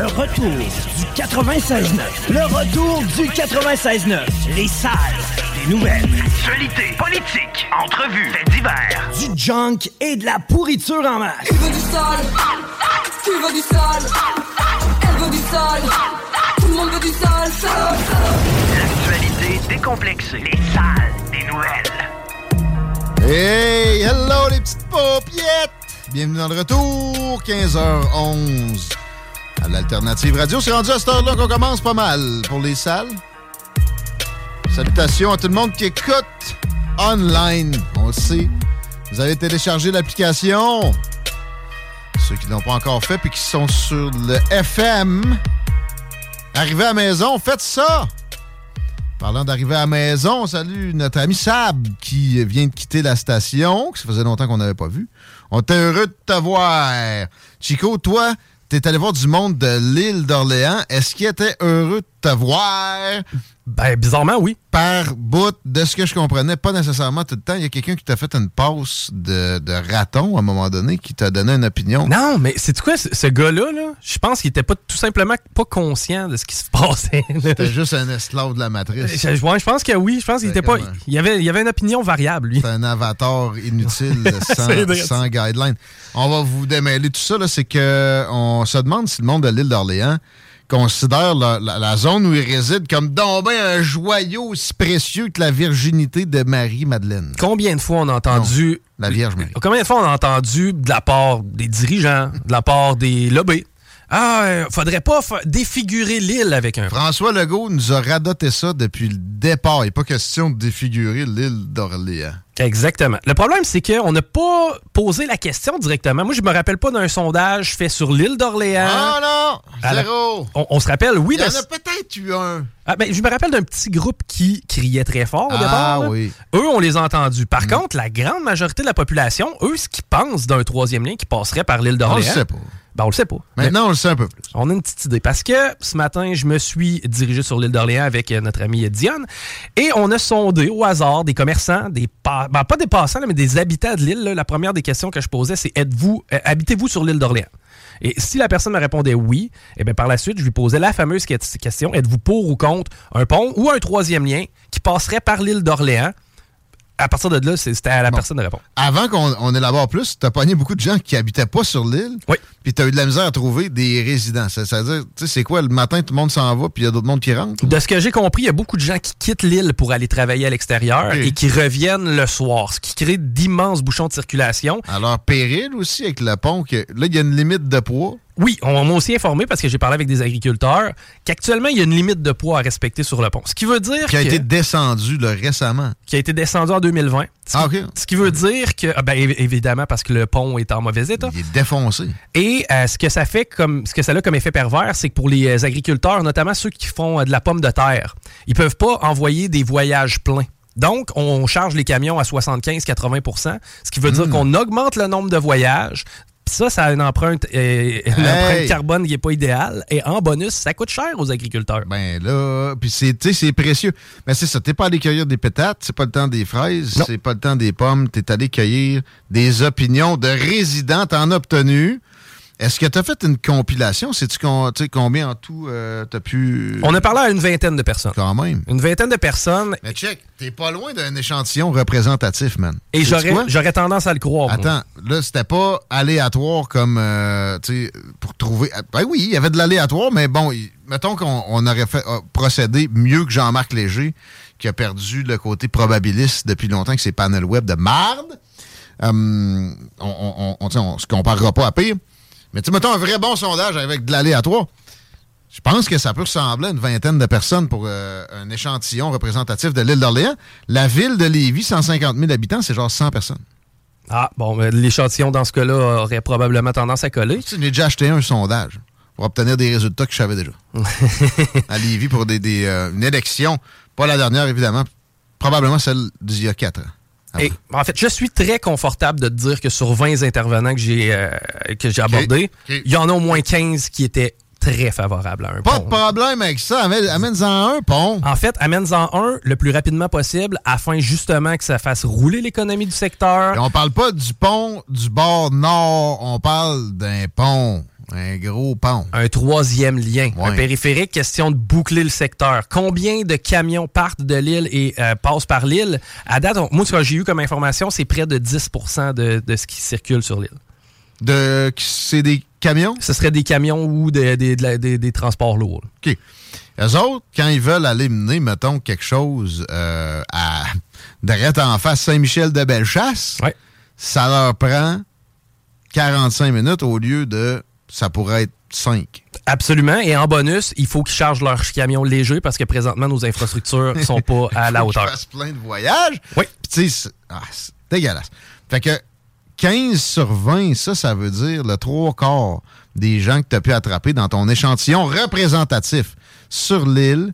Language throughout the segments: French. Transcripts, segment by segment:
le retour du 96.9. Le retour du 96.9. Les salles des nouvelles. Actualité, politique, entrevues, faits divers. Du junk et de la pourriture en masse. Tu veux du sale Tu veux du sale Elle veut du sale Tout le monde veut du sale sale. L'actualité décomplexée. Les salles des nouvelles. Hey, hello les petites paupiettes! Bienvenue dans le retour, 15h11 à l'Alternative Radio. C'est rendu à cette heure-là qu'on commence pas mal pour les salles. Salutations à tout le monde qui écoute online. On le sait. Vous avez téléchargé l'application. Ceux qui ne l'ont pas encore fait puis qui sont sur le FM. Arrivez à maison, faites ça! Parlant d'arriver à la maison, on salue notre ami Sab qui vient de quitter la station, que ça faisait longtemps qu'on n'avait pas vu. On était heureux de te voir. Chico, toi, t'es allé voir du monde de l'île d'Orléans. Est-ce qu'il était heureux de te voir? Ben, bizarrement, oui. Par bout, de ce que je comprenais, pas nécessairement tout le temps. Il y a quelqu'un qui t'a fait une passe de, de raton à un moment donné, qui t'a donné une opinion. Non, mais c'est quoi, ce, ce gars-là, là, je pense qu'il était pas tout simplement pas conscient de ce qui se passait. C'était juste un esclave de la matrice. Je, je pense que oui. Je pense qu'il était pas. Il y avait, il y avait une opinion variable, lui. C'est un avatar inutile sans, sans guideline. On va vous démêler tout ça. là, C'est que on se demande si le monde de l'île d'Orléans considère la, la- la zone où il réside comme donc un joyau aussi précieux que la virginité de Marie-Madeleine. Combien de fois on a entendu. La Vierge Marie. Combien de fois on a entendu de la part des dirigeants, de la part des lobbies? Ah, euh, faudrait pas fa- défigurer l'île avec un. François Legault nous a radoté ça depuis le départ. Il n'est pas question de défigurer l'île d'Orléans. Exactement. Le problème, c'est qu'on n'a pas posé la question directement. Moi, je me rappelle pas d'un sondage fait sur l'île d'Orléans. Ah non! La- Zéro! On, on se rappelle, oui. Il y en a peut-être eu un. Ah, ben, je me rappelle d'un petit groupe qui criait très fort au Ah, départ. là. oui. Eux, on les a entendus. Par contre, la grande majorité de la population, eux, ce qu'ils pensent d'un troisième lien qui passerait par l'île On d'Orléans. le sait pas. Ben, on le sait pas. Maintenant, on le sait un peu plus. On a une petite idée. Parce que ce matin, je me suis dirigé sur l'île d'Orléans avec euh, notre amie Diane et on a sondé au hasard des commerçants, des pa- ben, pas des passants, là, mais des habitants de l'île. La première des questions que je posais, c'est êtes-vous, euh, habitez-vous sur l'île d'Orléans? Et si la personne me répondait oui, et bien par la suite, je lui posais la fameuse que- question êtes-vous pour ou contre un pont ou un troisième lien qui passerait par l'île d'Orléans? À partir de là, c'était à la Bon. personne de répondre. Avant qu'on on élabore plus, t'as pogné beaucoup de gens qui habitaient pas sur l'île. Oui. Puis t'as eu de la misère à trouver des résidents. Ça, ça veut dire, tu sais, c'est quoi, le matin, tout le monde s'en va, puis il y a d'autres mondes qui rentrent? De ce que j'ai compris, il y a beaucoup de gens qui quittent l'île pour aller travailler à l'extérieur et qui reviennent le soir, ce qui crée d'immenses bouchons de circulation. Alors, péril aussi avec le pont, que là, il y a une limite de poids. Oui, on m'a aussi informé, parce que j'ai parlé avec des agriculteurs, qu'actuellement, il y a une limite de poids à respecter sur le pont. Ce qui veut dire qui a que- été descendu là, récemment. qui a été descendu en 2020. Ce qui, Ah, ce qui veut dire que, ah ben, évi- évidemment, parce que le pont est en mauvais état. Il est défoncé. Et euh, ce que ça fait comme ce que ça a comme effet pervers, c'est que pour les euh, agriculteurs, notamment ceux qui font euh, de la pomme de terre, ils peuvent pas envoyer des voyages pleins. Donc, on charge les camions à 75-80% ce qui veut dire qu'on augmente le nombre de voyages. Ça, ça a une empreinte, euh, une Hey! empreinte carbone qui n'est pas idéale. Et en bonus, ça coûte cher aux agriculteurs. Ben là, puis c'est, précieux. Mais c'est ça, t'es pas allé cueillir des pétates, c'est pas le temps des fraises, c'est pas le temps des pommes, t'es allé cueillir des opinions de résidents, t'en as obtenu. Est-ce que t'as fait une compilation? Sais-tu tu combien en tout euh, t'as pu... On a parlé à une vingtaine de personnes. Quand même. Une vingtaine de personnes. Mais check, t'es pas loin d'un échantillon représentatif, man. Et j'aurais, tendance à le croire. moi. Attends, là, c'était pas aléatoire comme, euh, tu sais, pour trouver... Ben oui, il y avait de l'aléatoire, mais bon, mettons qu'on on aurait fait euh, procéder mieux que Jean-Marc Léger, qui a perdu le côté probabiliste depuis longtemps que ses panels web de marde. Euh, on, on, tu on se comparera pas à pire. Mais tu mettons un vrai bon sondage avec de l'aléatoire. Je pense que ça peut ressembler à une vingtaine de personnes pour euh, un échantillon représentatif de l'île d'Orléans. La ville de Lévis, 150 000 habitants, c'est genre 100 personnes. Ah, bon, mais l'échantillon dans ce cas-là aurait probablement tendance à coller. Tu j'ai déjà acheté un sondage pour obtenir des résultats que je savais déjà. à Lévis pour des, des, euh, une élection. Pas la dernière, évidemment. Probablement celle d'il y a quatre ans. Ah Et, en fait, je suis très confortable de te dire que sur 20 intervenants que j'ai euh, abordés, il y en a au moins 15 qui étaient très favorables à un Pas pont. de problème avec ça. Amène- Amène-en un, pont. En fait, amène-en un le plus rapidement possible afin justement que ça fasse rouler l'économie du secteur. Et on parle pas du pont du bord nord. On parle d'un pont. Un gros pont. Un troisième lien, Ouais. un périphérique, question de boucler le secteur. Combien de camions partent de l'île et euh, passent par l'île? À date, on- moi, ce que j'ai eu comme information, c'est près de 10 de, de ce qui circule sur l'île. De, c'est des camions? Ce serait des camions ou des, des- de la- des- des transports lourds. OK. Eux autres, quand ils veulent aller mener, mettons, quelque chose euh, à direct en face Saint-Michel de Bellechasse, Ouais. ça leur prend 45 minutes au lieu de ça pourrait être 5. Absolument. Et en bonus, il faut qu'ils chargent leurs camions légers parce que présentement, nos infrastructures ne sont pas à la hauteur. qu'ils fassent plein de voyages. Oui. Puis tu sais, c'est ah, c'est dégueulasse. Fait que 15 sur 20, ça, ça veut dire le trois quarts des gens que tu as pu attraper dans ton échantillon représentatif sur l'île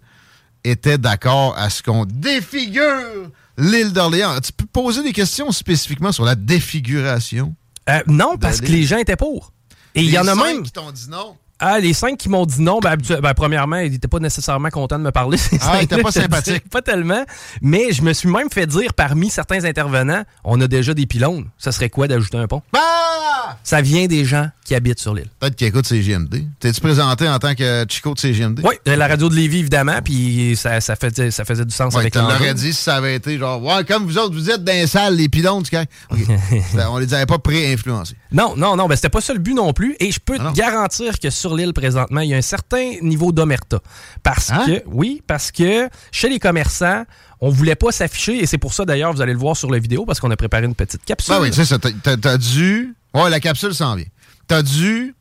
étaient d'accord à ce qu'on défigure l'île d'Orléans. Tu peux poser des questions spécifiquement sur la défiguration? Euh, non, parce que les gens étaient pour. Et il y en a cinq même. qui t'ont dit non. Ah, les cinq qui m'ont dit non, ben, ben, premièrement, ils n'étaient pas nécessairement contents de me parler. Ah, ils étaient cinq-là, pas sympathiques. Pas tellement. Mais je me suis même fait dire parmi certains intervenants, on a déjà des pylônes. Ça serait quoi d'ajouter un pont? Bah! Ça vient des gens qui habitent sur l'île. Peut-être qu'ils écoutent CGMD. T'es-tu présenté en tant que Chico de CGMD? Oui, la radio de Lévis, évidemment, puis ça, ça, faisait, ça faisait du sens Ouais, avec tu l'aurais dit si ça avait été genre, ouais, comme vous autres, vous êtes dans les salles, les pylônes, tu sais. OK. C'était- On les avait pas pré-influencés. Non, non, non, ben c'était pas ça le but non plus. Et je peux Ah te garantir que sur l'île présentement, il y a un certain niveau d'omerta. Parce Hein? que, oui, parce que chez les commerçants, on voulait pas s'afficher, et c'est pour ça d'ailleurs, vous allez le voir sur la vidéo, parce qu'on a préparé une petite capsule. Ben oui. T'as- T'as t'as dû. Ouais, la capsule s'en vient. T'as dû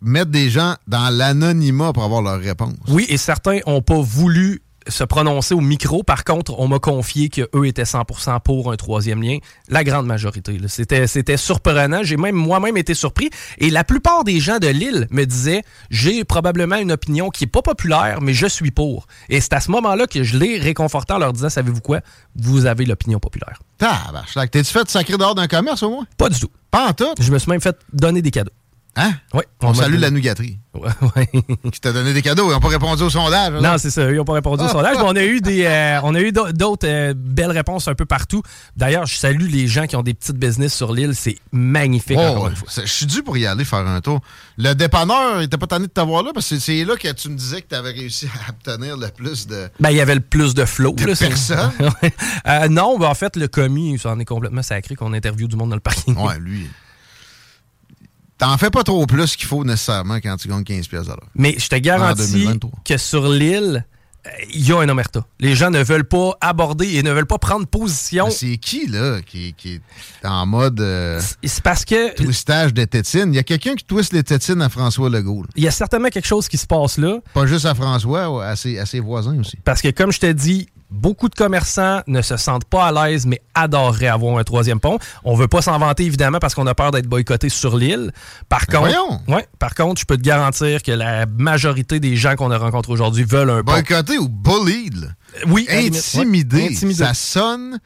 mettre des gens dans l'anonymat pour avoir leur réponse. Oui, et certains ont pas voulu se prononcer au micro. Par contre, on m'a confié qu'eux étaient 100% pour un troisième lien. La grande majorité. C'était, c'était surprenant. J'ai même moi-même été surpris. Et la plupart des gens de l'île me disaient, j'ai probablement une opinion qui est pas populaire, mais je suis pour. Et c'est à ce moment-là que je l'ai réconforté en leur disant, savez-vous quoi? Vous avez l'opinion populaire. Tabarnak. T'es-tu fait sacré dehors d'un commerce au moins? Pas du tout. Pas en tout? Je me suis même fait donner des cadeaux. Hein? Oui. On, salue la nougaterie ouais. qui t'a donné des cadeaux. Ils n'ont pas répondu au sondage. Non, c'est ça. Ils n'ont pas répondu au Ah. sondage. mais on a eu des, euh, on a eu d'au- d'autres euh, belles réponses un peu partout. D'ailleurs, je salue les gens qui ont des petites business sur l'île. C'est magnifique. Oh, Je suis dû pour y aller faire un tour. Le dépanneur, il était pas tanné de t'avoir là parce que c'est là que tu me disais que tu avais réussi à obtenir le plus de. Ben, il y avait le plus de flow. De là, personnes? Euh, non, ben, en fait, le commis, ça en est complètement sacré qu'on interviewe du monde dans le parking. Ouais, lui. T'en fais pas trop plus qu'il faut nécessairement quand tu gagnes 15 pièces à l'heure. Mais je te garantis 2023. que sur l'île, euh, il y a un omerta. Les gens ne veulent pas aborder et ne veulent pas prendre position. Mais C'est qui, là, qui, qui est en mode euh, C'est parce que twistage de tétines? Il y a quelqu'un qui twiste les tétines à François Legault. il y a certainement quelque chose qui se passe là. Pas juste à François, à ses, à ses voisins aussi. Parce que, comme je te dis, beaucoup de commerçants ne se sentent pas à l'aise, mais adoreraient avoir un troisième pont. On veut pas s'en vanter, évidemment, parce qu'on a peur d'être boycotté sur l'île. Par Ben contre, ouais, par contre, je peux te garantir que la majorité des gens qu'on a rencontrés aujourd'hui veulent un pont. Boycotté ou bullied. Oui, Intimidé. ouais, intimidé. Ça sonne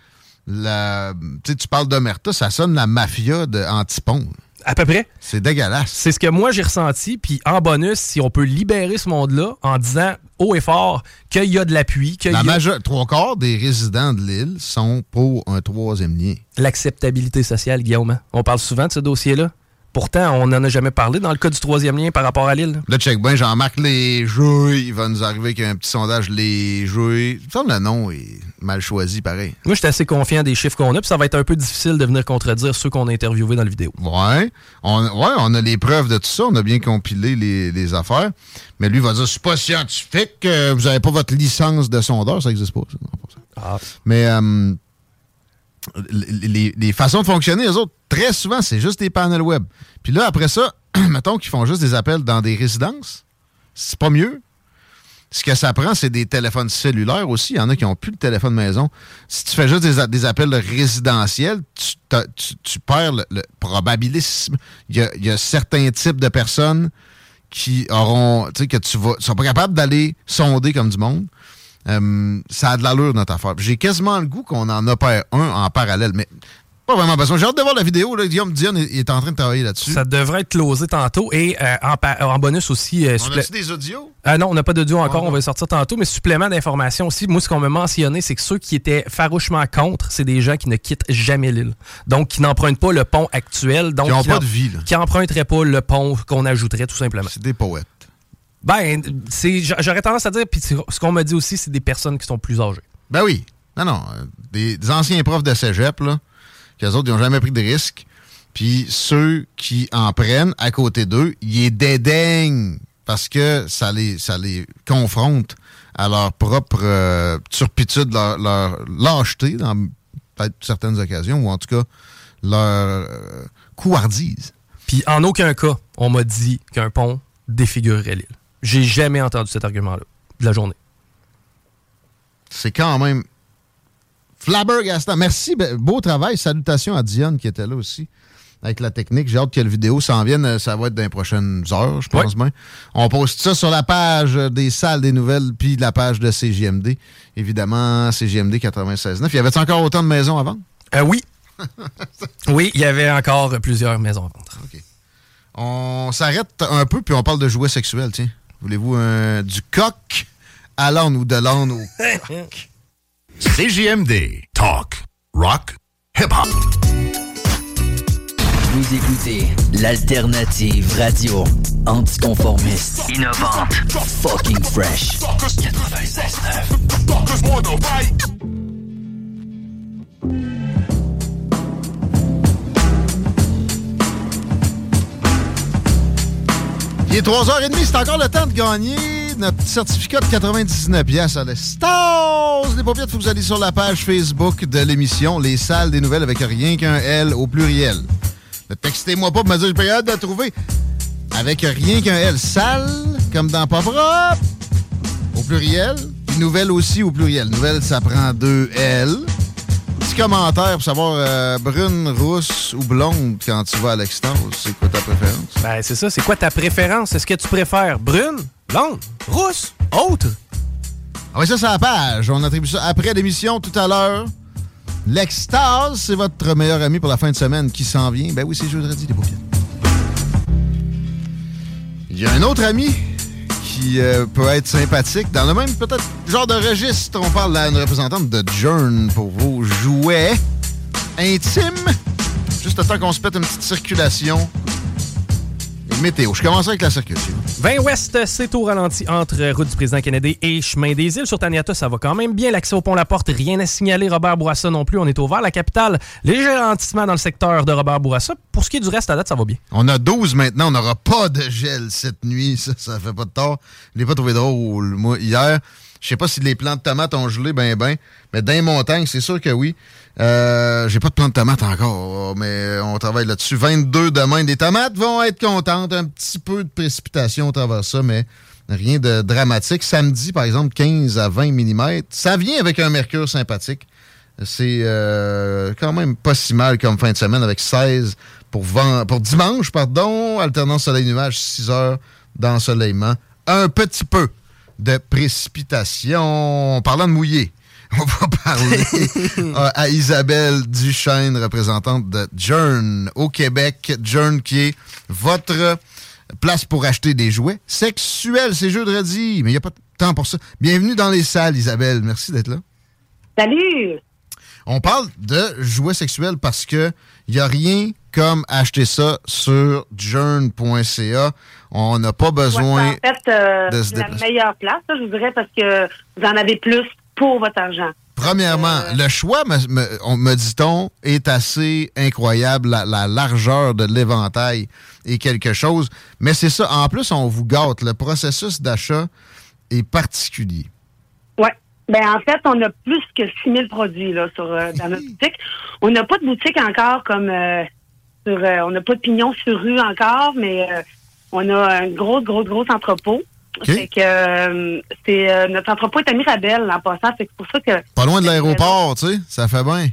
la. Tu sais, tu parles d'Omerta, ça sonne la mafia de Antipon. À peu près. C'est dégueulasse. C'est ce que moi j'ai ressenti. Puis en bonus, si on peut libérer ce monde-là en disant haut et fort qu'il y a de l'appui, qu'il y La a majeure, trois quarts des résidents de l'île sont pour un troisième lien. l'acceptabilité sociale, Guillaume. hein? On parle souvent de ce dossier-là. Pourtant, on n'en a jamais parlé dans le cas du troisième lien par rapport à l'île. Là, check bien, Jean-Marc Léjouy, il va nous arriver avec un petit sondage me semble le nom est mal choisi, pareil. Moi, je suis assez confiant des chiffres qu'on a, puis ça va être un peu difficile de venir contredire ceux qu'on a interviewés dans la vidéo. Ouais. On, ouais, on a les preuves de tout ça. On a bien compilé les, les affaires. Mais lui va dire, c'est pas scientifique, euh, vous n'avez pas votre licence de sondeur. Ça n'existe pas. ça. Ah. Mais euh, les, façons de fonctionner, eux autres, très souvent, c'est juste des panels web. Puis là, après ça, mettons qu'ils font juste des appels dans des résidences. C'est pas mieux. Ce que ça prend, c'est des téléphones cellulaires aussi. Il y en a qui n'ont plus de téléphone maison. Si tu fais juste des, appels résidentiels, tu, perds le, probabilisme. Il y, a, certains types de personnes qui auront, tu sais, que tu sont pas capables d'aller sonder comme du monde. Euh, ça a de l'allure, notre affaire. J'ai quasiment le goût qu'on en opère un en parallèle, mais pas vraiment besoin. J'ai hâte de voir la vidéo. Là. Guillaume Dion est, est en train de travailler là-dessus. Ça devrait être closé tantôt. Et euh, en, pa- en bonus aussi... euh, On a-tu des audios? Non, on n'a pas d'audio encore, Ah, on va non. le sortir tantôt, mais supplément d'informations aussi. Moi, ce qu'on m'a mentionné, c'est que ceux qui étaient farouchement contre, c'est des gens qui ne quittent jamais l'île. Donc, qui n'empruntent pas le pont actuel. Donc, Qui n'ont pas de vie, là. Qui n'emprunteraient pas le pont qu'on ajouterait, tout simplement. C'est des poètes. Ben, j'aurais tendance à dire, puis ce qu'on m'a dit aussi, c'est des personnes qui sont plus âgées. Ben oui. Non, non. Des, des anciens profs de cégep, là, qu'eux autres, ils n'ont jamais pris de risques. Puis ceux qui en prennent à côté d'eux, ils les dédaignent parce que ça les, ça les confronte à leur propre euh, turpitude, leur, leur lâcheté dans peut-être certaines occasions, ou en tout cas leur euh, couardise. Puis en aucun cas, on m'a dit qu'un pont défigurerait l'île. J'ai jamais entendu cet argument-là de la journée. C'est quand même flabbergastant. Merci, ben, beau travail. Salutations à Diane qui était là aussi avec la technique. J'ai hâte que la vidéo s'en vienne. Ça va être dans les prochaines heures, je pense bien. On poste ça sur la page des salles des nouvelles puis la page de CGMD. Évidemment, CGMD 96.9. Y avait encore autant de maisons avant? Euh, oui. oui, il y avait encore plusieurs maisons à vendre. On s'arrête un peu puis on parle de jouets sexuels, tiens. Voulez-vous un- du coq à l'âne ou de l'âne au CJMD. Talk. Rock. Hip-hop. Vous écoutez l'alternative radio anticonformiste. Innovante. Fucking fresh. 96.9. Il est 3h30, c'est encore le temps de gagner notre certificat de 99 pièces à l'Estase. Les que vous allez sur la page Facebook de l'émission Les Salles des Nouvelles avec rien qu'un L au pluriel. Ne textez-moi pas pour me dire j'ai pas hâte de trouver. Avec rien qu'un L. Salle, comme dans pas propre, au pluriel. Puis nouvelle aussi au pluriel. Nouvelle, ça prend deux L. Petit commentaire pour savoir euh, brune, rousse ou blonde quand tu vas à l'extase. C'est quoi ta préférence? Ben, c'est ça. C'est quoi ta préférence? Est-ce que tu préfères brune, blonde, rousse, autre? Ah oui, ça, c'est la page. On attribue ça après l'émission tout à l'heure. L'extase, c'est votre meilleur ami pour la fin de semaine qui s'en vient. Ben oui, c'est jeudi, les paupières. Il y a un autre ami qui euh, peut être sympathique. Dans le même, peut-être, genre de registre, on parle à une représentante de Journe pour vos jouets intimes. Juste le temps qu'on se pète une petite circulation. Météo. Je commence avec la circulation. 20 Ouest, c'est au ralenti entre route du président Kennedy et chemin des îles. Sur Taniata, ça va quand même bien. L'accès au pont La Porte, rien à signaler. Robert Bourassa non plus. On est au vert. La capitale, léger ralentissement dans le secteur de Robert Bourassa. Pour ce qui est du reste, à date, ça va bien. On a 12 maintenant, on n'aura pas de gel cette nuit, ça, ça fait pas de tort. Je l'ai pas trouvé drôle, moi, hier. Je sais pas si les plants de tomates ont gelé ben ben, mais dans les montagnes, c'est sûr que oui. Euh, J'ai pas de plants de tomates encore, mais on travaille là-dessus. 22 demain. Les tomates vont être contentes. Un petit peu de précipitation au travers ça, mais rien de dramatique. Samedi, par exemple, 15 à 20 mm. Ça vient avec un mercure sympathique. C'est euh, quand même pas si mal comme fin de semaine avec 16 pour, ven- pour dimanche, pardon, alternance soleil-nuage, 6 heures d'ensoleillement. Un petit peu de précipitation. Parlant de mouiller, On va parler euh, à Isabelle Duchesne, représentante de Jern au Québec. Jern qui est votre place pour acheter des jouets sexuels. C'est jeudi, mais il n'y a pas de temps pour ça. Bienvenue dans les salles, Isabelle. Merci d'être là. Salut! On parle de jouets sexuels parce que il n'y a rien comme acheter ça sur journ.ca. On n'a pas besoin Ouais, en fait, euh, de se c'est la déplacer. meilleure place, je vous dirais, parce que vous en avez plus pour votre argent. Premièrement, le choix, me, me- on- me dit-on, est assez incroyable. La, la largeur de l'éventail est quelque chose. Mais c'est ça. En plus, on vous gâte. Le processus d'achat est particulier. Oui. Ben, en fait, on a plus que 6000 produits là, sur, euh, dans notre boutique. On n'a pas de boutique encore comme euh, sur. euh, on n'a pas de pignon sur rue encore, mais euh, on a un gros, gros, gros entrepôt. Fait que euh, c'est euh, notre entrepôt est à Mirabel en passant. C'est pour ça que. Pas loin de l'aéroport, tu sais. Ça fait bien.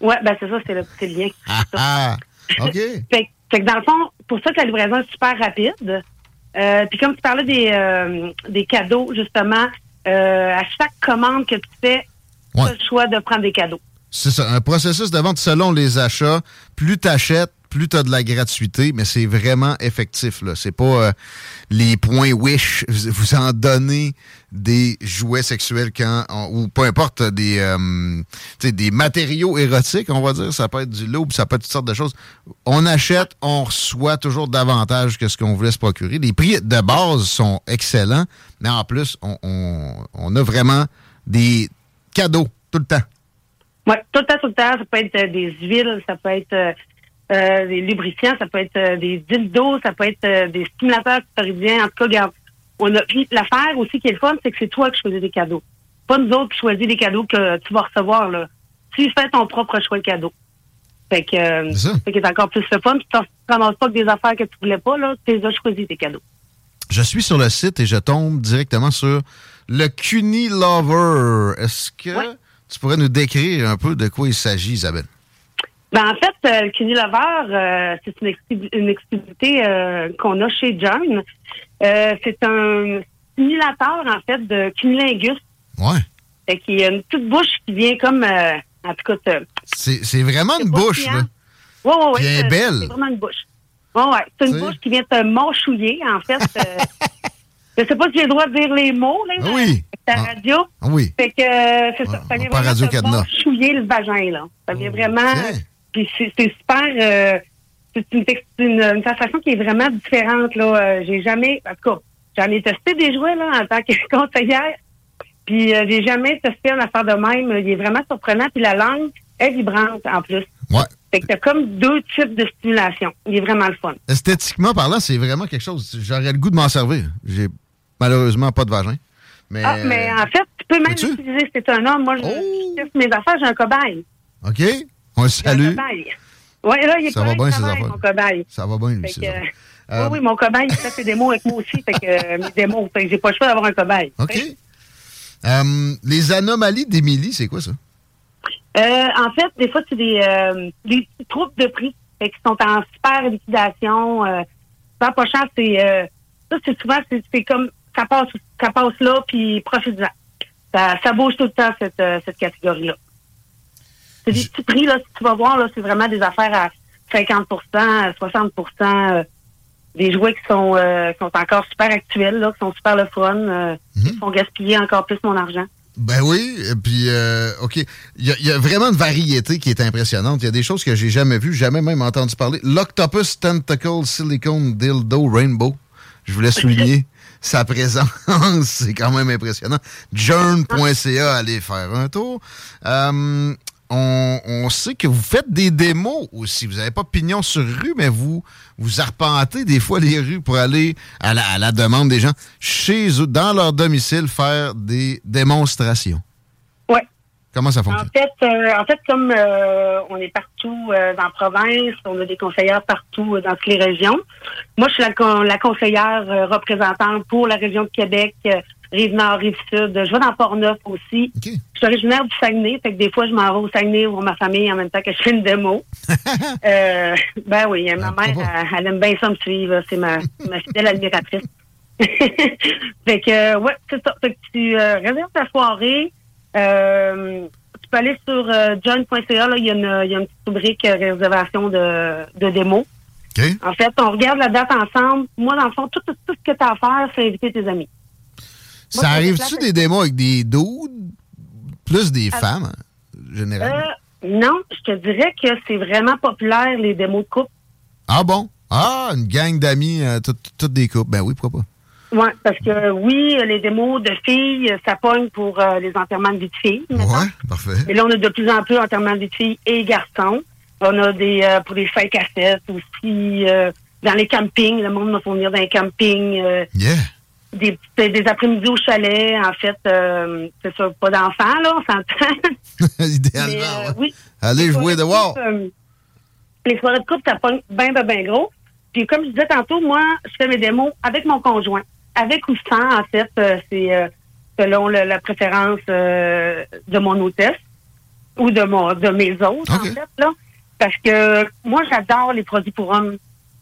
Ouais, ben c'est ça, c'est le petit lien. Ah, ah. OK. Fait, fait que dans le fond, pour ça que la livraison est super rapide. Euh, Puis comme tu parlais des, des cadeaux, justement, à chaque commande que tu fais, tu as le choix de prendre des cadeaux. C'est ça, un processus de vente selon les achats. Plus tu achètes, plus tu as de la gratuité, mais c'est vraiment effectif. là. C'est pas euh, les points Wish, vous en donnez des jouets sexuels quand ou peu importe des euh, des matériaux érotiques, on va dire, ça peut être du loup, ça peut être toutes sortes de choses. On achète, on reçoit toujours davantage que ce qu'on voulait se procurer. Les prix de base sont excellents, mais en plus, on, on, on a vraiment des cadeaux tout le temps. Oui, tout le temps, tout le temps. Ça peut être euh, des huiles, ça peut être euh, euh, des lubrifiants, ça peut être euh, des dildos, ça peut être euh, des stimulateurs clitoridiens. En tout cas, regarde, on a puis l'affaire aussi qui est le fun, c'est que c'est toi qui choisis des cadeaux. Pas nous autres qui choisis les cadeaux que tu vas recevoir. Là. Tu fais ton propre choix de cadeau. Fait que euh, c'est encore plus le fun. Tu ne ramasses pas que des affaires que tu voulais pas, là. Tu les as choisis tes cadeaux. Je suis sur le site et je tombe directement sur le Cuny Lover. Est-ce que tu pourrais nous décrire un peu de quoi il s'agit, Isabelle? Ben, en fait, euh, le Cuny Lover, euh, c'est une, une exclusivité euh, qu'on a chez John. Euh, c'est un simulateur, en fait, de cunilingus. Ouais. Fait qu'il y a une petite bouche qui vient comme, euh, en tout cas, C'est vraiment une bouche, là. Ouais, ouais, ouais. Puis elle est c'est- belle. C'est vraiment une bouche. Ouais, ouais. C'est une bouche qui vient te mâchouiller, en fait. je sais pas si j'ai le droit de dire les mots, là. Ah oui. avec Ta radio. Ah oui. Fait que, c'est ça. Ça vient vraiment te mâchouiller le vagin, là. Ça vient vraiment. Puis c'est c'est super. euh, c'est une, une, une sensation qui est vraiment différente, là. Euh, j'ai jamais. En tout cas, j'en ai testé des jouets, là, en tant que conseillère. Puis euh, j'ai jamais testé une affaire de même. Il est vraiment surprenant. Puis la langue est vibrante, en plus. Ouais. Fait que t'as comme deux types de stimulation. Il est vraiment le fun. Esthétiquement parlant, c'est vraiment quelque chose. J'aurais le goût de m'en servir. J'ai malheureusement pas de vagin. Mais, Ah, mais en fait, tu peux même l'utiliser t'es un homme. Moi, je, je teste mes affaires, j'ai un cobaye. OK. On le salue. Ouais, là, il est Ça pas va bien, affaires. mon cobaye. Ça va bien, lui, affaires. euh, Oui, oui, mon cobaye, il fait ses démos avec moi aussi. Fait que euh, mes démos, fait que j'ai pas le choix d'avoir un cobaye. OK. Euh, les anomalies d'Émilie, c'est quoi ça? Euh, en fait, des fois, c'est des, euh, des petits troupes de prix fait qui sont en super liquidation. Ça, pas cher, c'est ça, c'est souvent, c'est c'est comme ça passe, ça passe là, puis profite-en. Ça, ça bouge tout le temps cette, cette catégorie-là. C'est des petits prix là, si tu vas voir là, c'est vraiment des affaires à 50 à 60% euh, des jouets qui sont euh, qui sont encore super actuels là, qui sont super le fun, euh, qui font gaspiller encore plus mon argent. Ben oui, et puis, euh, OK. Il y, y a vraiment une variété qui est impressionnante. Il y a des choses que j'ai jamais vues, jamais même entendu parler. L'Octopus Tentacle Silicone Dildo Rainbow. Je voulais souligner sa présence. C'est quand même impressionnant. Journ.ca, allez faire un tour. Euh, on, on sait que vous faites des démos aussi. Vous n'avez pas pignon sur rue, mais vous vous arpentez des fois les rues pour aller à la, à la demande des gens chez eux, dans leur domicile, faire des démonstrations. Ouais. Comment ça En fonctionne? fait, euh, en fait, comme euh, on est partout euh, dans la province, on a des conseillères partout euh, dans toutes les régions. Moi, je suis la, con- la conseillère euh, représentante pour la région de Québec, euh, Rive-Nord, Rive-Sud. Je vais dans Port-Neuf aussi. Je suis originaire du Saguenay, fait que des fois, je m'en vais au Saguenay voir ma famille en même temps que je fais une démo. euh, ben oui, ma mère, elle, elle aime bien ça me suivre. C'est ma, ma fidèle admiratrice. fait que, euh, ouais, c'est ça. Fait que tu euh, réserves ta soirée. Euh, tu peux aller sur john.ca, il y, a une- il y a une petite rubrique réservation de, de démo. En fait, on regarde la date ensemble. Moi, dans le fond, tout, tout ce que tu as à faire, c'est inviter tes amis. Ça arrive-tu des démos avec des dudes plus des Ah. femmes, hein, généralement? Euh, non, je te dirais que c'est vraiment populaire, les démos de couple. Ah bon? Ah, une gang d'amis, euh, toutes des couples. Ben oui, pourquoi pas? Oui, parce que oui, les démos de filles, ça pogne pour euh, les enterrements de vie de filles. Ouais, parfait. Et là, on a de plus en plus enterrements de vie de filles et garçons. On a des euh, pour les 5 à 7 aussi. euh, dans les campings, le monde va fournir dans les campings. euh, Yeah. Des, des après-midi au chalet, en fait. euh, c'est ça, pas d'enfants, là, on s'entend. Idéalement, Mais, euh, oui. Allez jouer dehors. euh, les soirées de couple, ça pogne bien, bien, bien gros. Puis comme je disais tantôt, moi, je fais mes démos avec mon conjoint. Avec ou sans, en fait, euh, c'est euh, selon le- la préférence euh, de mon hôtesse ou de mon de mes autres, en fait, là. Parce que moi, j'adore les produits pour hommes.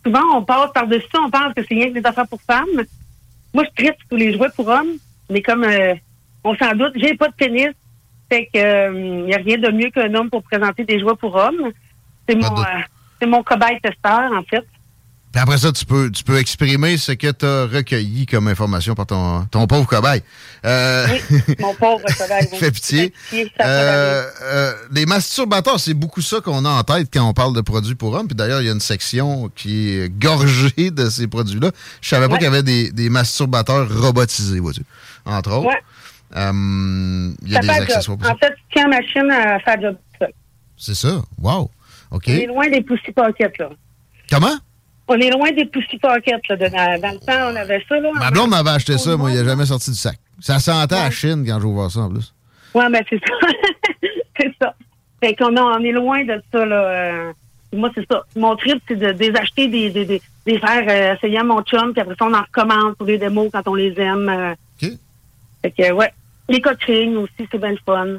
Souvent, on passe par-dessus ça, on pense que c'est rien que des affaires pour femmes. Moi, je traite tous les jouets pour hommes, mais comme euh, on s'en doute, j'ai pas de pénis. Fait que il n'y a rien de mieux qu'un homme pour présenter des jouets pour hommes. C'est mon euh, c'est mon cobaye testeur, en fait. Puis après ça, tu peux, tu peux exprimer ce que tu as recueilli comme information par ton, ton pauvre cobaye. Euh, Mon pauvre cobaye. oui. Fait pitié. Euh, euh, les masturbateurs, c'est beaucoup ça qu'on a en tête quand on parle de produits pour hommes. Puis d'ailleurs, il y a une section qui est gorgée de ces produits-là. Je savais pas Ouais. qu'il y avait des, des masturbateurs robotisés, vois-tu. Entre autres. Ouais. Euh, il y a Ça des accessoires pour ça. En fait, tu tiens machine à faire job. C'est ça. Wow. OK. On est loin des pussy pockets, là. Comment? On est loin des pussy pockets, là. de- dans, le temps, on avait ça, là. Ma blonde m'avait acheté ça, moi, il n'a jamais sorti du sac. Ça sentait à Chine quand j'ai ouvert ça en plus. Ouais, mais c'est ça. c'est ça. Fait qu'on on est loin de ça, là. Euh, moi, c'est ça. Mon trip, c'est de désacheter des, des, des, des faire euh, essayer à mon chum, puis après ça, on en recommande pour les démos quand on les aime. euh. OK. Fait que, ouais. Les coachings aussi, c'est bien le fun.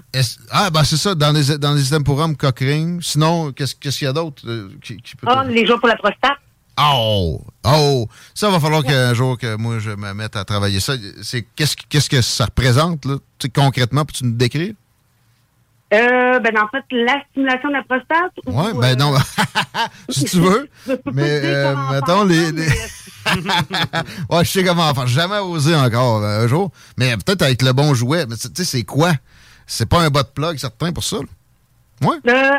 Ah, ben c'est ça, dans les, dans les systèmes pour hommes, cockring. Sinon, qu'est-ce qu'il y a d'autre qui, qui peut... Ah, les jours pour la prostate. Oh! Oh! Ça va falloir qu'un jour que moi je me mette à travailler ça. C'est qu'est-ce que- qu'est-ce que ça représente, là? Concrètement, peux-tu nous décrire? Euh, ben, en fait, la stimulation de la prostate. ou, Ouais, ben euh, non. si tu veux. Mais euh, mettons les. ouais, je sais comment faire. Jamais osé encore euh, un jour. Mais peut-être avec le bon jouet. Mais tu sais, c'est quoi? C'est pas un bas de plug certain pour ça. là. Ouais. Euh,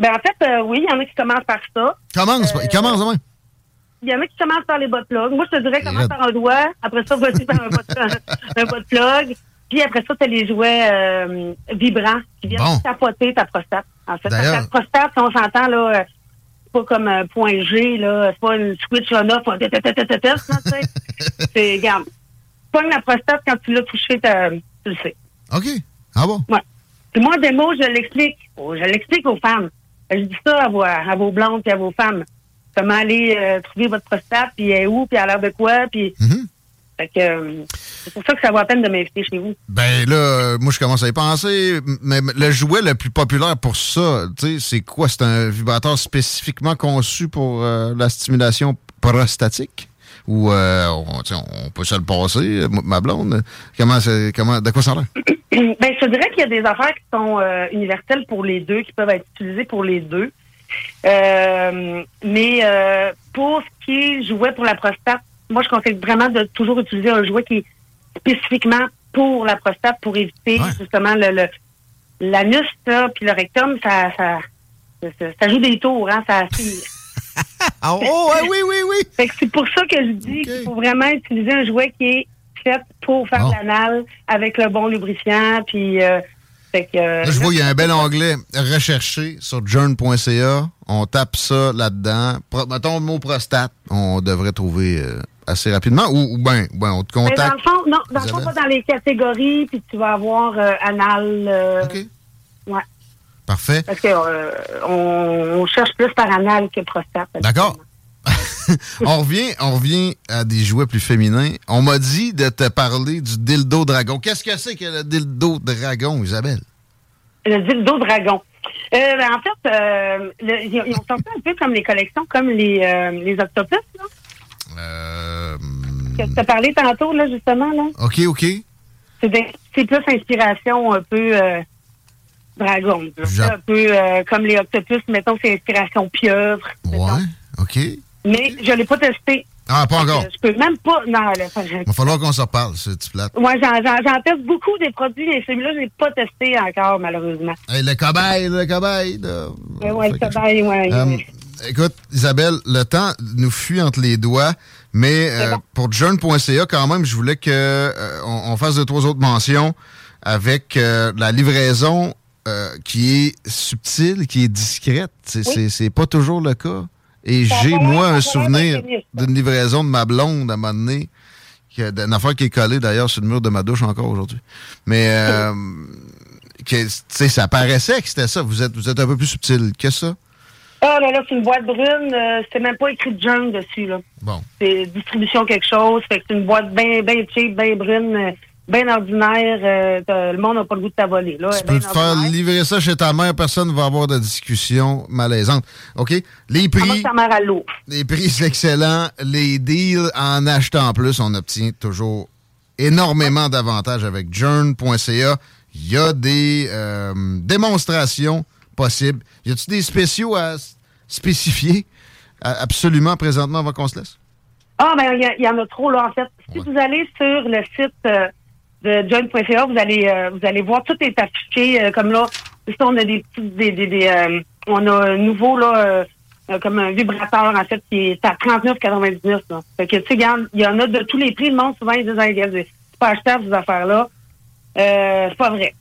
ben, en fait, euh, oui, il y en a qui commencent par ça. Commence, Euh, commence demain. Il y en a qui commencent par les bas de plug. Moi, je te dirais, commence par un doigt. Après ça, vas-y par un de plug. Puis après ça, tu as les jouets euh, vibrants qui viennent Bon. tapoter ta prostate. En fait, ta prostate, si on s'entend, là, euh, c'est pas comme un point G, là. C'est pas une switch on-off, tu sais. C'est, regarde, pogne la prostate quand tu l'as touché, t'as- tu le sais. OK. Ah bon? Ouais. Puis moi, des mots, je l'explique. Oh, Je l'explique aux femmes. Je dis ça à vos, à vos blondes et à vos femmes. Comment aller euh, trouver votre prostate, puis elle est où, puis elle a l'air de quoi, puis... Fait que euh, c'est pour ça que ça vaut la peine de m'inviter chez vous. Ben là, euh, moi je commence à y penser. Mais le jouet le plus populaire pour ça, tu sais, c'est quoi? C'est un vibrateur spécifiquement conçu pour euh, la stimulation prostatique? Ou euh, on, peut se le passer, ma blonde? Comment, comment, de quoi ça a l'air? ben, je te dirais qu'il y a des affaires qui sont universelles pour les deux, qui peuvent être utilisées pour les deux. Euh, mais euh, pour ce qui est jouet pour la prostate, moi, je conseille vraiment de toujours utiliser un jouet qui est spécifiquement pour la prostate pour éviter justement le, le l'anus là, puis le rectum, ça, ça, ça, ça joue des tours, hein, ça. Ah, oh, oui, oui, oui. C'est pour ça que je dis qu'il faut vraiment utiliser un jouet qui est fait pour faire de l'anal avec le bon lubrifiant, puis euh, fait que... euh, Là, je vois qu'il y a un bel onglet recherché sur journ.ca. On tape ça là-dedans. Mettons le mot prostate. On devrait trouver euh, assez rapidement. Ou, ou bien, ben, on te Mais dans contacte. le fond, non, dans le fond, pas dans les catégories, puis tu vas avoir euh, anal. euh, Ouais. Parfait. Parce que euh, on, on cherche plus par anal que prostate. D'accord. on revient, on revient à des jouets plus féminins. On m'a dit de te parler du dildo dragon. Qu'est-ce que c'est que le dildo dragon, Isabelle? Le dildo dragon. Euh, ben, en fait, euh, le- ils ont ils ont sorti un peu comme les collections, comme les, euh, les octopus, là. Euh, Que tu as parlé tantôt, là, justement, là. OK, OK. c'est plus inspiration un peu dragon. Un peu comme les octopus, mettons, c'est inspiration pieuvre. Ouais, OK. Mais je l'ai pas testé. Ah, pas encore. Euh, Je peux même pas. Non, là, Il va falloir qu'on se reparle, c'est petit plate. Moi, j'en, teste beaucoup des produits, mais celui-là, je l'ai pas testé encore, malheureusement. Hey, le cobaye, le cobaye. là. Ouais, le cobaye, ouais. Euh, ouais. écoute, Isabelle, le temps nous fuit entre les doigts, mais euh, pour journ.ca, quand même, je voulais que euh, on, on fasse deux, trois autres mentions avec euh, la livraison euh, qui est subtile, qui est discrète. C'est- c'est pas toujours le cas. Et j'ai, moi, un souvenir d'une livraison de ma blonde à un moment donné, qui a- d'une affaire qui est collée d'ailleurs sur le mur de ma douche encore aujourd'hui. Mais, euh, que, sais, ça paraissait que c'était ça. Vous êtes, vous êtes un peu plus subtil que ça. Ah, là, là, c'est une boîte brune. euh, c'était même pas écrit Junk dessus, là. Bon. C'est distribution quelque chose. Fait que c'est une boîte bien ben cheap, bien brune, euh, bien ordinaire. euh, le monde n'a pas le goût de t'avoler, là. Tu peux te faire livrer ça chez ta mère, personne ne va avoir de discussion malaisante. OK? Les prix, sa mère à l'eau. les prix, c'est excellent. Les deals, en achetant plus, on obtient toujours énormément d'avantages avec journ.ca. Il y a des euh, démonstrations possibles. Y a-tu des spéciaux à spécifier? Absolument présentement avant qu'on se laisse? Ah, ben, il y, a- il y en a trop, là, en fait. Si vous allez sur le site euh, de joint.ca, vous allez, euh, vous allez voir, tout est affiché, euh, comme là, ici, on a des petits, des, des, des, euh, on a un nouveau, là, euh, euh, comme un vibrateur, en fait, qui est à 39,99, là. Fait que, tu sais, regarde, il y en a de tous les prix. Le monde, souvent, ils disent, Hey, c'est pas achetable, ces affaires-là. Euh, c'est pas vrai.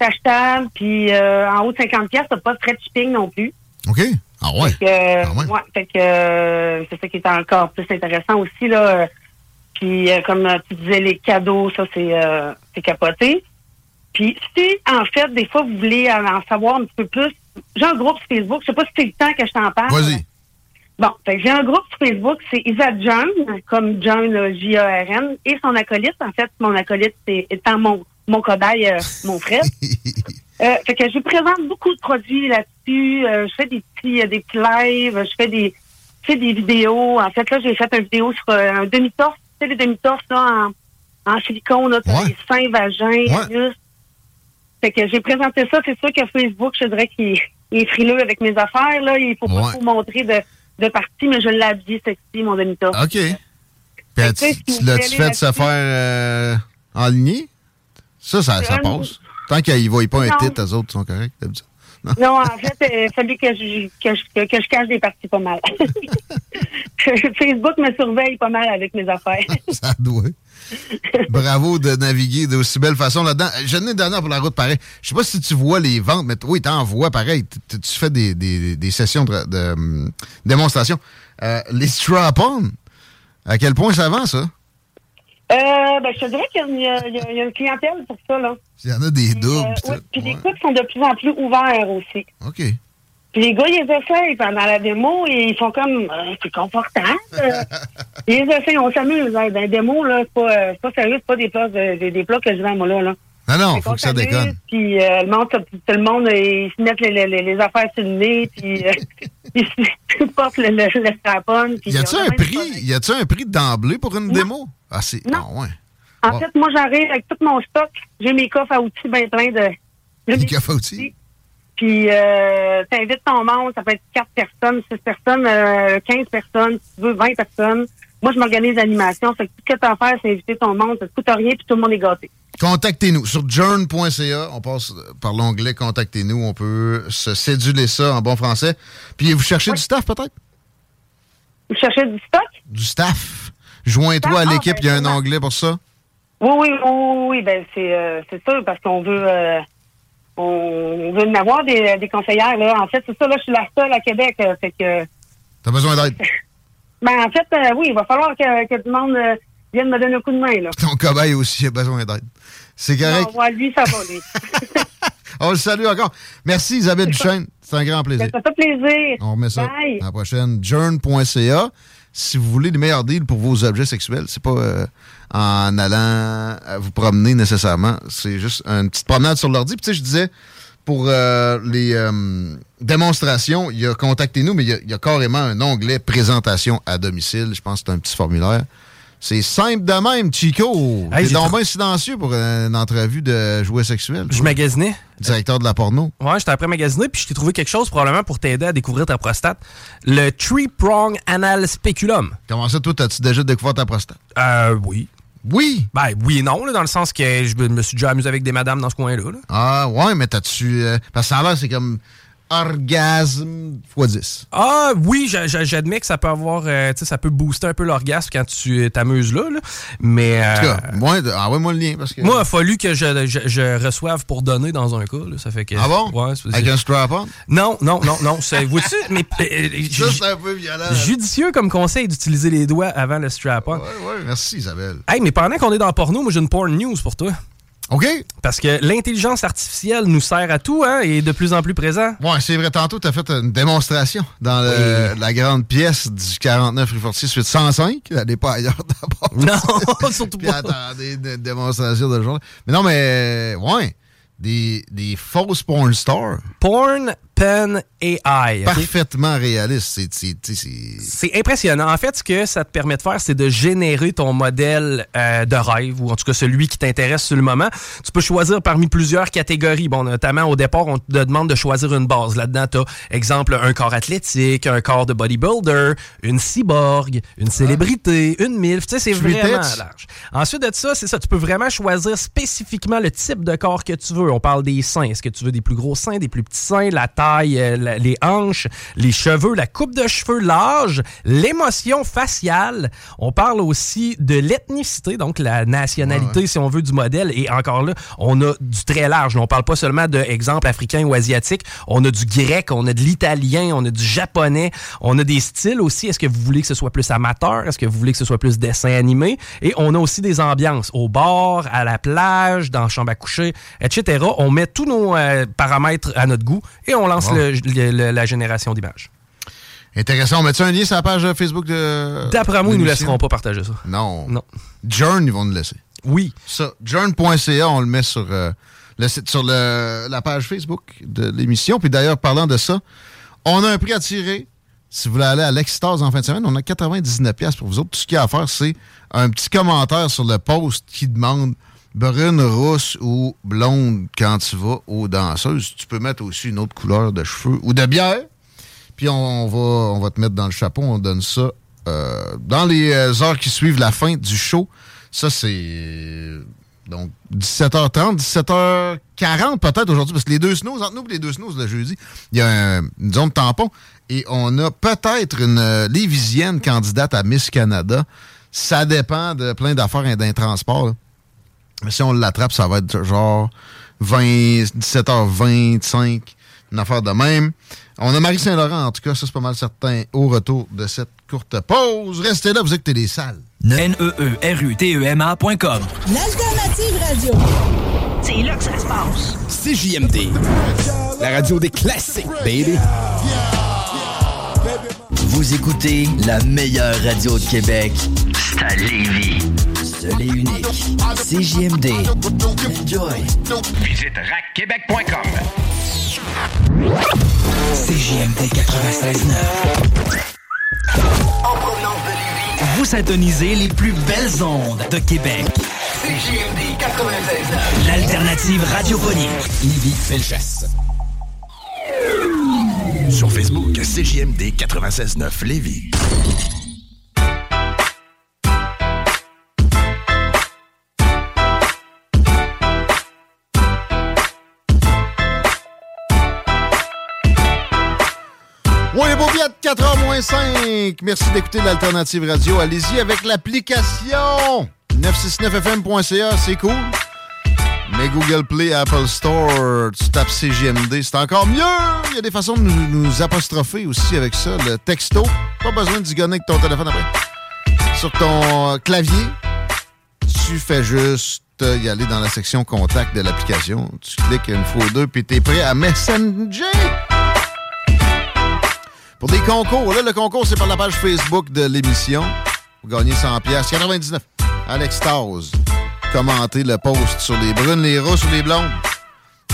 C'est achetable, puis euh, en haut de 50 pièces, t'as pas de frais de shipping non plus. OK? Ah ouais? Fait que, euh, ouais, fait que euh, c'est ça qui est encore plus intéressant aussi là. Puis euh, comme tu disais les cadeaux, ça c'est euh, c'est capoté. Puis si en fait des fois vous voulez en, savoir un petit peu plus, j'ai un groupe sur Facebook. Je sais pas si c'est le temps que je t'en parle. Vas-y. Bon, j'ai un groupe sur Facebook, c'est Isa John, comme John J-A-R-N, et son acolyte. En fait, mon acolyte c'est étant mon mon cobaye, euh, mon frère. Euh, fait que je présente beaucoup de produits là-dessus. Euh, je fais des petits, des petits lives, je fais des, je fais des vidéos. En fait, là, j'ai fait une vidéo sur un demi-torse. Sais, les demi-torses, en, en silicone, là, t'as les seins, vagins, anus. Fait que j'ai présenté ça. C'est sûr que Facebook, je dirais qu'il il est frileux avec mes affaires, là. Il faut pas Ouais. trop montrer de, de partie, mais je l'ai habillé sexy, mon demi-torse. OK. Puis as-tu- tu l'as-tu fait se faire euh, enligner? Ça, ça, ça Euh, passe. Tant qu'ils ne voient pas un titre, eux autres sont corrects. d'habitude. Non. En fait, il fallu que je, que, je, que, je cache des parties pas mal. Facebook me surveille pas mal avec mes affaires. ça doit. Bravo de naviguer d'aussi belle façon là-dedans. Je n'ai dernière pour la route pareil. Je sais pas si tu vois les ventes, mais oui, t'en vois pareil. Tu- fais des, des, des sessions de, de, hum, démonstration. Euh, les strap-on, à quel point ça vend, ça? Euh, ben, je te dirais qu'il y, a une- il y y a- une clientèle pour ça, là. Il y en a des doubles. Euh, tout. puis les coups sont de plus en plus ouverts aussi. OK. Puis les gars, ils les essayent pendant la démo et ils font comme, euh, c'est confortable. Ils essayent, on s'amuse. Hein. Dans les démos, là, c'est pas, euh, pas sérieux, c'est pas des plats, de- des, des plats que je vends, moi, là. là. Non, non, faut que ça déconne. Puis le monde, tout le monde, ils se mettent les, les, les- affaires sur le nez, puis ils portent le, le, le strap-on. Y a-tu un prix? Y a-tu un prix d'emblée pour une démo? Ah, c'est. Non. Ah, ouais. En Wow. fait, moi, j'arrive avec tout mon stock. J'ai mes coffres à outils bien plein de. mes coffres à outils? Puis, euh, t'invites ton monde, ça peut être 4 personnes, 6 personnes, euh, 15 personnes, si tu veux, 20 personnes. Moi, je m'organise l'animation. Fait que tout ce que t'as à faire, c'est inviter ton monde. Ça te coûte rien, puis tout le monde est gâté. Contactez-nous sur journ.ca. On passe par l'onglet Contactez-nous. On peut se céduler ça en bon français. Puis vous cherchez du staff, peut-être? Vous cherchez du stock? Du staff. Joins-toi à Ah, l'équipe. ben, Il y a un onglet pour ça. Oui, oui, oui, oui, ben c'est euh, sûr, parce qu'on veut euh, on veut en avoir des, des conseillères, là. En fait, c'est ça, là, je suis la seule à Québec. euh, fait que T'as besoin d'aide. ben en fait, euh, oui, il va falloir que, que tout le monde euh, vienne me donner un coup de main, là. Ton cobaye aussi a besoin d'aide. C'est correct. Non, ouais, lui, ça va, lui. On le salue encore. Merci Isabelle Duchesne. C'est un grand plaisir. Ça fait plaisir. On remet ça Bye. à la prochaine. Si vous voulez les meilleurs deals pour vos objets sexuels, c'est pas euh, en allant vous promener nécessairement. C'est juste une petite promenade sur l'ordi. Puis tu sais, je disais, pour euh, les euh, démonstrations, il y a Contactez-nous, mais il y y, a carrément un onglet présentation à domicile. Je pense que c'est un petit formulaire. C'est simple de même, Chico. Hey, T'es donc bien silencieux pour une entrevue de jouets sexuels. Je magasinais. Directeur de la porno. Ouais, j'étais après magasiner, puis je t'ai trouvé quelque chose probablement pour t'aider à découvrir ta prostate. Le Tree Prong Anal Speculum. Comment ça, toi, t'as-tu déjà découvert ta prostate? Euh, oui. Oui? Ben, oui et non, là, dans le sens que je me suis déjà amusé avec des madames dans ce coin-là. là. Ah, ouais, mais t'as-tu. euh, parce que ça a l'air, c'est comme orgasme x 10. Ah oui, j'a- j'a- j'admets que ça peut avoir, euh, tu sais, ça peut booster un peu l'orgasme quand tu t'amuses là, là. mais En tout euh, cas, moi, ah ouais, moi le lien. Parce que... moi, il a fallu que je, je- je reçoive pour donner dans un cas. là. ça fait que. Ah bon? Ouais, Avec un strap-on? Non, non, non, non. c'est- Vois-tu, mais euh, euh, Ça, ju- c'est un peu violent. judicieux comme conseil d'utiliser les doigts avant le strap-on. Ouais, ouais, merci Isabelle. Hey, mais pendant qu'on est dans le porno, moi j'ai une porn news pour toi. OK? Parce que l'intelligence artificielle nous sert à tout, hein, et est de plus en plus présent. Ouais, c'est vrai. Tantôt, t'as fait une démonstration dans le- la grande pièce du 49 rue Fortier suite 105. Elle n'est pas ailleurs d'abord. Non, surtout Puis pas. attendez, une démonstration de genre. Mais non, mais, ouais, des, des fausses porn stars. Porn Pen AI. Parfaitement réalistes. C'est, impressionnant. En fait, ce que ça te permet de faire, c'est de générer ton modèle euh, de rêve, ou en tout cas celui qui t'intéresse sur le moment. Tu peux choisir parmi plusieurs catégories. Bon, notamment au départ, on te demande de choisir une base. Là-dedans, tu as, exemple, un corps athlétique, un corps de bodybuilder, une cyborg, une célébrité, une MILF. Tu sais, c'est vraiment large. Ensuite de ça, c'est ça. Tu peux vraiment choisir spécifiquement le type de corps que tu veux. On parle des seins. Est-ce que tu veux des plus gros seins, des plus petits seins, la taille, euh, la- les hanches, les cheveux, la coupe de cheveux, l'âge, l'émotion faciale. On parle aussi de l'ethnicité, donc la nationalité, si on veut, du modèle. Et encore là, on a du très large. On parle pas seulement de exemple africain ou asiatique. On a du grec, on a de l'italien, on a du japonais. On a des styles aussi. Est-ce que vous voulez que ce soit plus amateur? Est-ce que vous voulez que ce soit plus dessin animé? Et on a aussi des ambiances au bord, à la plage, dans la chambre à coucher, etc. On met tous nos euh, paramètres à notre goût et on le- le- la génération d'images. intéressant. On met-tu un lien sur la page Facebook de. D'après moi, ils nous laisseront pas partager ça. Non. Non. Journ, ils vont nous laisser. Oui. Ça, journ.ca, on le met sur, euh, le site- sur le- la page Facebook de l'émission. Puis d'ailleurs, parlant de ça, on a un prix à tirer. Si vous voulez aller à l'Extase en fin de semaine, on a 99$ piastres pour vous autres. Tout ce qu'il y a à faire, c'est un petit commentaire sur le post qui demande brune, rousse ou blonde quand tu vas aux danseuses. Tu peux mettre aussi une autre couleur de cheveux ou de bière. Puis on, va, on va te mettre dans le chapeau. On donne ça euh, dans les euh, heures qui suivent la fin du show. Ça, c'est donc 17h30, 17h40 peut-être aujourd'hui, parce que les deux snooze, entre nous et les deux snooze le jeudi, il y a un- une zone tampon. Et on a peut-être une euh, Lévisienne candidate à Miss Canada. Ça dépend de plein d'affaires et d'un transport. Mais si on l'attrape, ça va être genre 20, 17h25, une affaire de même. On a Marie Saint-Laurent, en tout cas, ça c'est pas mal certain, au retour de cette courte pause. Restez là, vous écoutez les salles. N-E-E-R-U-T-E-M-A.com L'alternative radio. C'est là que ça se passe. CJMD. La radio des classiques, baby. Vous écoutez la meilleure radio de Québec. C'est à Lévis. Seul et unique. CJMD. Enjoy. Visite racquebec.com. CJMD 96.9. En provenance de Lévis. Vous syntonisez les plus belles ondes de Québec. CJMD 96.9. L'alternative radiophonique. Yves Felchasse. Sur Facebook, CJMD 96.9 Lévis. Paupiètes, 4h moins 5. Merci d'écouter l'Alternative Radio. Allez-y avec l'application 969fm.ca, c'est cool. Mais Google Play, Apple Store, tu tapes CGMD, c'est encore mieux. Il y a des façons de nous, nous apostropher aussi avec ça. Le texto, pas besoin de zigonner avec ton téléphone après. Sur ton euh, clavier, tu fais juste euh, y aller dans la section contact de l'application. Tu cliques une fois ou deux, puis t'es prêt à Messenger. Pour des concours, là, le concours, c'est par la page Facebook de l'émission. Vous gagnez 100 pièces 99 à l'extase. Commentez le post sur les brunes, les rousses ou les blondes.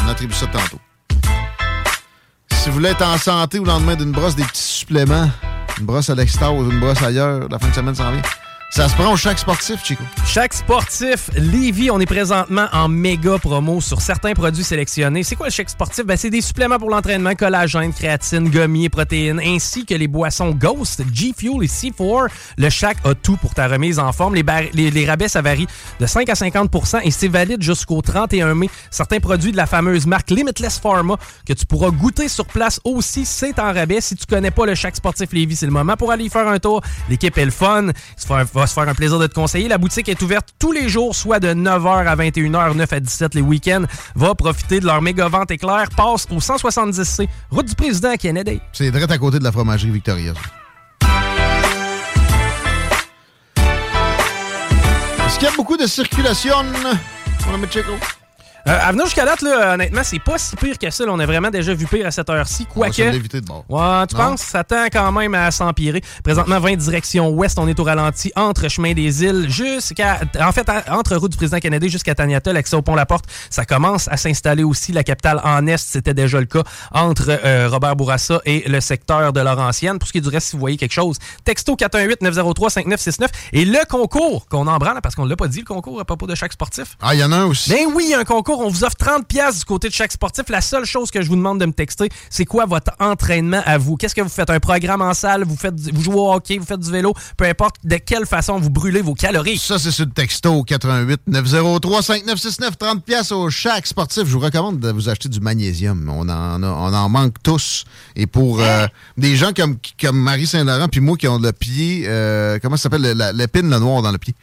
On attribue ça tantôt. Si vous voulez être en santé au lendemain d'une brosse, des petits suppléments, une brosse à l'extase une brosse ailleurs, la fin de semaine s'en vient, Ça se prend au chaque sportif, Chico. Chaque sportif, Lévis, on est présentement en méga promo sur certains produits sélectionnés. C'est quoi le chèque sportif? Ben, c'est des suppléments pour l'entraînement, collagène, créatine, gommiers, protéines, ainsi que les boissons Ghost, G Fuel et C4. Le chaque a tout pour ta remise en forme. Les, rabais, ça varie de 5 à 50% et c'est valide jusqu'au 31 mai. Certains produits de la fameuse marque Limitless Pharma que tu pourras goûter sur place aussi, c'est en rabais. Si tu connais pas le chaque sportif Lévis, c'est le moment pour aller y faire un tour. L'équipe est le fun. Va se faire un plaisir de te conseiller. La boutique est ouverte tous les jours, soit de 9h à 21h, 9 à 17 les week-ends. Va profiter de leur méga vente éclair. Passe au 170C, route du président Kennedy. C'est direct à côté de la fromagerie Victoria. Est-ce qu'il y a beaucoup de circulation, Chico? Euh, à venir jusqu'à date, là, honnêtement, c'est pas si pire que ça. là. on a vraiment déjà vu pire à cette heure-ci. On va Quoique. l'éviter de bord. Ouais, tu Non? penses? Ça tend quand même à s'empirer. Présentement, 20 direction ouest, on est au ralenti entre Chemin des Îles jusqu'à. En fait, entre route du président Kennedy jusqu'à Taniata, l'accès au pont La Porte, ça commence à s'installer aussi. La capitale en est, c'était déjà le cas entre euh, Robert Bourassa et le secteur de Laurentienne. Pour ce qui est du reste, si vous voyez quelque chose, texto 418-903-5969. Et le concours qu'on en branle, parce qu'on l'a pas dit, le concours à propos de chaque sportif. Ah, il y en a un aussi. Ben oui, il y a un concours. On vous offre 30 pièces du côté de chaque sportif. La seule chose que je vous demande de me texter, c'est quoi votre entraînement à vous? Qu'est-ce que vous faites? Un programme en salle? Vous, faites, vous jouez au hockey? Vous faites du vélo? Peu importe de quelle façon vous brûlez vos calories? Ça, c'est sur le texto 88 903 5969 30 pièces au chaque sportif. Je vous recommande de vous acheter du magnésium. On en, a- on en manque tous. Et pour euh, des gens comme, comme Marie Saint-Laurent puis moi qui ont le pied, euh, comment ça s'appelle, l'épine le noir dans le pied.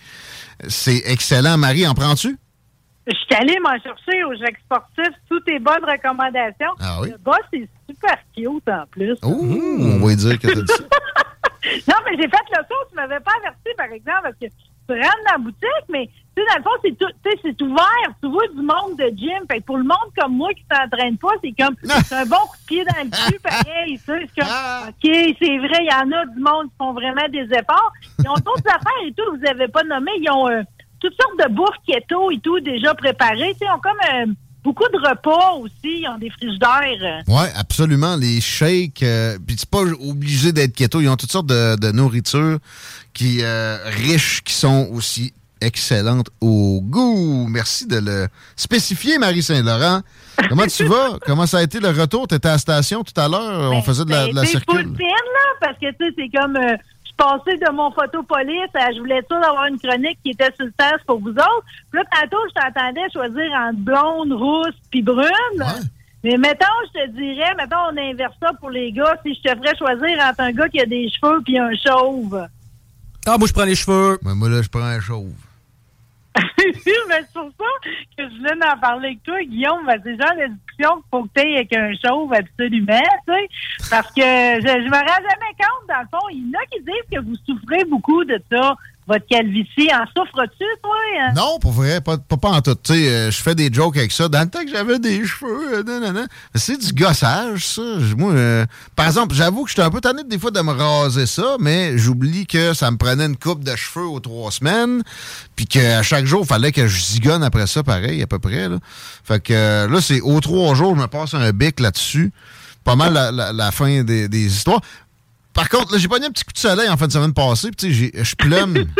C'est excellent. Marie, en prends-tu? Je suis allée m'en chercher au Jacques Sportif, toutes tes bonnes recommandations. Ah oui? Le boss est super cute en plus. Oh, on va lui dire que t'as dit ça. Non, mais j'ai fait le tour. Tu m'avais pas averti, par exemple, parce que tu rentres dans la boutique, mais tu sais, dans le fond, c'est tout, tu sais, c'est ouvert. Tu vois du monde de gym. Fait que pour le monde comme moi qui s'entraîne pas, c'est comme, c'est un bon coup de pied dans le cul, pareil. Tu sais, c'est comme, OK, c'est vrai, il y en a du monde qui font vraiment des efforts. Ils ont d'autres affaires et tout, vous avez pas nommé. Ils ont euh, toutes sortes de bouffe keto et tout déjà préparées. Ils ont comme euh, beaucoup de repas aussi. Ils ont des frigidaires. euh. Oui, absolument. Les shakes, euh, puis c'est pas obligé d'être keto. Ils ont toutes sortes de, de nourriture qui euh, riches, qui sont aussi excellentes au goût. Merci de le spécifier, Marie Saint-Laurent. Comment tu vas? Comment ça a été le retour? Tu étais à la station tout à l'heure? On faisait de la, de la Ben, c'est full circule. fine, là, parce que, tu sais, c'est comme... je passais de mon photopolice à je voulais ça d'avoir une chronique qui était sur le sens pour vous autres. Puis là, tantôt, je t'entendais choisir entre blonde, rousse puis brune. Mais mettons, je te dirais, mettons, on inverse ça pour les gars, si je te ferais choisir entre un gars qui a des cheveux puis un chauve. Ah, moi, je prends les cheveux. moi, là, je prends un chauve. mais c'est pour ça que je voulais en parler avec toi, Guillaume. Ben, c'est genre de discussion qu'il faut que tu avec un chauve absolument, tu sais. Parce que je, je me rends jamais compte, dans le fond. Il y en a qui disent que vous souffrez beaucoup de ça, votre calvitie. En souffres-tu, toi? Non, pour vrai, pas, pas, pas en tout. Tu sais, euh, je fais des jokes avec ça. Dans le temps que j'avais des cheveux, euh, c'est du gossage, ça. Moi, euh, par exemple, j'avoue que j'étais un peu tanné des fois de me raser ça, mais j'oublie que ça me prenait une coupe de cheveux aux trois semaines, puis qu'à chaque jour, il fallait que je zigonne après ça, pareil, à peu près. Là. Fait que euh, là, c'est aux trois jours, je me passe un bic là-dessus. Pas mal la, la- la fin des histoires. Par contre, là, j'ai pogné un petit coup de soleil en fin de semaine passée, puis tu sais, j'ai- je plume.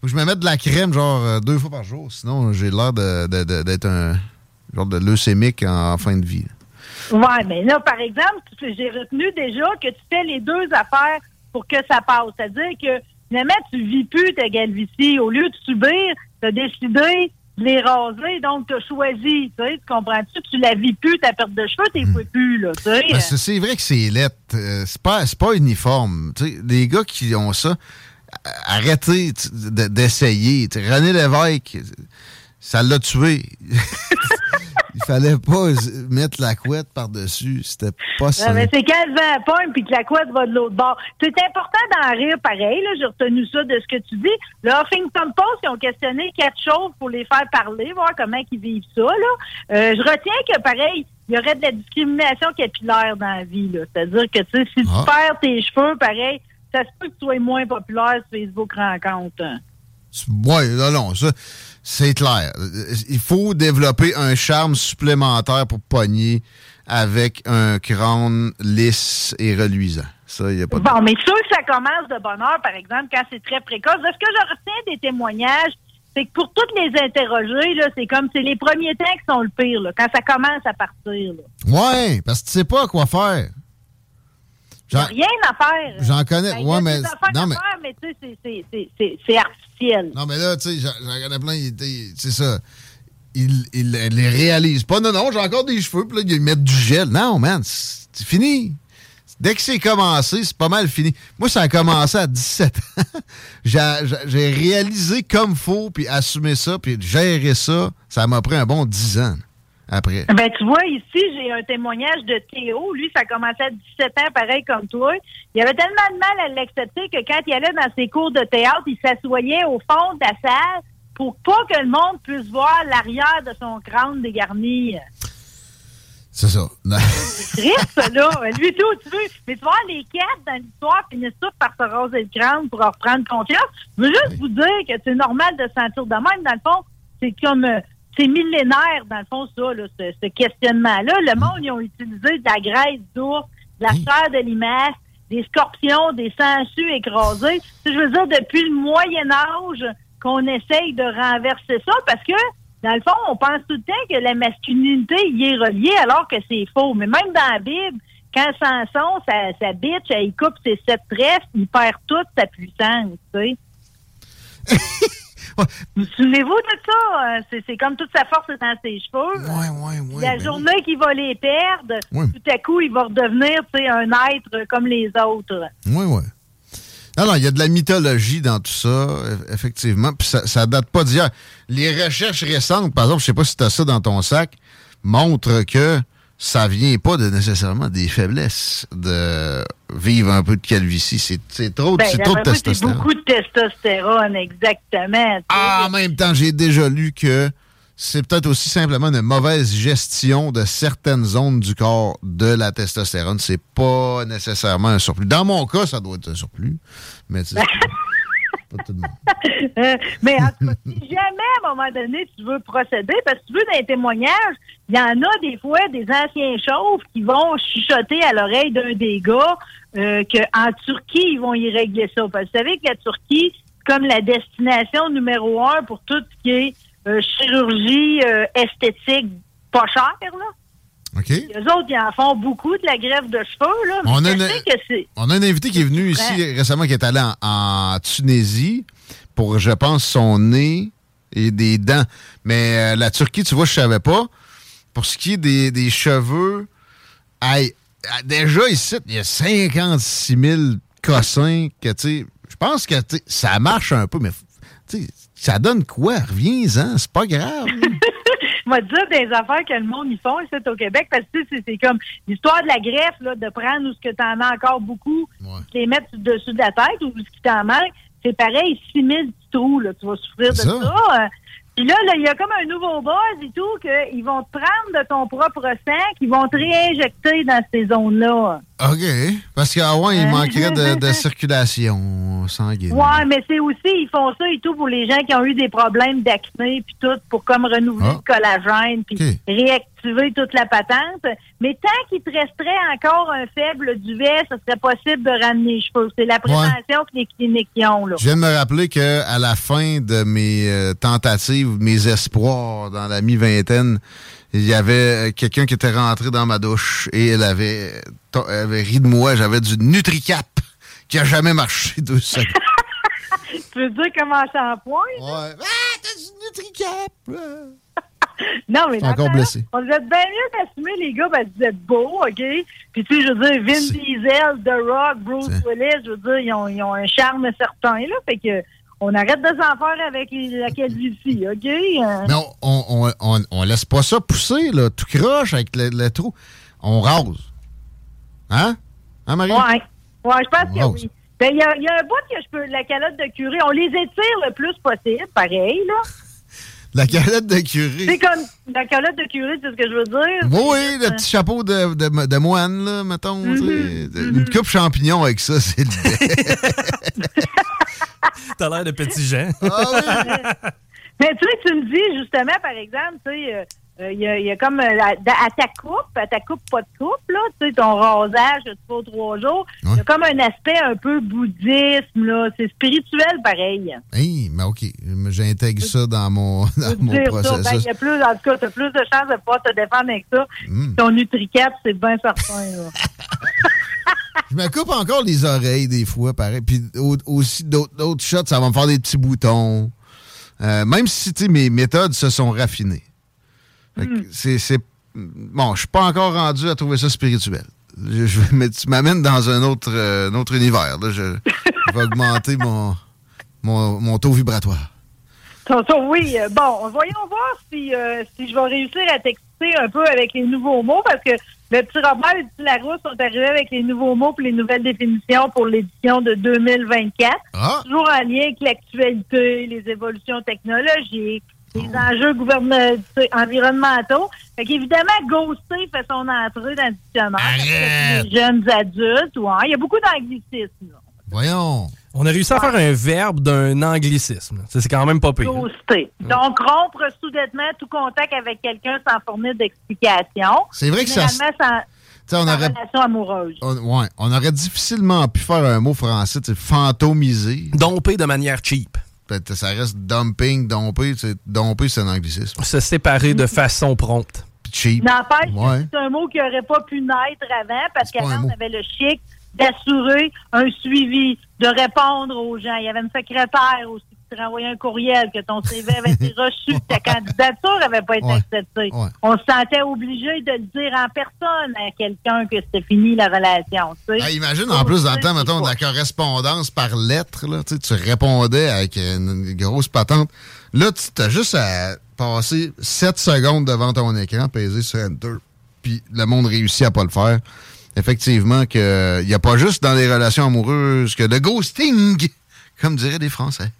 Faut que je me mette de la crème, genre, euh, deux fois par jour. Sinon, j'ai l'air d'être un genre de leucémique en, fin de vie. Ouais, mais là, par exemple, j'ai retenu déjà que tu fais les deux affaires pour que ça passe. C'est-à-dire que finalement, tu vis plus ta calvitie. Au lieu de subir, tu as décidé les raser, donc tu as choisi. Tu sais, tu comprends-tu? Tu la vis plus, ta perte de cheveux, t'es plus, là. Tu sais. Ben, c'est- vrai que c'est lettre. euh, c'est pas, c'est pas uniforme. Tu sais, les gars qui ont ça, arrêtez d'essayer. René Lévesque, ça l'a tué. Il fallait pas mettre la couette par-dessus. C'était pas ça. mais c'est quand le vent pogne puis que la couette va de l'autre bord. C'est important d'en rire pareil. Là, j'ai retenu ça de ce que tu dis. Le Huffington Post, ils ont questionné quatre choses pour les faire parler, voir comment ils vivent ça. Là. Euh, je retiens que pareil, il y aurait de la discrimination capillaire dans la vie. là. C'est-à-dire que tu si tu Ah. perds tes cheveux, pareil, ça se peut que tu sois moins populaire sur Facebook rencontre. Oui, non, non, ça, c'est clair. Il faut développer un charme supplémentaire pour pogner avec un crâne lisse et reluisant. Ça, il a pas de... Bon, mais sûr que ça commence de bonne heure, par exemple, quand c'est très précoce. De ce que je retiens des témoignages, c'est que pour toutes les interroger, là, c'est comme c'est les premiers temps qui sont le pire, là, quand ça commence à partir. Là. Ouais, parce que tu sais pas quoi faire. Y rien à faire. J'en connais. Ben, y ouais, mais. Non, mais. faire, mais c'est- Non, mais là, tu sais, j'en connais plein, il c'est ça. Ils il, les réalisent pas. Non, non, j'ai encore des cheveux, puis là, ils mettent du gel. Non, man, c'est fini. Dès que c'est commencé, c'est pas mal fini. Moi, ça a commencé à 17 ans. J'ai réalisé comme faut, puis assumé ça, puis gérer ça. Ça m'a pris un bon 10 ans après? Ben, tu vois, ici, j'ai un témoignage de Théo. Lui, ça commençait à 17 ans, pareil comme toi. Il avait tellement de mal à l'accepter que quand il allait dans ses cours de théâtre, il s'assoyait au fond de la salle pour pas que le monde puisse voir l'arrière de son crâne dégarni. C'est ça. C'est triste, là. Lui, tout, tu veux. Mais tu vois, les quatre dans l'histoire finissent tous par se raser le crâne pour reprendre confiance. Je veux juste vous dire que c'est normal de se sentir de même. Dans le fond, c'est comme. C'est millénaire, dans le fond, ça, là, ce, ce questionnement-là. Le monde, ils ont utilisé de la graisse d'ours, de la chair de limace, des scorpions, des sangsues écrasés. Je veux dire, depuis le Moyen Âge qu'on essaye de renverser ça parce que, dans le fond, on pense tout le temps que la masculinité y est reliée alors que c'est faux. Mais même dans la Bible, quand Samson, sa, sa bitch, elle coupe ses sept tresses, il perd toute sa puissance, tu sais. Vous souvenez-vous de ça? Euh, C'est, c'est comme toute sa force est dans ses cheveux. Ouais, la journée qu'il va les perdre, tout à coup, il va redevenir un être comme les autres. Oui, oui. Non, non, il y a de la mythologie dans tout ça, eff- effectivement. Puis ça, ça date pas d'hier. Les recherches récentes, par exemple, je sais pas si tu as ça dans ton sac, montrent que ça vient pas de nécessairement des faiblesses de vivre un peu de calvitie. C'est trop, Ben, trop de moi, c'est testostérone. beaucoup de testostérone, exactement. Ah, en même temps, j'ai déjà lu que c'est peut-être aussi simplement une mauvaise gestion de certaines zones du corps de la testostérone. C'est pas nécessairement un surplus. Dans mon cas, ça doit être un surplus. Mais tu sais, Euh, mais en tout cas, si jamais, à un moment donné, tu veux procéder, parce que tu veux, les témoignages, il y en a des fois des anciens chauves qui vont chuchoter à l'oreille d'un des gars euh, qu'en Turquie, ils vont y régler ça. Parce que vous savez que la Turquie, comme la destination numéro un pour tout ce qui est euh, chirurgie esthétique pas chère, là. OK? Les autres, ils en font beaucoup de la greffe de cheveux, là. On a une- que. On a un invité qui est venu ici Ouais. récemment, qui est allé en, en Tunisie pour, je pense, son nez et des dents. Mais euh, la Turquie, tu vois, je savais pas. Pour ce qui est des, des cheveux, hey, ah, déjà ici, il y a 56 000 cossins que, tu sais, je pense que ça marche un peu, mais ça donne quoi? Reviens-en, c'est pas grave. Vais te dire des affaires que le monde y font ici au Québec parce que c'est c'est comme l'histoire de la greffe, là, de prendre où ce que tu en as encore beaucoup, les mettre dessus de la tête ou ce qui t'en manque. C'est pareil, 6 000 petits trous, là, tu vas souffrir de C'est ça. ça. Euh, Puis là, là, il y a comme un nouveau buzz et tout, qu'ils vont te prendre de ton propre sang, qu'ils vont te réinjecter dans ces zones-là. OK. Parce qu'avant, il Hein? manquerait de, de circulation sanguine. Ouais, mais c'est aussi, ils font ça et tout pour les gens qui ont eu des problèmes d'acné puis tout, pour comme renouveler Ah. le collagène puis réactiver toute la patente. Mais tant qu'il te resterait encore un faible duvet, ce serait possible de ramener les cheveux. C'est la prévention que les cliniques y ont, là. Je viens de me rappeler qu'à la fin de mes euh, tentatives, mes espoirs dans la mi-vingtaine, il y avait euh, quelqu'un qui était rentré dans ma douche et elle avait, elle avait ri de moi. J'avais du Nutricap qui a jamais marché deux secondes. tu veux dire comment shampoing? Ouais. Ah, t'as du Nutricap! Non, mais encore blessé. On êtes bien mieux d'assumer, les gars, parce que vous êtes beaux, OK? Puis, tu sais, je veux dire, Vin Diesel, The Rock, Bruce Willis, je veux dire, ils ont, ils ont un charme certain, là. Fait que, on arrête de s'en faire avec la calvitie, OK? Mais on, on, on, laisse pas ça pousser, là, tout croche avec le, le trou. On rase. Hein? Hein, Marie? Ouais. Ouais, je pense que oui. Ben, il y a, il y a un bout que je peux, la calotte de curé, on les étire le plus possible, pareil, là. La galette de curé. C'est comme, la calotte de curé, c'est ce que je veux dire. Oui, le petit chapeau de, de, de moine, là, mettons. sais. Une coupe champignon avec ça, c'est le T'as l'air de petit Jean. Mais tu sais, tu me dis justement, par exemple, tu sais, euh, euh, il y, a, il y a comme euh, à, à ta coupe, à ta coupe pas de coupe, là, tu sais, ton rasage, tu fais trois jours, il y a comme un aspect un peu bouddhisme, là. C'est spirituel pareil. Hey, mais OK. J'intègre ça dans mon, dans mon Dire ça, processus. ben, il y a plus, en tout cas, t'as plus de chances de pouvoir te défendre avec ça. Hmm. Ton NutriCap, c'est bien certain, là. Je me coupe encore les oreilles des fois, pareil. Puis au- aussi d'autres shots, ça va me faire des petits boutons. Euh, même si tu sais, mes méthodes se sont raffinées. Fait que c'est-. Bon, je suis pas encore rendu à trouver ça spirituel. Je, je vais- mais tu m'amènes dans un autre, euh, un autre univers. Là. Je, je vais augmenter mon, mon, mon taux vibratoire. Oui. euh, bon, voyons voir si, euh, si je vais réussir à t'exciter un peu avec les nouveaux mots, parce que le petit Robert et le petit Larousse sont arrivés avec les nouveaux mots et les nouvelles définitions pour l'édition de 2024. Ah! Toujours en lien avec l'actualité, les évolutions technologiques, les enjeux gouvernement- environnementaux. Fait qu'évidemment, Ghosté fait son entrée dans le dictionnaire. Les jeunes adultes, ouais. Il y a beaucoup d'anglicisme. Voyons. On a réussi à faire un verbe d'un anglicisme. Ça, C'est quand même pas pire. Donc, rompre soudainement tout contact avec quelqu'un sans fournir d'explication. C'est vrai que ça- sans, Tu sais, on sans aurait, relation amoureuse. on, ouais, on aurait difficilement pu faire un mot français, tu sais, fantomiser. Domper de manière cheap. Ça reste dumping, domper. tu sais, Domper, c'est un anglicisme. Se séparer de façon prompte. Cheap. N'empêche Ouais. c'est un mot qui n'aurait pas pu naître avant parce qu'avant, on avait le chic d'assurer un suivi, de répondre aux gens. Il y avait une secrétaire aussi qui te renvoyait un courriel que ton CV avait été reçu, que ta candidature n'avait pas été Ouais. acceptée. Ouais. On se sentait obligé de le dire en personne à quelqu'un que c'était fini la relation. tu sais. Imagine, en plus, dans le temps, mettons, de la correspondance par lettre, là, tu sais, tu répondais avec une grosse patente. Là, tu as juste à passer 7 secondes devant ton écran, peser sur Enter, puis le monde réussit à pas le faire. Effectivement, que il n'y a pas juste dans les relations amoureuses que le ghosting, comme diraient les Français.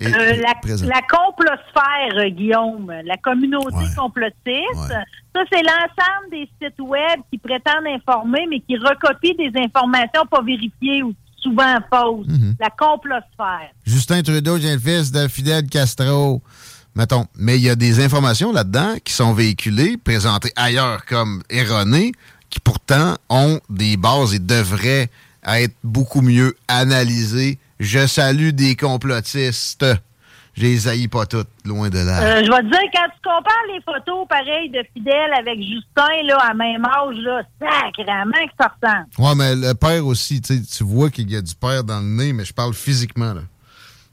Euh, la, la complosphère, euh, Guillaume, la communauté complotiste, ça, c'est l'ensemble des sites web qui prétendent informer, mais qui recopient des informations pas vérifiées ou souvent fausses. Mhm. La complosphère. Justin Trudeau, j'ai le fils de Fidel Castro. Mettons. Mais il y a des informations là-dedans qui sont véhiculées, présentées ailleurs comme erronées, qui pourtant ont des bases et devraient être beaucoup mieux analysées. Je salue des complotistes. Je les haïs pas toutes, loin de là. Euh, je vais te dire, quand tu compares les photos pareilles de Fidèle avec Justin, là, à même âge, là, sacrément que ça ressemble. Ouais, mais le père aussi, tu vois qu'il y a du père dans le nez, mais je parle physiquement, là.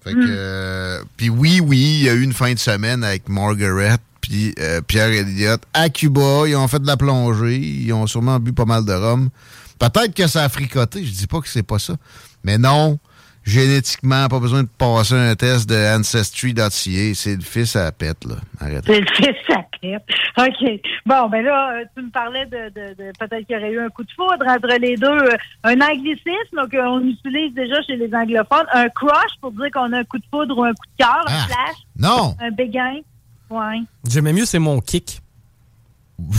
Fait que, Mm. euh, puis oui, oui, il y a eu une fin de semaine avec Margaret, puis euh, Pierre Elliott à Cuba. Ils ont fait de la plongée, ils ont sûrement bu pas mal de rhum. Peut-être que ça a fricoté, je dis pas que c'est pas ça. Mais non, génétiquement, pas besoin de passer un test de Ancestry.ca. C'est le fils à la pète, là. Arrête. C'est le fils sacré. OK. Bon, ben là, euh, tu me parlais de, de- de- peut-être qu'il y aurait eu un coup de foudre entre les deux. Euh, Un anglicisme qu'on utilise déjà chez les anglophones. Un crush pour dire qu'on a un coup de foudre ou un coup de cœur, un flash. non. Un béguin. Ouais. J'aimais mieux, c'est mon kick.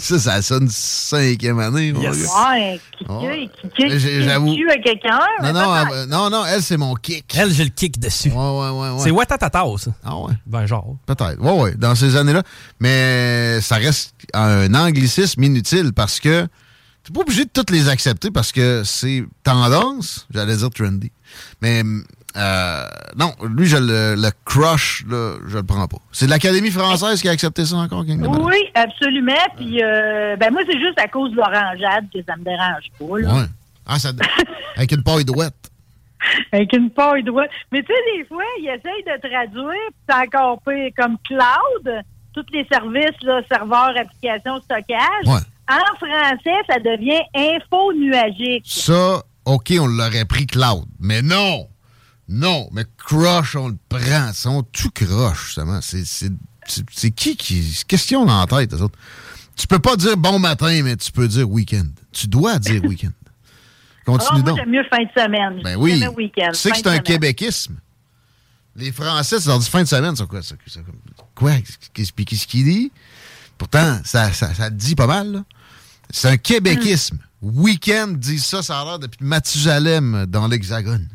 ça, ça sonne cinquième année. gars. Ouais, kicker, kicker, J'ai- j'avoue. kicker à quelqu'un. Non, mais non, elle- non, non, elle, c'est mon kick. Elle, j'ai le kick dessus. Ouais, ouais, ouais. ouais. C'est Watatata, ça. Ah ouais? Ben, genre. Peut-être. Ouais, ouais, dans ces années-là. Mais ça reste un anglicisme inutile parce que t'es pas obligé de toutes les accepter parce que c'est tendance, j'allais dire trendy. Mais euh, non, lui, je le, le crush, là, je le prends pas. C'est l'Académie française qui a accepté ça encore, King Lemon? Oui, absolument. Puis, euh, ben moi, c'est juste à cause de l'orangeade que ça me dérange pas. Là. Ouais. Ah, ça, avec une paille douette. Avec une paille doigt. Mais tu sais, des fois, ils essayent de traduire, puis c'est encore pire, comme cloud, tous les services, là, serveurs, applications, stockage. Ouais. En français, ça devient info nuagique. Ça, OK, on l'aurait pris cloud. Mais non! Non, mais crush, on le prend. Ils sont tout croche, justement. C'est, c'est, c'est, c'est qui qui. Qu'est-ce qu'ils ont la tête, eux autres? Tu peux pas dire bon matin, mais tu peux dire week-end. Tu dois dire week-end. Continue Ah, moi, donc. j'aime mieux fin de semaine. Ben oui. Tu sais que c'est un semaine. québéquisme. Les Français, ça leur dit fin de semaine, c'est quoi ça? quoi? Qu'est-ce puis qu'est-ce qu'il dit? Pourtant, ça, ça, ça dit pas mal, là. C'est un québéquisme. Week-end dit ça, ça a l'air depuis Mathusalem dans l'Hexagone.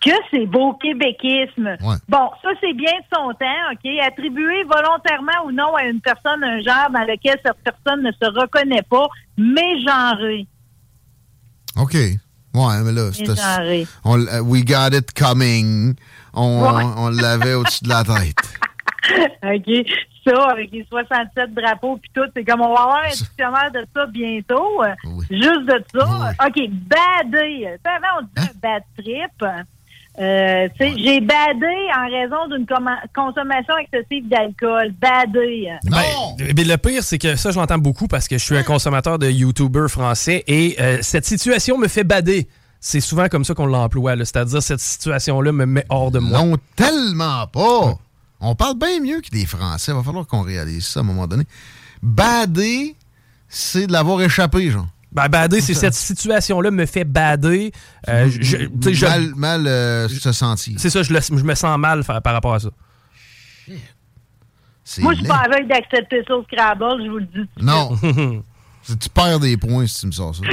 Que c'est beau québéquisme. Bon, ça, c'est bien de son temps, OK? Attribuer volontairement ou non à une personne un genre dans lequel cette personne ne se reconnaît pas, mais genré. OK. Ouais, mais là, c'était. Mégenré. on l- uh, We got it coming. On, Ouais. on, on l'avait au-dessus de la tête. OK. Ça, avec les 67 drapeaux puis tout, c'est comme on va avoir un dictionnaire de ça bientôt. euh, Juste de ça. OK, badé. Avant, on disait un bad trip. Euh, J'ai badé en raison d'une consommation excessive d'alcool. Badé. Ben, mais le pire, c'est que ça, je l'entends beaucoup parce que je suis un consommateur de YouTubers français et euh, cette situation me fait bader. C'est souvent comme ça qu'on l'emploie, c'est-à-dire cette situation-là me met hors de moi. Non, tellement pas. On parle bien mieux que les Français. Il va falloir qu'on réalise ça à un moment donné. Bader, c'est de l'avoir échappé, genre. Ben, bader, c'est cette situation-là me fait bader. Euh, je- je- tu sais, je- mal mal euh, se sentir. C'est ça, je, le- je me sens mal fa- par rapport à ça. C'est Moi, je suis pas avec d'accepter ça au Scrabble, je vous le dis. tout de Non. Tu perds des points si tu me sors ça.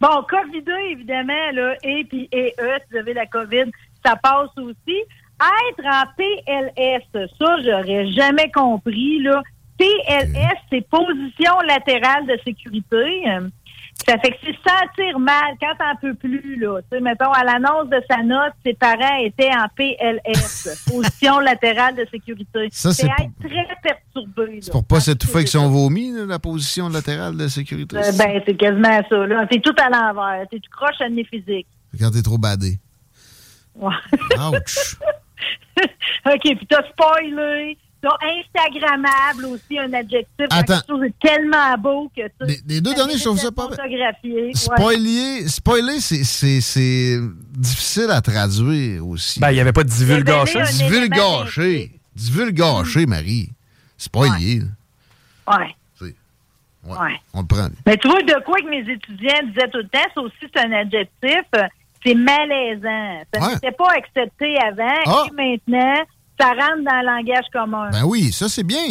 Bon, COVID, évidemment, là, et puis et E, si vous avez la COVID, ça passe aussi. Être en PLS, ça, j'aurais jamais compris, là. PLS, c'est position latérale de sécurité. Ça fait que c'est sentir mal quand t'en peux plus, là. Tu sais, mettons, à l'annonce de sa note, ses parents étaient en PLS, position latérale de sécurité. Ça, c'est être très perturbé, C'est pour pas s'étouffer avec son vomi, la position latérale de sécurité. Euh, ben, c'est quasiment ça, là. T'es tout à l'envers. T'es tout croche à nez physique. Quand t'es trop badé. Ouais. Ouch. OK, puis t'as spoilé. T'as Instagrammable aussi, un adjectif. Attends. Quelque chose de tellement beau que ça. Les, les deux derniers, je trouve ça pas. photographié. Spoiler, spoiler c'est- c'est c'est difficile à traduire aussi. Ben, il n'y avait pas de. Révéler un Divulgâché. Divulgâché, Marie. Spoiler. Ouais. Ouais. Ouais. On le prend. Mais tu vois, de quoi que mes étudiants disaient tout le temps, ça aussi, c'est un adjectif. C'est malaisant. Ça Ouais. n'était pas accepté avant. Ah. Et maintenant, ça rentre dans le langage commun. Ben oui, ça c'est bien.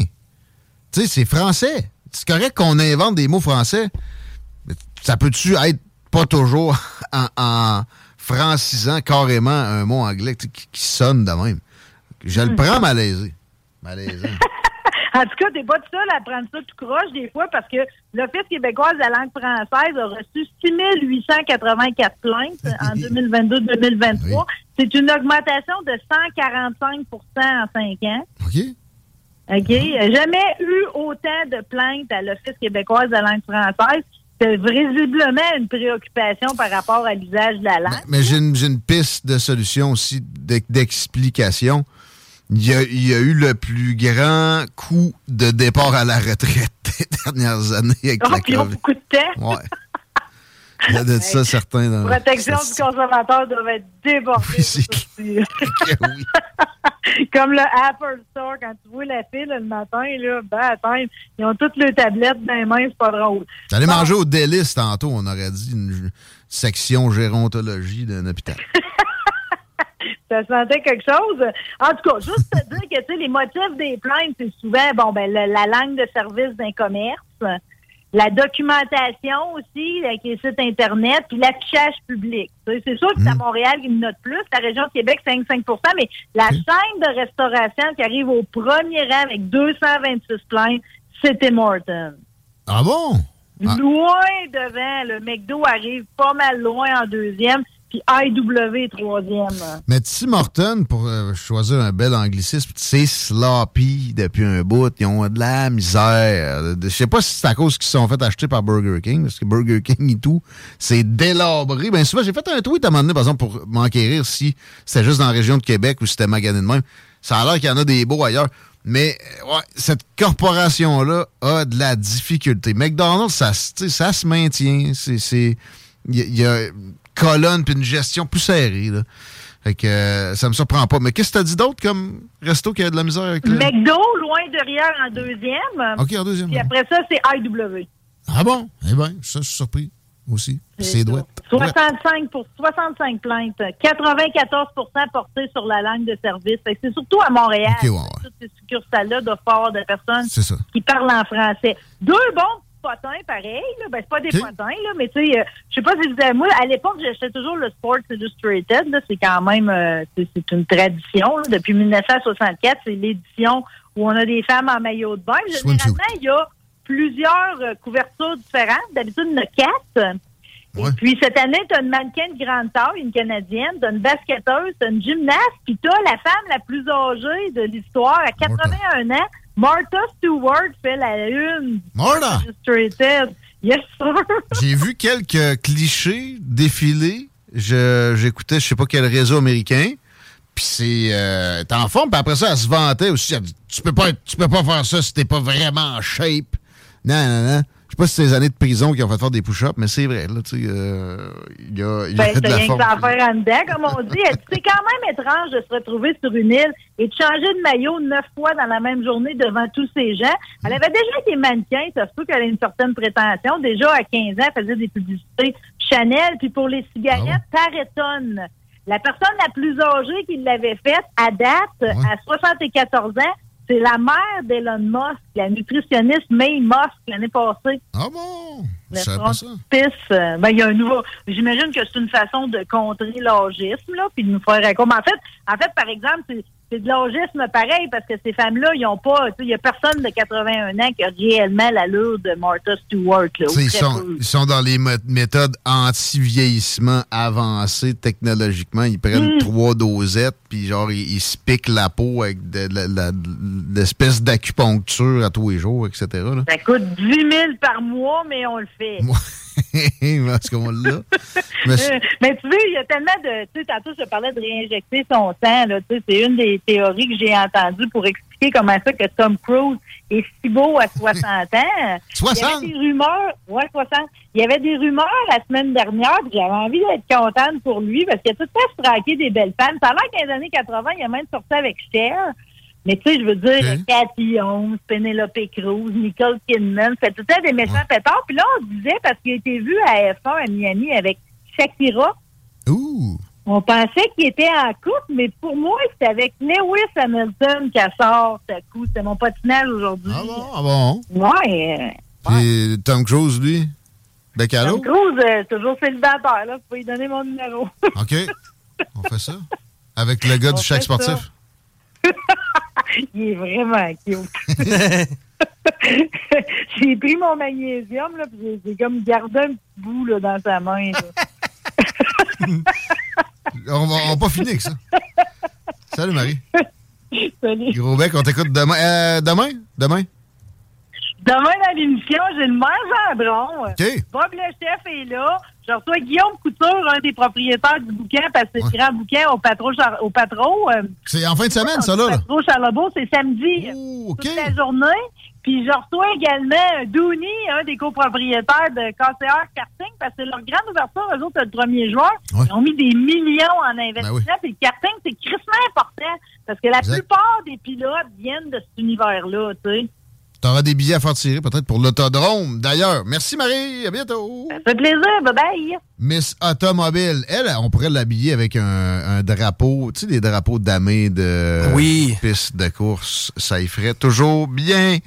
Tu sais, c'est français. C'est correct qu'on invente des mots français. Mais ça peut-tu être pas toujours en, en francisant carrément un mot anglais qui, qui sonne de même? Je le prends malaisé. Malaisant. En tout cas, t'es pas tout seul à prendre ça tout croche des fois parce que l'Office québécois de la langue française a reçu 6884 plaintes en 2022-2023. C'est une augmentation de 145% en 5 ans. OK. OK? Jamais eu autant de plaintes à l'Office québécois de la langue française. C'est visiblement une préoccupation par rapport à l'usage de la langue. Mais j'ai une, une piste de solution aussi, d'ex- d'explication. Il y, a, il y a eu le plus grand coup de départ à la retraite des dernières années avec Oh, la puis ils ont COVID. beaucoup de temps. Ouais. Il y a de ça certains dans Protection du consommateur doit être débordée. aussi. Comme le Apple Store, quand tu vois la file le matin, là, ben, attends, ils ont toutes les tablettes dans les mains, c'est pas drôle. J'allais manger au délice tantôt, on aurait dit une section gérontologie d'un hôpital. Ça sentait quelque chose. En tout cas, juste te dire que tu sais, les motifs des plaintes, c'est souvent bon ben le- la langue de service d'un commerce, la documentation aussi, avec les sites internet, puis l'affichage public. C'est sûr que c'est à Montréal qui note plus. La région de Québec, c'est 5 mais la chaîne de restauration qui arrive au premier rang avec 226 plaintes, c'était Morton. Ah bon? Loin devant. Le McDo arrive pas mal loin en deuxième, puis IW troisième. Mais Tim Morton, pour euh, choisir un bel anglicisme, c'est sloppy depuis un bout. Ils ont de la misère. Je sais pas si c'est à cause qu'ils se sont fait acheter par Burger King, parce que Burger King et tout, c'est délabré. Ben souvent, j'ai fait un tweet à un moment donné, par exemple, pour m'enquérir si c'était juste dans la région de Québec ou si c'était magané de même. Ça a l'air qu'il y en a des beaux ailleurs. Mais euh, ouais, cette corporation-là a de la difficulté. McDonald's, ça, ça se maintient. C'est- il y a une colonne puis une gestion plus serrée. Là. Fait que euh, ça me surprend pas. Mais qu'est-ce que t'as dit d'autre comme resto qui a de la misère avec le. McDo, loin derrière en deuxième. OK, en deuxième. Puis après ça, c'est IW. Ah bon? Eh bien, ça, je suis surpris aussi. C'est douette. 65 pour 65 plaintes, 94% portées sur la langue de service. C'est surtout à Montréal. Ok, ouais, ouais. Toutes ces succursales-là doivent avoir de personnes qui parlent en français. Deux bons potins pareil. Là. Ben, c'est pas des potins, là, mais tu sais, euh, je sais pas si vous avez... Moi, à l'époque, j'achetais toujours le Sports Illustrated. Là. C'est quand même... euh, c'est, c'est une tradition. là. Depuis 1964, c'est l'édition où on a des femmes en maillot de bain. Généralement, il y a plusieurs euh, couvertures différentes. D'habitude, il y en a quatre. Et puis, cette année, tu as une mannequin de grande taille, une Canadienne, tu as une basketteuse, tu as une gymnaste, puis tu as la femme la plus âgée de l'histoire, à 81 ans, Martha Stewart, fait la une. Martha! Yes, sir. J'ai vu quelques clichés défiler. Je- J'écoutais, je sais pas quel réseau américain. Puis c'est. Euh, t'es en forme, puis après ça, elle se vantait aussi. Elle dit, tu peux pas, tu peux pas faire ça si t'es pas vraiment en shape. Non, non, non. Je sais pas si c'est les années de prison qui ont fait faire des push-ups, mais c'est vrai, là, tu sais. euh, Il y a, il y a Ben, de la rien que faire en dedans, comme on dit. Dit, C'est quand même étrange de se retrouver sur une île et de changer de maillot neuf fois dans la même journée devant tous ces gens. Elle avait déjà été mannequin, ça se peut qu'elle ait une certaine prétention. Déjà, à 15 ans, elle faisait des publicités Chanel, puis pour les cigarettes, Pareton. La personne la plus âgée qui l'avait faite, à date, à 74 ans, c'est la mère d'Elon Musk, la nutritionniste May Musk, l'année passée. Ah bon? Le frontispice, euh, ben, il y a un nouveau. J'imagine que c'est une façon de contrer l'âgisme, là, puis de nous faire un en fait, en fait, par exemple, c'est, c'est de l'âgisme pareil, parce que ces femmes-là, ils ont pas, il y a personne de 81 ans qui a réellement l'allure de Martha Stewart, là. Ils sont, peu. ils sont dans les méthodes anti-vieillissement avancées technologiquement. Ils prennent Mm. trois dosettes, puis genre, ils, ils se piquent la peau avec de, la- la- de l'espèce d'acupuncture à tous les jours, etc. là. Ça coûte 10 000 par mois, mais on le fait. Mais Euh, Mais tu sais, il y a tellement de. Tu sais, tantôt, je parlais de réinjecter son sang. Là, tu sais, c'est une des théories que j'ai entendues pour expliquer comment ça que Tom Cruise est si beau à 60 ans. 60? Il y avait des rumeurs. Ouais, 60. Il y avait des rumeurs la semaine dernière, puis j'avais envie d'être contente pour lui parce qu'il a tout le temps straqué des belles femmes. Ça a l'air qu'dans les années 80, il a même sorti avec Cher. Mais tu sais, je veux dire, Cathy Holmes, Penelope Cruz, Nicole Kidman, fait tout temps des méchants pétards. Puis là, on disait, parce qu'il a été vu à F1 à Miami avec Shakira, on pensait qu'il était en couple, mais pour moi, c'était avec Lewis Hamilton qui sort ce coup. C'était mon patinage aujourd'hui. Ah bon? Ouais. euh, Puis Tom Cruise, lui, bec à Tom? Cruise, euh, toujours célibataire, là. Vous pouvez lui donner mon numéro. OK. On fait ça. Avec le gars On du chèque ça. Il est vraiment cute. j'ai pris mon magnésium, là, puis j'ai- comme gardé un petit bout, là, dans sa main. On va, on va pas finir avec ça. Salut, Marie. Salut. Gros bec, on t'écoute demain. Euh, demain? Demain? Demain, dans l'émission, j'ai le maire Gendron. OK. Bob le chef est là. Je reçois Guillaume Couture, un des propriétaires du bouquin, parce que c'est le grand bouquin au patron. Au patron euh, C'est en fin de semaine, ça, là? Patro Charlebourg, c'est samedi. Toute la journée. Puis je reçois également Dooney, un des copropriétaires de KCR Karting, parce que c'est leur grande ouverture, eux autres, le 1er juin. Ils ont mis des millions en investissement. Puis le karting, c'est crissement important, parce que la Exact. plupart des pilotes viennent de cet univers-là, tu sais. T'auras des billets à faire tirer, peut-être pour l'autodrome. D'ailleurs, merci, Marie. À bientôt. Ça fait plaisir. Bye-bye. Miss Automobile, elle, on pourrait l'habiller avec un, un drapeau, tu sais, des drapeaux damés de Oui. piste de course. Ça y ferait toujours bien.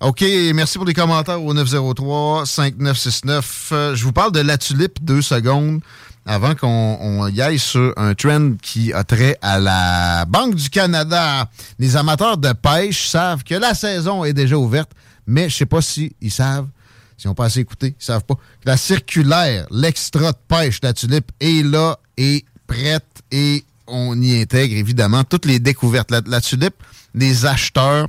OK, merci pour les commentaires au 903-5969. Euh, je vous parle de la tulipe deux secondes avant qu'on on y aille sur un trend qui a trait à la Banque du Canada. Les amateurs de pêche savent que la saison est déjà ouverte, mais je sais pas si ils savent si on pas assez écouté, ils savent pas. La circulaire, l'extra de pêche de la tulipe est là et prête et on y intègre évidemment toutes les découvertes. La, la tulipe, les acheteurs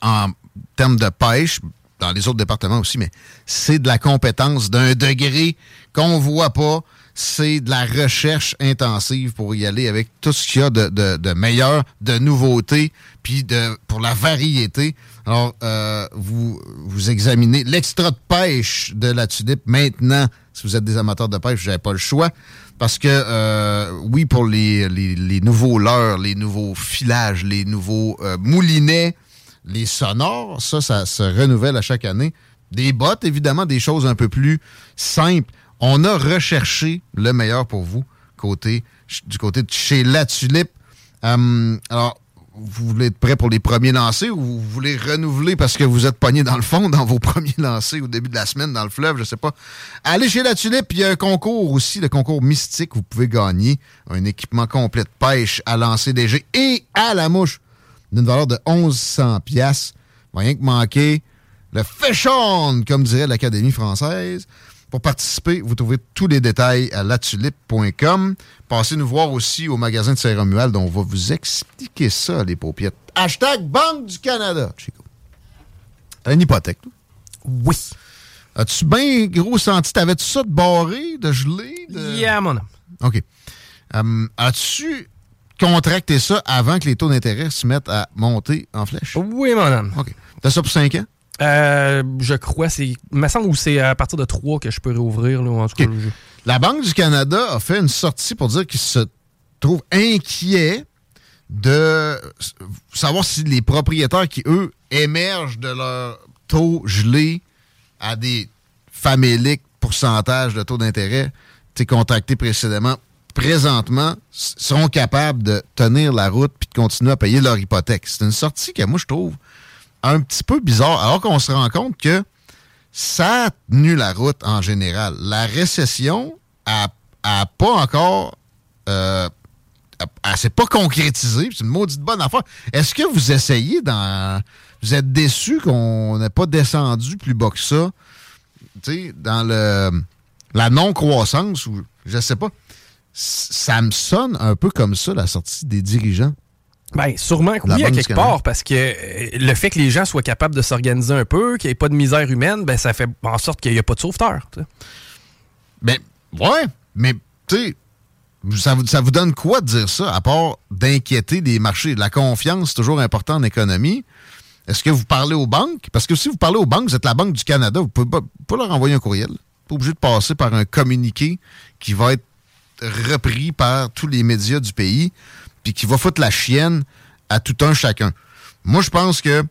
en termes de pêche, dans les autres départements aussi, mais c'est de la compétence d'un degré qu'on voit pas. C'est de la recherche intensive pour y aller avec tout ce qu'il y a de, de, de meilleur, de nouveautés, puis de pour la variété. Alors, euh, vous, vous examinez l'extra de pêche de la tulipe maintenant. Si vous êtes des amateurs de pêche, vous n'avez pas le choix. Parce que, euh, oui, pour les, les, les nouveaux leurres, les nouveaux filages, les nouveaux euh, moulinets, les sonores, ça, ça se renouvelle à chaque année. Des bottes, évidemment, des choses un peu plus simples. On a recherché le meilleur pour vous côté, du côté de chez La Tulipe. Euh, alors, vous voulez être prêt pour les premiers lancers ou vous voulez renouveler parce que vous êtes pogné dans le fond dans vos premiers lancers au début de la semaine dans le fleuve, je sais pas. Allez chez la Tulipe, il y a un concours aussi, le concours mystique. Vous pouvez gagner un équipement complet de pêche à lancer jets et à la mouche d'une valeur de 1100 pièces. Rien que manquer le fish on, comme dirait l'Académie française. Pour participer, vous trouvez tous les détails à latulipe.com. Passez nous voir aussi au magasin de Saint-Romuald, on va vous expliquer ça, les paupiètes. Hashtag Banque du Canada, Chico. T'as une hypothèque, toi? Oui. As-tu bien gros senti? T'avais-tu ça de barré, de gelé? De... Yeah, mon homme. OK. Hum, As-tu contracté ça avant que les taux d'intérêt se mettent à monter en flèche? Oui, mon homme. OK. T'as ça pour 5 ans? Euh, je crois, c'est. Il me semble que c'est à partir de 3 que je peux réouvrir. Là, en tout cas, je- La Banque du Canada a fait une sortie pour dire qu'il se trouve inquiet de savoir si les propriétaires qui, eux, émergent de leur taux gelé à des faméliques pourcentages de taux d'intérêt tu sais, contractés précédemment, présentement, seront capables de tenir la route puis de continuer à payer leur hypothèque. C'est une sortie que moi, je trouve un petit peu bizarre, alors qu'on se rend compte que ça a tenu la route en général. La récession a, a pas encore. Euh, elle s'est pas concrétisée. C'est une maudite bonne affaire. Est-ce que vous essayez dans. Vous êtes déçu qu'on n'ait pas descendu plus bas que ça? Tu sais, dans le la non-croissance ou je sais pas. Ça me sonne un peu comme ça, la sortie des dirigeants. Ben, sûrement que oui, à quelque part, parce que euh, le fait que les gens soient capables de s'organiser un peu, qu'il n'y ait pas de misère humaine, ben, ça fait en sorte qu'il n'y a pas de sauveteur. tu sais. Ben, ouais, mais, tu sais, ça vous, ça vous donne quoi de dire ça, à part d'inquiéter les marchés? La confiance, toujours important en économie. Est-ce que vous parlez aux banques? Parce que si vous parlez aux banques, vous êtes la Banque du Canada, vous pouvez pas, pouvez leur envoyer un courriel. Vous êtes pas obligé de passer par un communiqué qui va être repris par tous les médias du pays, puis qui va foutre la chienne à tout un chacun. Moi, je pense que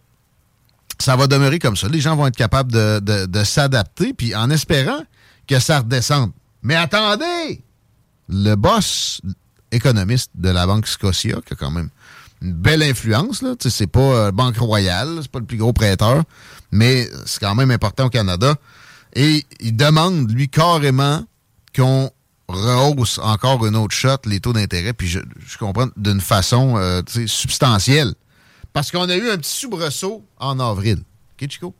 ça va demeurer comme ça. Les gens vont être capables de, s'adapter, puis en espérant que ça redescende. Mais attendez! Le boss économiste de la Banque Scotia, qui a quand même une belle influence, là, c'est pas euh, Banque Royale, c'est pas le plus gros prêteur, mais c'est quand même important au Canada. Et il demande, lui, carrément qu'on rehausse encore une autre shot les taux d'intérêt, puis je, je comprends d'une façon euh, substantielle. Parce qu'on a eu un petit soubresaut en avril. OK, Chico?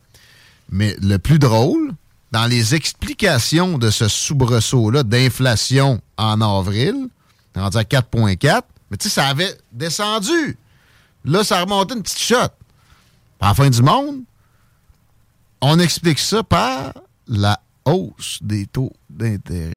Mais le plus drôle, dans les explications de ce soubresaut-là d'inflation en avril, rendu à 4,4, mais tu sais, ça avait descendu. Là, ça a remonté une petite shot. À la fin du monde, on explique ça par la hausse des taux d'intérêt.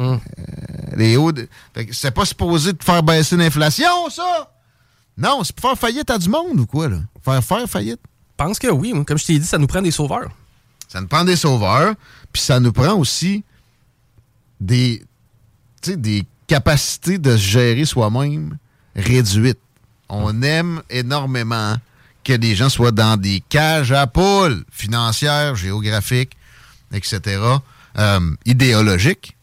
Euh, les hauts de- C'est pas supposé de faire baisser l'inflation, ça! Non, c'est pour faire faillite à du monde ou quoi, là? Faire faire faillite. Je pense que oui. Comme je t'ai dit, ça nous prend des sauveurs. Ça nous prend des sauveurs, puis ça nous prend aussi des, des capacités de se gérer soi-même réduites. On aime énormément que les gens soient dans des cages à poules financières, géographiques, etc., euh, idéologiques.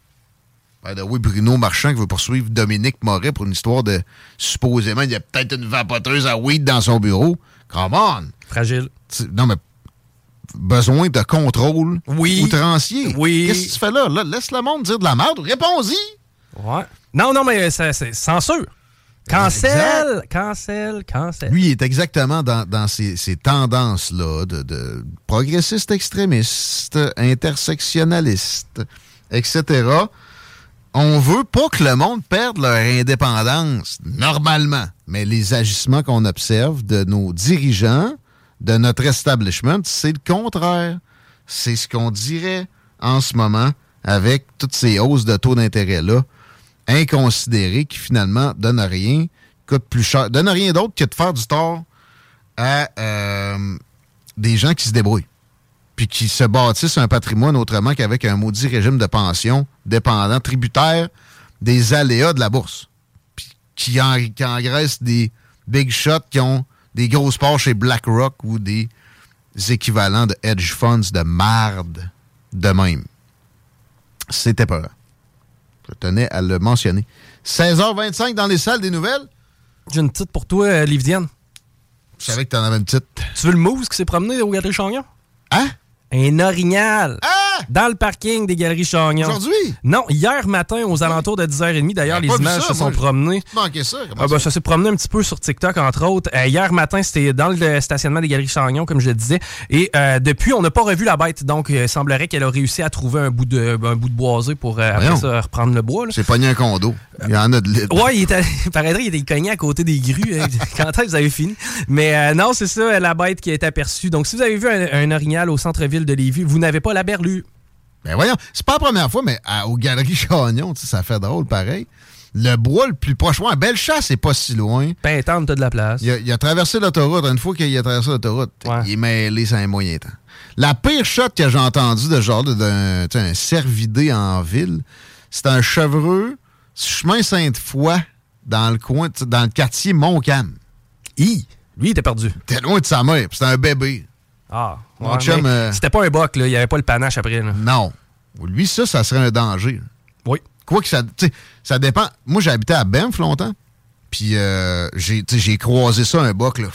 By the way, Bruno Marchand qui veut poursuivre Dominique Moret pour une histoire de supposément il y a peut-être une vapoteuse à weed dans son bureau. Come on! Fragile. Non, mais besoin de contrôle Oui. outrancier. Oui. Qu'est-ce que tu fais là? Là, Laisse le monde dire de la merde. Réponds-y! Ouais. Non, non, mais c'est censure. Cancel, cancel, cancel. Lui, il est exactement dans, dans ces, ces tendances-là de, de progressistes extrémistes, intersectionnalistes, etc. On veut pas que le monde perde leur indépendance, normalement. Mais les agissements qu'on observe de nos dirigeants, de notre establishment, c'est le contraire. C'est ce qu'on dirait en ce moment avec toutes ces hausses de taux d'intérêt-là, inconsidérées, qui finalement donnent rien, coûtent plus cher, donnent rien d'autre que de faire du tort à euh, des gens qui se débrouillent, puis qui se bâtissent un patrimoine autrement qu'avec un maudit régime de pension dépendant, tributaire des aléas de la bourse, puis qui, en, qui engraissent des big shots qui ont des grosses parts chez BlackRock ou des équivalents de hedge funds de marde de même. C'était peur. Je tenais à le mentionner. 16h25 dans les salles des nouvelles. J'ai une petite pour toi, euh, Lividienne. Je savais que t'en avais une petite. Tu veux le mousse qui s'est promené au Galerie Chagnon? Hein? Un orignal. Dans le parking des Galeries Chagnon. Aujourd'hui? Non, hier matin, aux alentours de 10h30. D'ailleurs, les pas images ça, se sont promenées. Ça? comment Ah, ben, ça? s'est promené un petit peu sur TikTok, entre autres. Euh, hier matin, c'était dans le stationnement des Galeries Chagnon, comme je le disais. Et euh, depuis, on n'a pas revu la bête. Donc, euh, il semblerait qu'elle a réussi à trouver un bout de, un bout de boisé pour euh, après Voyons. ça, reprendre le bois. C'est pogné un condo. Il y en a de litres. Ouais, il était, paraîtrait qu'il était cogné à côté des grues. hein. Quand est-ce que vous avez fini? Mais non, c'est ça, la bête qui a été aperçue. Donc, si vous avez vu un, un orignal au centre-ville de Lévis, vous n'avez pas la berlue. Ben voyons, c'est pas la première fois, mais à- aux Galeries Chagnon, ça fait drôle pareil. Le bois le plus proche, ouais, belle chasse, c'est pas si loin. Pintante, t'as de la place. Il a, il a traversé l'autoroute. Une fois qu'il a traversé l'autoroute, il est mêlé, c'est un moyen temps. La pire shot que j'ai entendue de genre d'un un cervidé en ville, c'est un chevreux, chemin Sainte-Foy, dans le coin, tu sais, dans le quartier Montcalm. Hi! Lui, il était perdu. T'es loin de sa mère, c'était un bébé. Ah, Mon ouais, chum, mais euh, C'était pas un boc, là. Il n'y avait pas le panache après. Là. Non. Lui, ça, ça serait un danger. Oui. Quoi que ça. tu sais, ça dépend. Moi, j'ai habité à Banff longtemps. Puis euh, j'ai tu sais, j'ai croisé ça, un boc, là.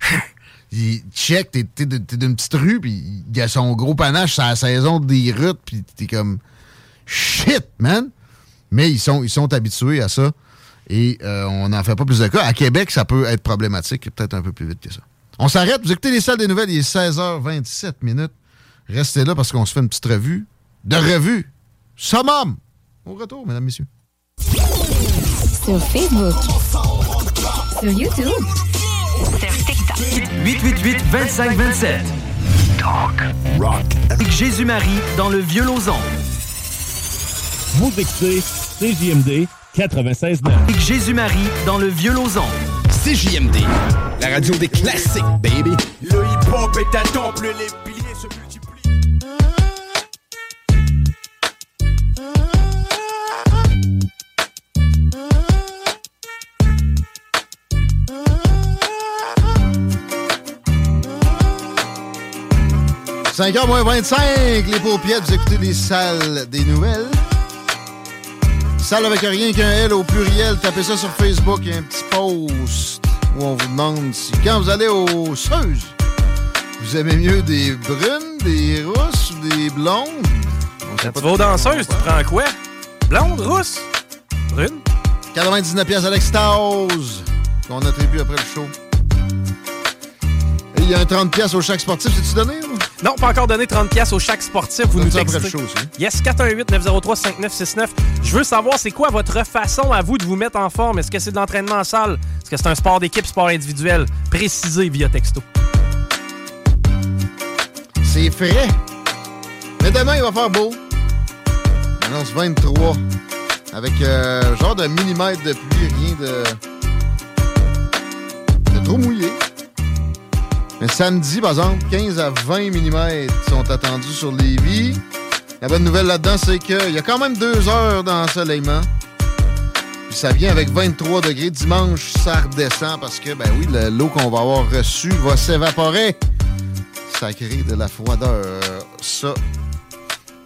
il check, t'es d'une petite rue, puis il a son gros panache, c'est la saison des routes, puis t'es comme. Shit, man! Mais ils sont, ils sont habitués à ça. Et euh, on n'en fait pas plus de cas. À Québec, ça peut être problématique, peut-être un peu plus vite que ça. On s'arrête. Vous écoutez les salles des nouvelles, il est 16h27 minutes. Restez là parce qu'on se fait une petite revue. De revue. Summum! Au retour, mesdames, messieurs. Sur Facebook. Sur YouTube. Sur TikTok. 888 2527. Talk, rock, Avec Jésus-Marie dans le vieux Lauson. Vous écoutez CJMD 96.9. Avec Jésus-Marie dans le vieux Lauson. CJMD, la radio des classiques, baby. Le hip-hop est un temple, les piliers se multiplient. – 5h moins 25, les paupiètes, vous écoutez les salles des nouvelles. Salle avec rien qu'un L au pluriel, tapez ça sur Facebook, il y a un petit post où on vous demande si quand vous allez aux Seuses, vous aimez mieux des brunes, des rousses ou des blondes? Quand tu vas aux danseuses, tu prends quoi? Blonde, rousse, brune? 99 pièces à l'extase qu'on attribue après le show. Et il y a un 30 pièces au chaque sportif, c'est-tu donné? ou? Non, pas encore donné 30 pièces au chaque sportif. Vous nous textez. le show. Yes, 418-903-5969. Je veux savoir, c'est quoi votre façon à vous de vous mettre en forme? Est-ce que c'est de l'entraînement en salle? Est-ce que c'est un sport d'équipe, sport individuel? Précisez via texto. C'est frais. Mais demain, il va faire beau. Annonce 23. Avec euh, genre de millimètres de pluie, rien de. de trop mouillé. Mais samedi, par exemple, 15 à 20 mm sont attendus sur Lévis. La bonne nouvelle là-dedans, c'est qu'il y a quand même deux heures d'ensoleillement. Puis ça vient avec 23 degrés. Dimanche, ça redescend parce que, ben oui, le- l'eau qu'on va avoir reçue va s'évaporer. Ça crée de la froideur. Ça,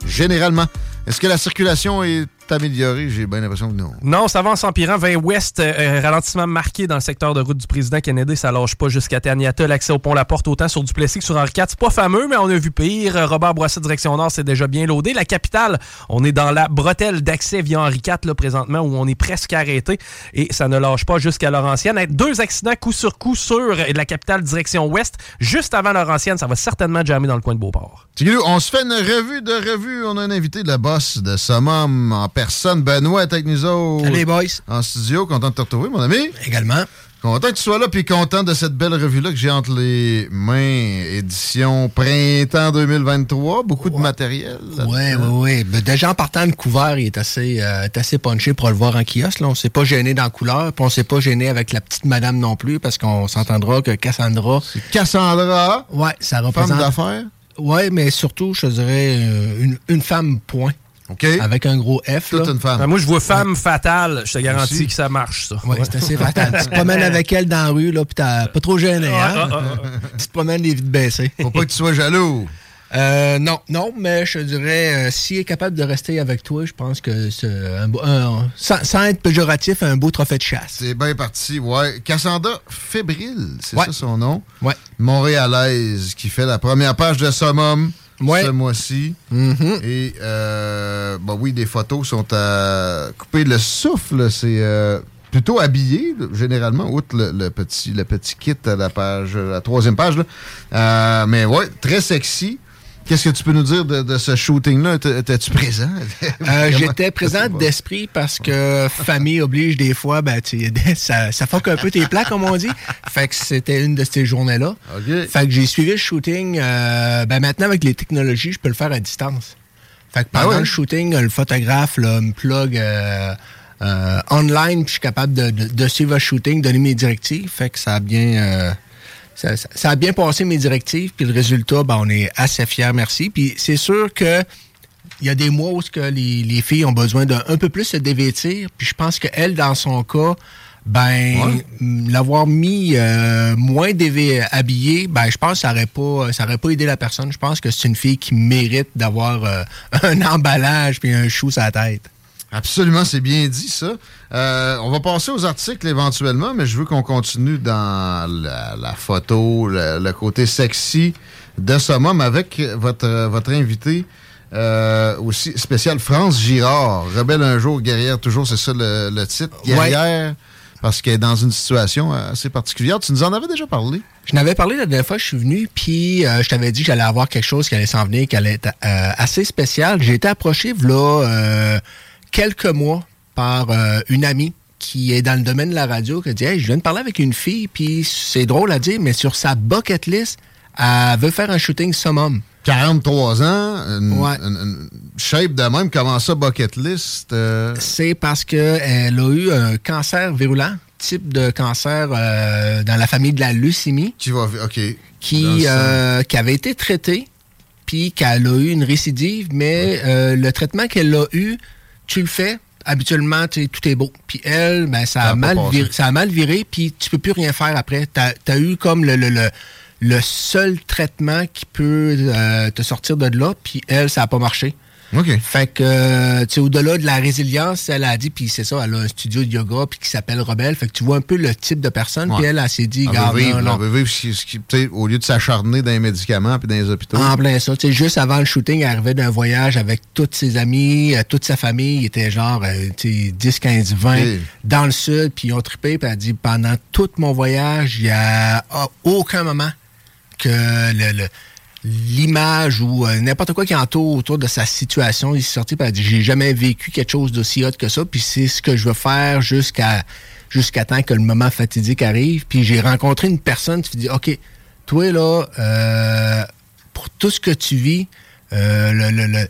généralement. Est-ce que la circulation est amélioré? J'ai bien l'impression que non. Non, ça va en s'empirant. 20 ouest, euh, ralentissement marqué dans le secteur de route du président Kennedy. Ça lâche pas jusqu'à Terniata. L'accès au pont La Porte, autant sur Duplessis que sur Henri IV. C'est pas fameux, mais on a vu pire. Robert Boissy, direction nord, c'est déjà bien loadé. La capitale, on est dans la bretelle d'accès via Henri IV, là, présentement, où on est presque arrêté. Et ça ne lâche pas jusqu'à Laurentienne. Deux accidents coup sur coup sur la capitale direction ouest. Juste avant Laurentienne, ça va certainement jammer dans le coin de Beauport. On se fait une revue de revue. On a un invité de la boss de Summum en personne. Benoît est avec nous autres. Salut, boys. En studio. Content de te retrouver, mon ami. Également. Content que tu sois là, puis content de cette belle revue-là que j'ai entre les mains. Édition printemps 2023. Beaucoup de matériel. Oui, oui, oui. Déjà en partant, le couvert il est assez, euh, est assez punché pour le voir en kiosque. Là. On ne s'est pas gêné dans la couleur, puis on ne s'est pas gêné avec la petite madame non plus, parce qu'on s'entendra que Cassandra. Cassandra. Ouais, ça représente. Femme d'affaires. Oui, mais surtout, je dirais, euh, une, une femme point. OK? Avec un gros F. Toute là. une femme. Ben, moi, je vois femme fatale. Je te garantis Aussi. que ça marche, ça. Ouais, c'est assez fatal. tu te promènes avec elle dans la rue, là, puis t'as pas trop gêné, hein? tu te promènes les vides baissées. Faut pas que tu sois jaloux. Euh, non, non, mais je te dirais, euh, s'il est capable de rester avec toi, je pense que c'est un, beau- un- sans, sans être péjoratif, un beau trophée de chasse. C'est bien parti, ouais. Cassandra Fébrile, c'est Ouais. ça son nom? Ouais. Montréalaise, qui fait la première page de Summum Ouais. ce mois-ci. Mhm. Et, euh, bah oui, des photos sont à couper le souffle. C'est euh, plutôt habillé, généralement, outre le, le petit, le petit kit à la page, la troisième page. Là. Euh, mais ouais, très sexy. Qu'est-ce que tu peux nous dire de, de ce shooting-là? Étais- Étais-tu présent? Euh, J'étais présent d'esprit parce que famille oblige des fois, ben, tu sais, ça, ça fuck un peu tes plats, comme on dit. Fait que c'était une de ces journées-là. OK. Fait que j'ai suivi le shooting. euh, ben maintenant, avec les technologies, je peux le faire à distance. Fait que pendant Ah ouais? le shooting, le photographe là, me plug euh, euh, online, puis je suis capable de, de- de suivre le shooting, donner mes directives. Fait que ça a bien... euh, ça, ça- ça a bien passé mes directives, puis le résultat, ben, on est assez fiers, merci. Puis c'est sûr que il y a des mois où que les, les filles ont besoin d'un un peu plus se dévêtir, puis je pense qu'elle, dans son cas, ben l'avoir mis euh, moins habillée, ben je pense que ça aurait pas ça aurait pas aidé la personne. Je pense que c'est une fille qui mérite d'avoir euh, un emballage puis un chou sur la tête. Absolument, c'est bien dit ça. Euh, on va passer aux articles éventuellement, mais je veux qu'on continue dans la, la photo, le, le côté sexy de Summum avec votre, votre invité euh, aussi spécial, France Girard. Rebelle un jour, guerrière toujours, c'est ça le, le titre. Guerrière, parce qu'elle est dans une situation assez particulière. Tu nous en avais déjà parlé. Je n'avais parlé la dernière fois que je suis venu, puis euh, je t'avais dit que j'allais avoir quelque chose qui allait s'en venir, qui allait être euh, assez spécial. J'ai été approché là euh, quelques mois par euh, une amie qui est dans le domaine de la radio, qui a dit Hey, je viens de parler avec une fille, puis c'est drôle à dire, mais sur sa bucket list, elle veut faire un shooting summum. 43 ans, une, Ouais. une- une shape de même, comment ça, bucket list? euh, C'est parce qu'elle a eu un cancer virulent, type de cancer euh, dans la famille de la leucémie. Qui va, OK. Qui, euh, qui avait été traité, puis qu'elle a eu une récidive, mais le traitement qu'elle a eu, tu le fais, habituellement, tout est beau. Puis elle, ben, ça, Ça a mal viré, ça a mal viré, puis tu peux plus rien faire après. Tu as, eu comme le, le, le, le seul traitement qui peut euh, te sortir de là, puis elle, ça a pas marché. OK. Fait que, euh, tu sais, au-delà de la résilience, elle a dit, puis c'est ça, elle a un studio de yoga, puis qui s'appelle Rebelle. Fait que tu vois un peu le type de personne, puis elle, elle s'est dit, On garde, veut vivre, non, non. on veut vivre ce qui- au lieu de s'acharner dans les médicaments puis dans les hôpitaux. En plein ça. Tu sais, juste avant le shooting, elle arrivait d'un voyage avec tous ses amis, euh, toute sa famille. Il était genre euh, tu sais, 10, 15, 20 Ok. dans le sud. Puis ils ont trippé. Puis elle a dit, pendant tout mon voyage, il n'y a à aucun moment que le- le- l'image ou euh, n'importe quoi qui entoure autour de sa situation, il s'est sorti elle a dit, j'ai jamais vécu quelque chose d'aussi hot que ça. Puis c'est ce que je veux faire jusqu'à jusqu'à temps que le moment fatidique arrive. Puis j'ai rencontré une personne qui dit, OK, toi là, euh, pour tout ce que tu vis, euh, le, le- le-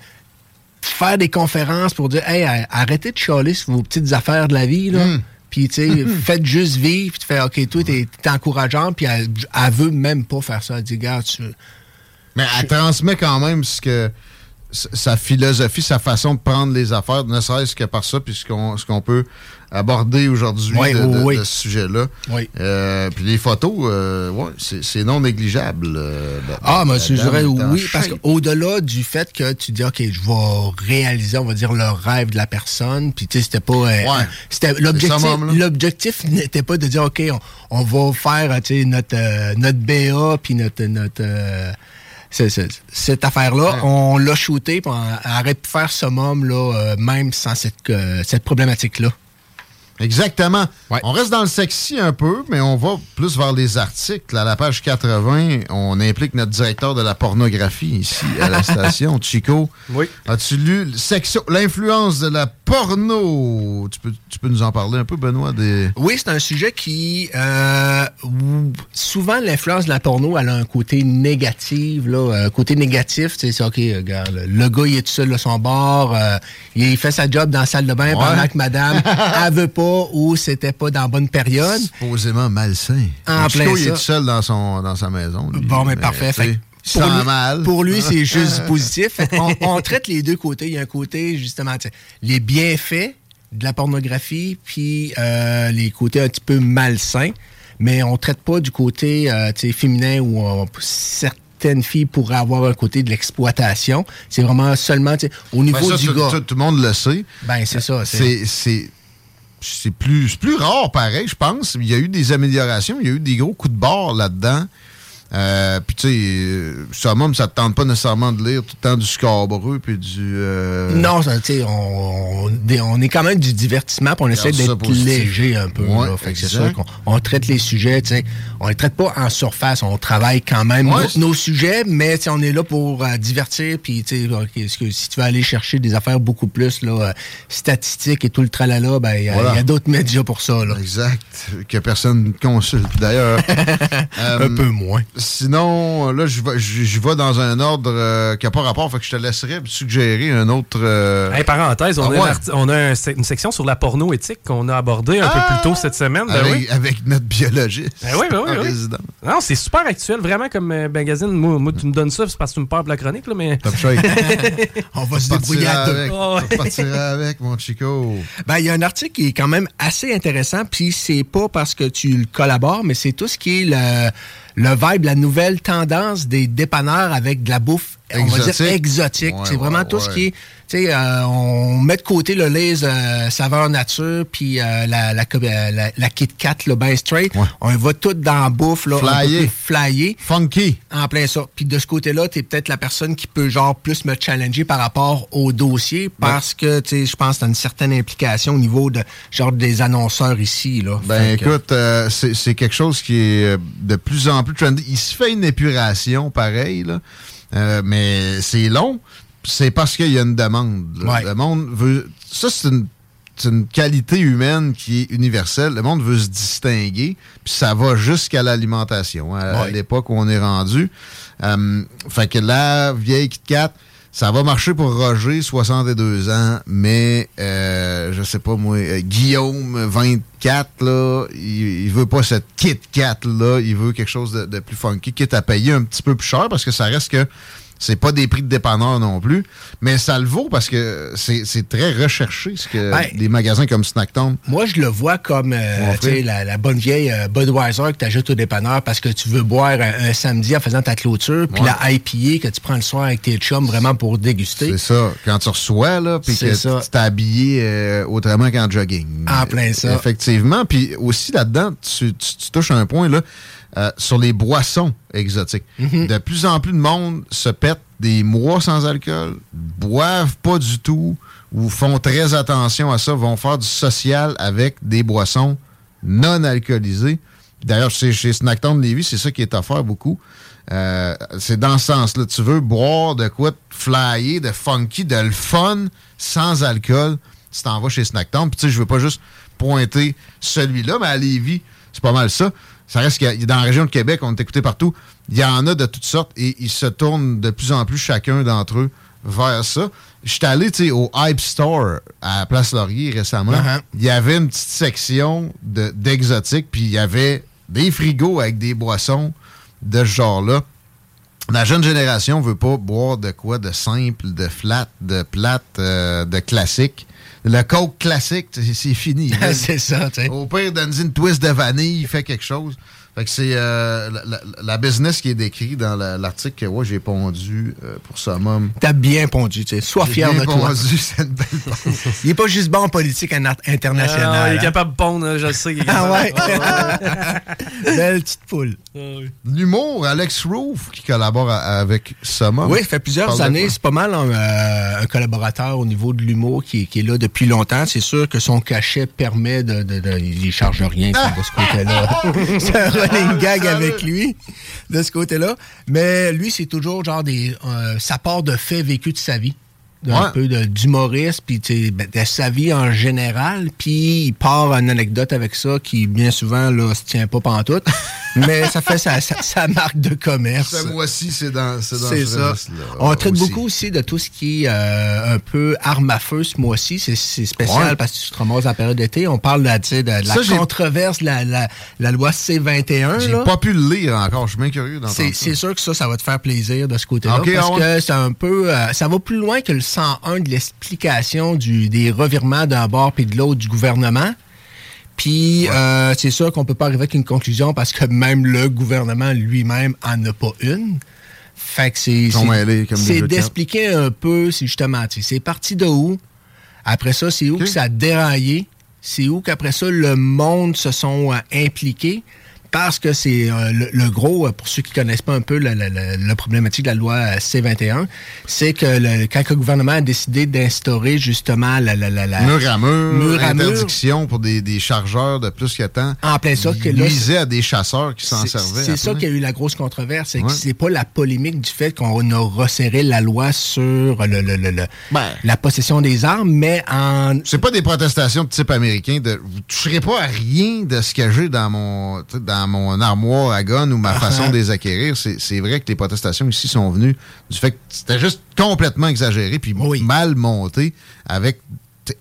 faire des conférences pour dire Hey, arrêtez de chialer sur vos petites affaires de la vie, là. Mm. Puis, tu sais, faites juste vivre, puis tu fais OK, toi, t'es t'es encourageant, puis elle, elle veut même pas faire ça. Elle dit, gars, tu. Mais elle transmet quand même ce que sa philosophie, sa façon de prendre les affaires, ne serait-ce que par ça, puis ce qu'on peut aborder aujourd'hui Oui, de, oui, de- oui. de ce sujet-là. Oui. Euh, puis les photos, euh, ouais, c'est non négligeable. euh, la- Ah, mais je dirais oui, parce qu'au-delà du fait que tu dis, OK, je vais réaliser, on va dire, le rêve de la personne, puis tu sais, c'était pas... C'est L'objectif n'était pas de dire, OK, on, on va faire, tu sais, notre, notre BA, puis notre... notre cette affaire-là, on l'a shooté, puis on arrête de faire summum, là, euh, même sans cette, euh, cette problématique-là. Exactement. On reste dans le sexy un peu, mais on va plus vers les articles. À la page 80, on implique notre directeur de la pornographie ici à la station, Chico. Oui. As-tu lu l'influence de la porno? Tu peux, tu peux nous en parler un peu, Benoît? Des... Oui, c'est un sujet qui... euh, souvent, l'influence de la porno, elle a un côté négatif. Là, un côté négatif, tu sais, c'est OK, regarde, le, le gars, il est tout seul à son bar, euh, il fait sa job dans la salle de bain Ouais. pendant que madame, elle veut pas ou c'était pas dans la bonne période. Supposément malsain. En Chico, plein il est tout seul dans, son, dans sa maison. lui. Bon, mais parfait. Fait pour, lui, mal. pour lui, c'est juste positif. Fait on, traite les deux côtés. Il y a un côté, justement, les bienfaits de la pornographie, puis euh, les côtés un petit peu malsains. Mais on traite pas du côté euh, féminin où on- certaines filles pourraient avoir un côté de l'exploitation. C'est vraiment seulement au niveau Ben, ça, du gars. tout- tout le monde le sait. Ben, c'est ça. C'est c'est- plus, plus rare, pareil, je pense. Il y a eu des améliorations, il y a eu des gros coups de barre là-dedans. Euh, puis tu sais, euh, Summum, ça te tente pas nécessairement de lire tout le temps du Scabreux puis du... euh, Non, tu sais, on, on, on est quand même du divertissement, puis on essaie d'être léger un peu. Ouais, là. Fait que c'est sûr qu'on on traite les sujets, tu sais, on les traite pas en surface, on travaille quand même Ouais. nos, nos sujets, mais tu sais, on est là pour euh, divertir, puis tu sais, que si tu veux aller chercher des affaires beaucoup plus là, euh, statistiques et tout le tralala, ben il y a, Voilà. d'autres médias pour ça. Là. Exact. Que personne consulte, d'ailleurs. Euh, Un peu moins. Sinon, là, je vais, je, je vais dans un ordre euh, qui n'a pas rapport, fait que je te laisserai suggérer un autre... euh, Hey, parenthèse, on, Ah a, ouais. on a un une section sur la porno éthique qu'on a abordée un Ah! peu plus tôt cette semaine. Ben avec, oui. avec notre biologiste. Ben oui, ben oui, oui. Non, c'est super actuel, vraiment comme euh, magazine. Moi, moi, tu me donnes ça, c'est parce que tu me parles de la chronique, là, mais. Top shape. on va se débrouiller avec. Oh, ouais. On partira avec, mon Chico. Ben, il y a un article qui est quand même assez intéressant, puis c'est pas parce que tu le collabores, mais c'est tout ce qui est le, le vibe, la nouvelle tendance des dépanneurs avec de la bouffe, on va dire Exotique. exotique. Ouais, c'est vraiment ouais, tout ce qui est, tu sais, euh, on met de côté le lays euh, saveur nature, puis euh, la, la, euh, la, la Kit Kat, le ben straight. On va tout dans la bouffe, là, flyé. Funky. En plein ça. Puis de ce côté-là, tu es peut-être la personne qui peut genre plus me challenger par rapport au dossier parce que tu sais, je pense que tu as une certaine implication au niveau de genre des annonceurs ici. Là. Ben Fait écoute, euh, c'est c'est quelque chose qui est euh, de plus en plus trendy. Il se fait une épuration, pareil, là. Euh, mais c'est long. C'est parce qu'il y a une demande. Ouais. Le monde veut. Ça, c'est une, une qualité humaine qui est universelle. Le monde veut se distinguer. Puis ça va jusqu'à l'alimentation. hein, À, l'époque où on est rendu. Euh, fait que la vieille Kit Kat, ça va marcher pour Roger, 62 ans, mais euh, je sais pas moi, euh, Guillaume, 24, là, il, il veut pas cette Kit Kat là, il veut quelque chose de, de plus funky, quitte à payer un petit peu plus cher parce que ça reste que c'est pas des prix de dépanneur non plus, mais ça le vaut parce que c'est très recherché ce que Ben, des magasins comme Snacktown. Moi, je le vois comme euh, la, la bonne vieille euh, Budweiser que tu ajoutes au dépanneur parce que tu veux boire un, un samedi en faisant ta clôture, puis Ouais. la IPA que tu prends le soir avec tes chums vraiment pour déguster. C'est ça. Quand tu reçois, là, puis que ça. tu t'es habillé euh, autrement qu'en jogging. En plein ça. Effectivement. Puis aussi là-dedans, tu, tu- tu touches un point là, euh, sur les boissons exotiques. Mhm. De plus en plus de monde se pète des mois sans alcool, boivent pas du tout ou font très attention à ça, vont faire du social avec des boissons non alcoolisées. D'ailleurs, chez, chez Snacktown de Lévis, c'est ça qui est offert beaucoup. Euh, c'est dans ce sens-là. Tu veux boire de quoi de flyer, de funky, de le fun, sans alcool, tu t'en vas chez Snacktown. Puis tu sais, je veux pas juste pointer celui-là, mais à Lévis, c'est pas mal ça. Ça reste que dans la région de Québec, on est écouté partout. Il y en a de toutes sortes et ils se tournent de plus en plus chacun d'entre eux vers ça. Je suis allé tu sais, au Hype Store à Place Laurier récemment. Uh-huh. Il y avait une petite section de- d'exotiques, puis il y avait des frigos avec des boissons de ce genre-là. la jeune génération veut pas boire de quoi de simple, de flat, de plate, euh, de classique. Le coke classique, c'est fini. c'est ça, tu. Au pire, donne une twist de vanille, fait quelque chose. Fait que c'est euh, la, la- la business qui est décrit dans la- l'article que ouais, j'ai pondu euh, pour Summum. T'as bien pondu, tu sais. Sois J'ai fier bien de toi. pondu, c'est une belle Il est pas juste bon en politique in- internationale. Ah, il est hein. capable de pondre, hein, je le sais. est Ah ouais? Belle petite poule. L'humour, Alex Roof qui collabore à- avec Summum. Oui, ça fait plusieurs Parle années. quoi? C'est pas mal un, euh, un collaborateur au niveau de l'humour qui, est- qui est là depuis longtemps. C'est sûr que son cachet permet de... de, de- il ne charge rien de ce côté-là. running gag avec lui, de ce côté-là. Mais lui, c'est toujours genre des... euh, ça part de faits vécus de sa vie. Un peu d'humoriste, puis ben, de sa vie en général, puis il part une anecdote avec ça qui, bien souvent, là, se tient pas pantoute, mais ça fait sa, sa- sa marque de commerce. Ce mois-ci, c'est dans, c'est dans C'est ce ça. registre-là, On traite aussi. beaucoup aussi de tout ce qui est euh, un peu arme à feu ce mois-ci. C'est spécial Ouais. parce que tu te ramasses en période d'été. On parle de, de, de la Ça, controverse, la, la, la loi C-21. J'ai là. pas pu le lire encore. Je suis bien curieux d'entendre C'est c'est sûr que ça, ça va te faire plaisir de ce côté-là. Parce ah ouais. que c'est un peu. euh, ça va plus loin que le 101 de l'explication du- des revirements d'un bord puis de l'autre du gouvernement. Puis euh, c'est sûr qu'on peut pas arriver avec une conclusion parce que même le gouvernement lui-même en a pas une. Fait que c'est. C'est- d'expliquer un peu, c'est justement, c'est parti de où? Après ça, c'est où que ça a déraillé? C'est où qu'après ça, le monde se sont euh, impliqués? Parce que c'est euh, le, le gros, euh, pour ceux qui connaissent pas un peu la, la- la- la problématique de la loi euh, C-21, c'est que le, quand le gouvernement a décidé d'instaurer justement la... la, la, la- Mur à mur, Mur à mur. interdiction pour des, des chargeurs de plus que temps. En plein ça, que Il là, nuisait à des chasseurs qui s'en servaient. C'est ça qui a eu la grosse controverse. C'est que Ouais. c'est pas la polémique du fait qu'on a resserré la loi sur le, le- le- le- Ben. la possession des armes, mais en. C'est pas des protestations de type américain de vous toucherez pas à rien de ce que j'ai dans mon sais, dans mon armoire à gun ou ma façon de les acquérir. C'est c'est vrai que les protestations ici sont venues du fait que c'était juste complètement exagéré puis mal monté avec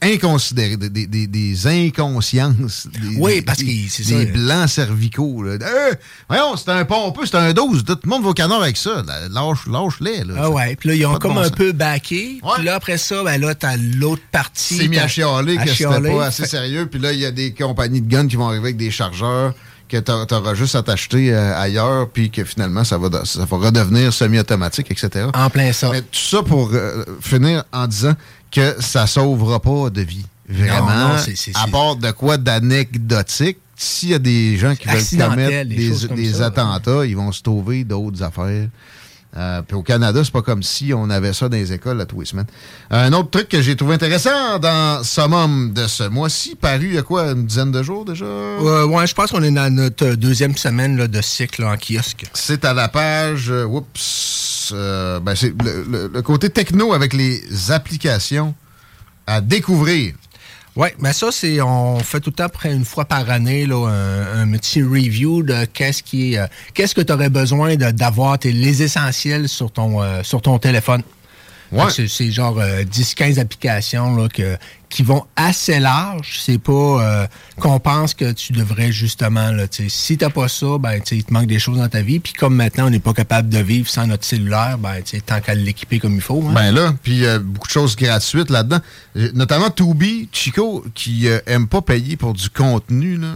inconsidéré, des, des- inconsciences. Des, Oui, parce que des- c'est blancs cervicaux. Là. Euh, voyons, c'est un pompeux, c'est un 12. Tout le monde va au canard avec ça. Lâche, lâche-les. Ah ouais, puis là, ils ont comme bon un sens. peu backé. Puis là, après ça, ben là, t'as l'autre partie. s'est mis à chialer que c'était pas assez sérieux. Puis là, il y a des compagnies de guns qui vont arriver avec des chargeurs que t'a- t'auras juste à t'acheter euh, ailleurs, puis que finalement, ça va, ça va redevenir semi-automatique, etc. En plein ça. Mais tout ça pour euh, finir en disant que ça sauvera pas de vie. Vraiment. Non, non, c'est- c'est- à part de quoi? D'anecdotique, s'il y a des gens qui veulent commettre des des, choses comme des ça, attentats, ils vont se trouver d'autres affaires. Euh, puis au Canada, c'est pas comme si on avait ça dans les écoles à tous les semaines. Un autre truc que j'ai trouvé intéressant dans Summum de ce mois-ci, paru il y a quoi, une dizaine de jours déjà? Euh, ouais, je pense qu'on est dans notre euh, deuxième semaine là, de cycle là, en kiosque. C'est à la page, euh, oups, ben c'est le, le- le côté techno avec les applications à découvrir. Oui, mais ça, c'est on fait tout le temps près une fois par année là, un, petit review de qu'est-ce qui euh, qu'est-ce que tu aurais besoin d'avoir les essentiels sur ton euh, sur ton téléphone. Ouais. C'est genre euh, 10-15 applications là, que, qui vont assez large. C'est pas euh, qu'on pense que tu devrais justement. Là, si t'as pas ça, ben, il te manque des choses dans ta vie. Puis comme maintenant, on n'est pas capable de vivre sans notre cellulaire, ben, tant qu'à l'équiper comme il faut. hein. Ben là, puis euh, beaucoup de choses gratuites là-dedans. Euh, Notamment Tubi, Chico, qui euh, aime pas payer pour du contenu, là.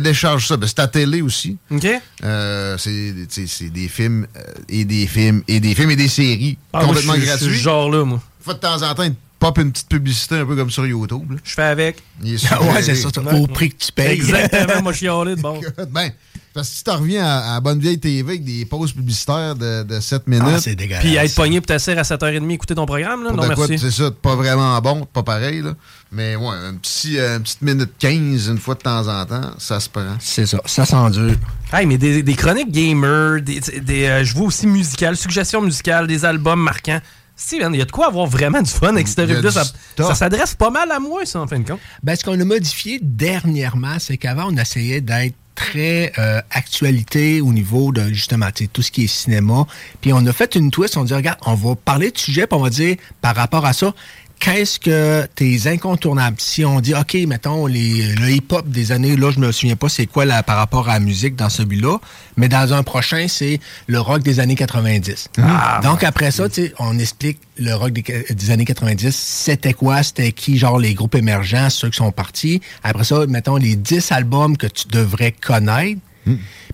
Télécharge ça. Ben, c'est ta télé aussi. OK. Euh, c'est des films euh, et des films et des films et des séries Ah, moi, complètement suis gratuits. ce genre-là, moi. Faut de temps en temps, il te pop une petite publicité un peu comme sur YouTube. là. Je fais avec. Il est Ah super- ouais, c'est ça, au prix que tu payes. Exactement, moi, je suis allé de bon. ben, parce que si tu reviens à, à bonne vieille TV avec des pauses publicitaires de, de 7 minutes. Ah, c'est dégueulasse. Puis être pogné pour t'asseoir à 7h30 écouter ton programme, là? Pour Non, de merci. c'est ça, pas vraiment bon, pas pareil, là. Mais ouais, un petit, euh, une petite minute 15, une fois de temps en temps, ça se prend. C'est ça, ça s'endure. Hey, mais des, des chroniques gamer, des, des, euh, je vois aussi musicales, suggestions musicales, des albums marquants. Steven, il y a de quoi avoir vraiment du fun avec cette revue-là? Ça, ça s'adresse pas mal à moi, ça, en fin de compte. Ben, ce qu'on a modifié dernièrement, c'est qu'avant, on essayait d'être très euh, actualité au niveau de justement tout ce qui est cinéma. Puis on a fait une twist, on dit regarde, on va parler de sujet, puis on va dire par rapport à ça, qu'est-ce que tes incontournables? Si on dit, OK, mettons, les, le hip-hop des années, là, je me souviens pas c'est quoi là, par rapport à la musique dans celui-là, mais dans un prochain, c'est le rock des années 90. Ah, Donc, après ça, on explique le rock des, des années 90, c'était quoi, c'était qui, genre les groupes émergents, ceux qui sont partis. Après ça, mettons, les 10 albums que tu devrais connaître.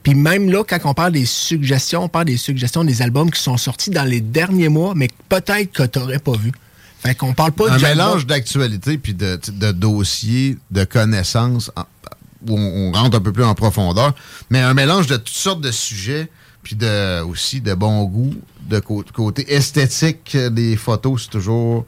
Puis même là, quand on parle des suggestions, on parle des suggestions des albums qui sont sortis dans les derniers mois, mais peut-être que tu n'aurais pas vu. Fait qu'on parle pas un mélange d'actualité puis de, de dossiers, de connaissances en- où on, on rentre un peu plus en profondeur, mais un mélange de toutes sortes de sujets puis de aussi de bon goût, de cô- côté esthétique euh, des photos, c'est toujours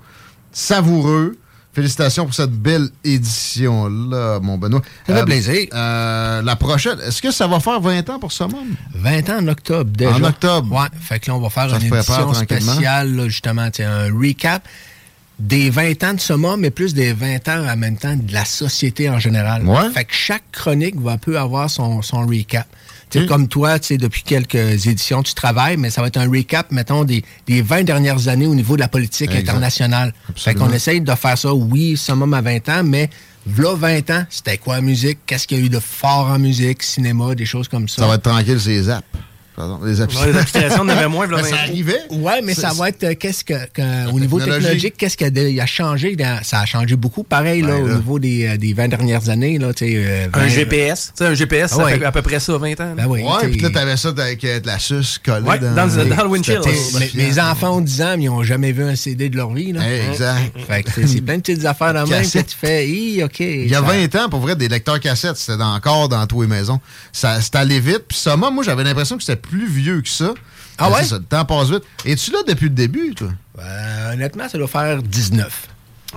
savoureux. Félicitations pour cette belle édition-là, mon Benoît. Ça fait plaisir. euh, la prochaine, est-ce que ça va faire 20 ans pour ce monde? 20 ans en octobre déjà. En octobre. Ouais. Fait que là, on va faire Ça une édition spéciale, là, justement, un recap des 20 ans de Soma, mais plus des 20 ans en même temps de la société en général. Ouais. Fait que chaque chronique va peu avoir son, son recap. Sais, Comme toi, tu sais, depuis quelques éditions, tu travailles, mais ça va être un recap, mettons, des, des 20 dernières années au niveau de la politique Exact. internationale. Fait qu'on essaye de faire ça, oui, Summum à 20 ans, mais v'là 20 ans, c'était quoi la musique? Qu'est-ce qu'il y a eu de fort en musique, cinéma, des choses comme ça? Ça va être tranquille, c'est les apps. Pardon, les applications. Ouais, les applications, on avait moins, Ben, ça 20 ans. arrivait. Ouais, mais ça va être euh, qu'est-ce que, que- au niveau technologique, qu'est-ce qu'il y a, il a changé dans- Ça a changé beaucoup, pareil là, Ouais, au là. niveau des, euh, des 20 dernières années là, tu sais, euh, Un 20 GPS. Tu sais, un GPS, Ah ça ouais. fait à peu près ça, 20 ans. Ben oui, Ouais, puis là, t'avais ça avec euh, de la suce collée Ouais, dans, dans le- dans le windshield. Mes, mes enfants ont 10 ans, mais ils n'ont jamais vu un CD de leur vie. Là. Exact. Fait que c'est- plein de petites affaires dans même que tu fais. Hi, OK. Il y a ça- 20 ans, pour vrai, des lecteurs cassettes, c'était encore dans tous les maisons. Ça, c'était allé vite. Puis ça, moi, moi j'avais l'impression que c'était plus vieux que ça. Ah Mais ouais? Ça, le temps passe vite. Es-tu là depuis le début, toi? Euh, honnêtement, ça doit faire 19.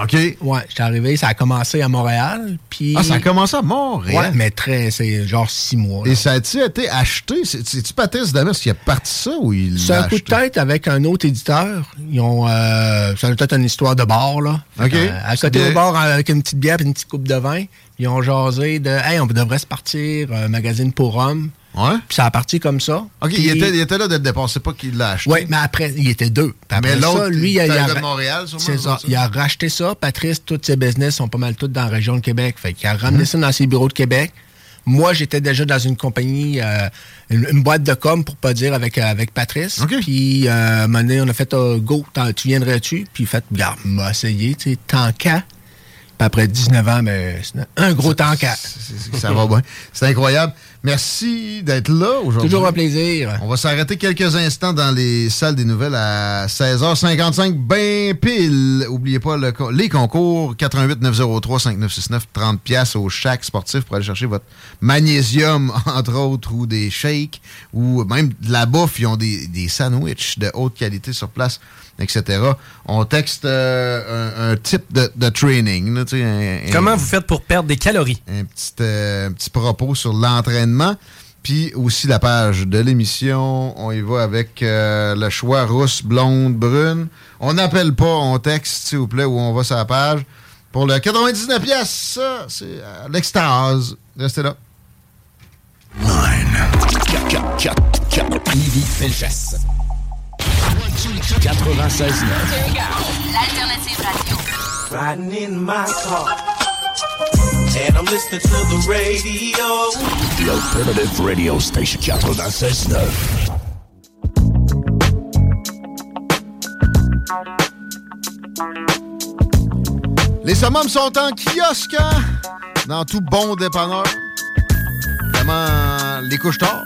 OK. Ouais, j'étais arrivé, ça a commencé à Montréal. Puis... Ah, ça a commencé à Ouais, Montréal. mais très, c'est genre 6 mois. là. Et ça a-tu été acheté? C'est- C'est-tu Patrice Damas qui a parti ça ou il C'est un coup de tête avec un autre éditeur. Ils ont, euh, ça doit être une histoire de bar, là. OK. euh, à côté Bien. au bar, avec une petite bière et une petite coupe de vin, ils ont jasé de, hey, on devrait se partir, un magazine pour hommes. Ouais. Puis ça a parti comme ça. OK, il, était, il était là dès le départ. C'est pas qu'il l'a acheté. Oui, mais après, il était deux. Puis après Mais l'autre, lui, il a, il de Montréal, sûrement, ça. Il a racheté ça. Patrice, tous ses business sont pas mal tous dans la région de Québec. Fait qu'il a Mhm. ramené ça dans ses bureaux de Québec. Moi, j'étais déjà dans une compagnie, euh, une, une boîte de com, pour pas dire, avec, euh, avec Patrice. Puis, euh, à un moment donné, on a fait euh, Go, tu viendrais-tu? Puis, il fait, regarde, m'a essayé, tu sais, tant qu'à. Puis après 19 ans, mais c'est un gros tant qu'à. Ça va bien. C'est incroyable. Merci d'être là aujourd'hui. Toujours un plaisir. On va s'arrêter quelques instants dans les salles des nouvelles à 16h55, ben pile. Oubliez pas le les concours 88 903 5969 30 pièces au chaque sportif pour aller chercher votre magnésium entre autres ou des shakes ou même de la bouffe, ils ont des, des sandwichs de haute qualité sur place, etc. On texte euh, un, un type de, de training. là, un- Comment vous faites pour perdre des calories? un petit, euh, un petit propos sur l'entraînement. Puis aussi la page de l'émission. On y va avec euh, le choix rousse, blonde, brune. On n'appelle pas, on texte, s'il vous plaît, ou on va sur la page. Pour le 99 pièces, ça, c'est euh, l'extase. Restez là. Yves Felchasse. 96 L'alternative radio. Riding in my car. And I'm listening to the radio. The Alternative Radio Station 96.9. Les summums sont en kiosque, hein? Dans tout bon dépanneur. Vraiment, les couches tard.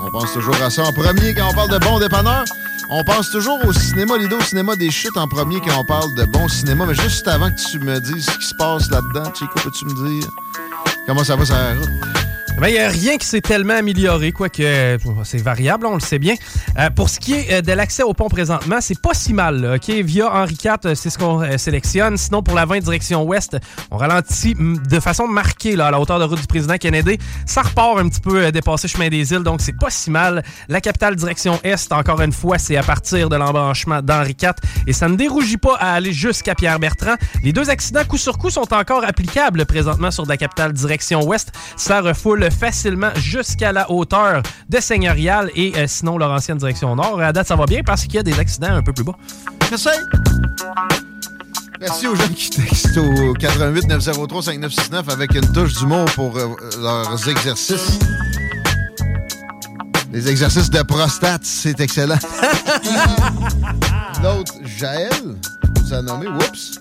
On pense toujours à ça en premier quand on parle de bon dépanneur. On pense toujours au cinéma Lido, au cinéma des chutes en premier quand on parle de bon cinéma. Mais juste avant que tu me dises ce qui se passe là-dedans, Chico, peux-tu me dire comment ça va sur la route? Ben, il n'y a rien qui s'est tellement amélioré, quoique euh, c'est variable, on le sait bien. Euh, pour ce qui est euh, de l'accès au pont présentement, c'est pas si mal. là, OK? Via Henri IV, euh, c'est ce qu'on sélectionne. Sinon, pour la 20 direction ouest, on ralentit de façon marquée là, à la hauteur de route du président Kennedy. Ça repart un petit peu euh, dépassé chemin des îles, donc c'est pas si mal. La capitale direction est, encore une fois, c'est à partir de l'embranchement d'Henri IV et ça ne dérougit pas à aller jusqu'à Pierre-Bertrand. Les deux accidents coup sur coup sont encore applicables présentement sur la capitale direction ouest. Ça refoule facilement jusqu'à la hauteur de Seigneurial et euh, sinon leur ancienne direction nord. À date, ça va bien parce qu'il y a des accidents un peu plus bas. Merci. Merci aux gens qui textent au 88 903 5969 avec une touche d'humour pour euh, leurs exercices. Les exercices de prostate, c'est excellent. L'autre, Jaël, vous a nommé, oups,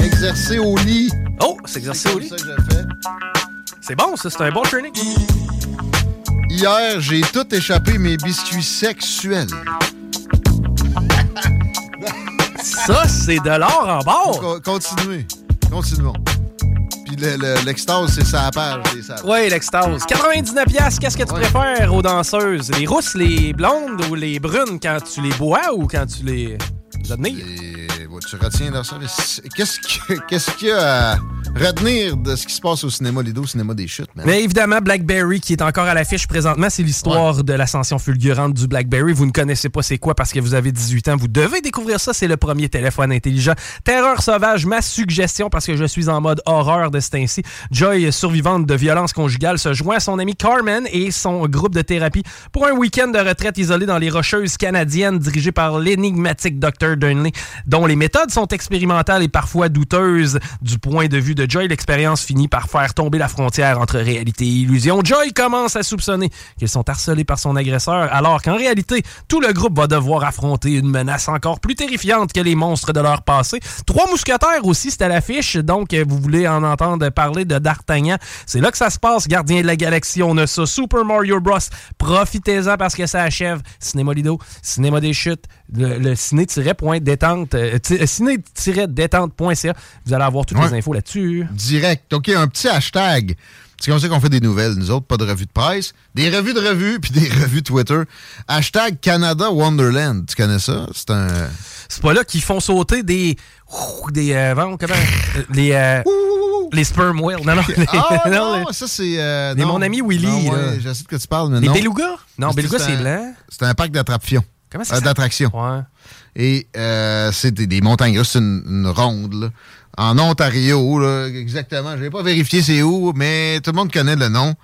m'exercer au lit. Oh, s'exercer au lit. C'est ça que j'ai fait. C'est bon, ça, c'est un bon training. Hier, j'ai tout échappé mes biscuits sexuels. Ça, c'est de l'or en bord. Co- Continuez. Continuons. Puis le- le- l'extase, c'est sa page. Oui, l'extase. 99 pièces, qu'est-ce que tu préfères aux danseuses? Les rousses, les blondes ou les brunes quand tu les bois ou quand tu les admires? Et, tu retiens mais c'est- Qu'est-ce que- qu'est-ce qu'il y a à retenir de ce qui se passe au cinéma Lido, au cinéma des chutes, man? Mais évidemment, BlackBerry, qui est encore à l'affiche présentement, c'est l'histoire de l'ascension fulgurante du BlackBerry. Vous ne connaissez pas c'est quoi parce que vous avez 18 ans. Vous devez découvrir ça. C'est le premier téléphone intelligent. Terreur sauvage, ma suggestion parce que je suis en mode horreur de ce temps-ci. Joy, survivante de violence conjugale, se joint à son ami Carmen et son groupe de thérapie pour un week-end de retraite isolé dans les Rocheuses canadiennes dirigé par l'énigmatique Dr. Durnley, dont les méthodes sont expérimentales et parfois douteuses du point de vue de Joy. L'expérience finit par faire tomber la frontière entre réalité et illusion. Joy commence à soupçonner qu'ils sont harcelés par son agresseur, alors qu'en réalité, tout le groupe va devoir affronter une menace encore plus terrifiante que les monstres de leur passé. Trois mousquetaires aussi, c'est à l'affiche, donc euh, vous voulez en entendre parler de D'Artagnan. C'est là que ça se passe, Gardien de la Galaxie. On a ça, Super Mario Bros. Profitez-en parce que ça achève. Cinéma Lido, Cinéma des Chutes, le, le ciné-détente, euh, ti- ciné-détente.ca. Vous allez avoir toutes les infos là-dessus. Direct. OK, un petit hashtag. C'est comme ça qu'on fait des nouvelles, nous autres, pas de revues de presse. Des revues de revues, puis des revues Twitter. Hashtag Canada Wonderland. Tu connais ça? C'est un... C'est pas là qu'ils font sauter des. des. Euh, comment, euh, les. euh, les sperm whales. Non, non. les- Ah non, non, les- ça c'est... euh, les non. mon ami Willy, ouais, je sais de quoi tu parles, mais Les non. belugas? Non, belugas, c'est blanc. C'est un parc d'attraction. Comment ça Euh? D'attraction. Ouais. Et euh, c'est des, des montagnes c'est une, une ronde, là. En Ontario, là, exactement. Je n'ai pas vérifié c'est où, mais tout le monde connaît le nom.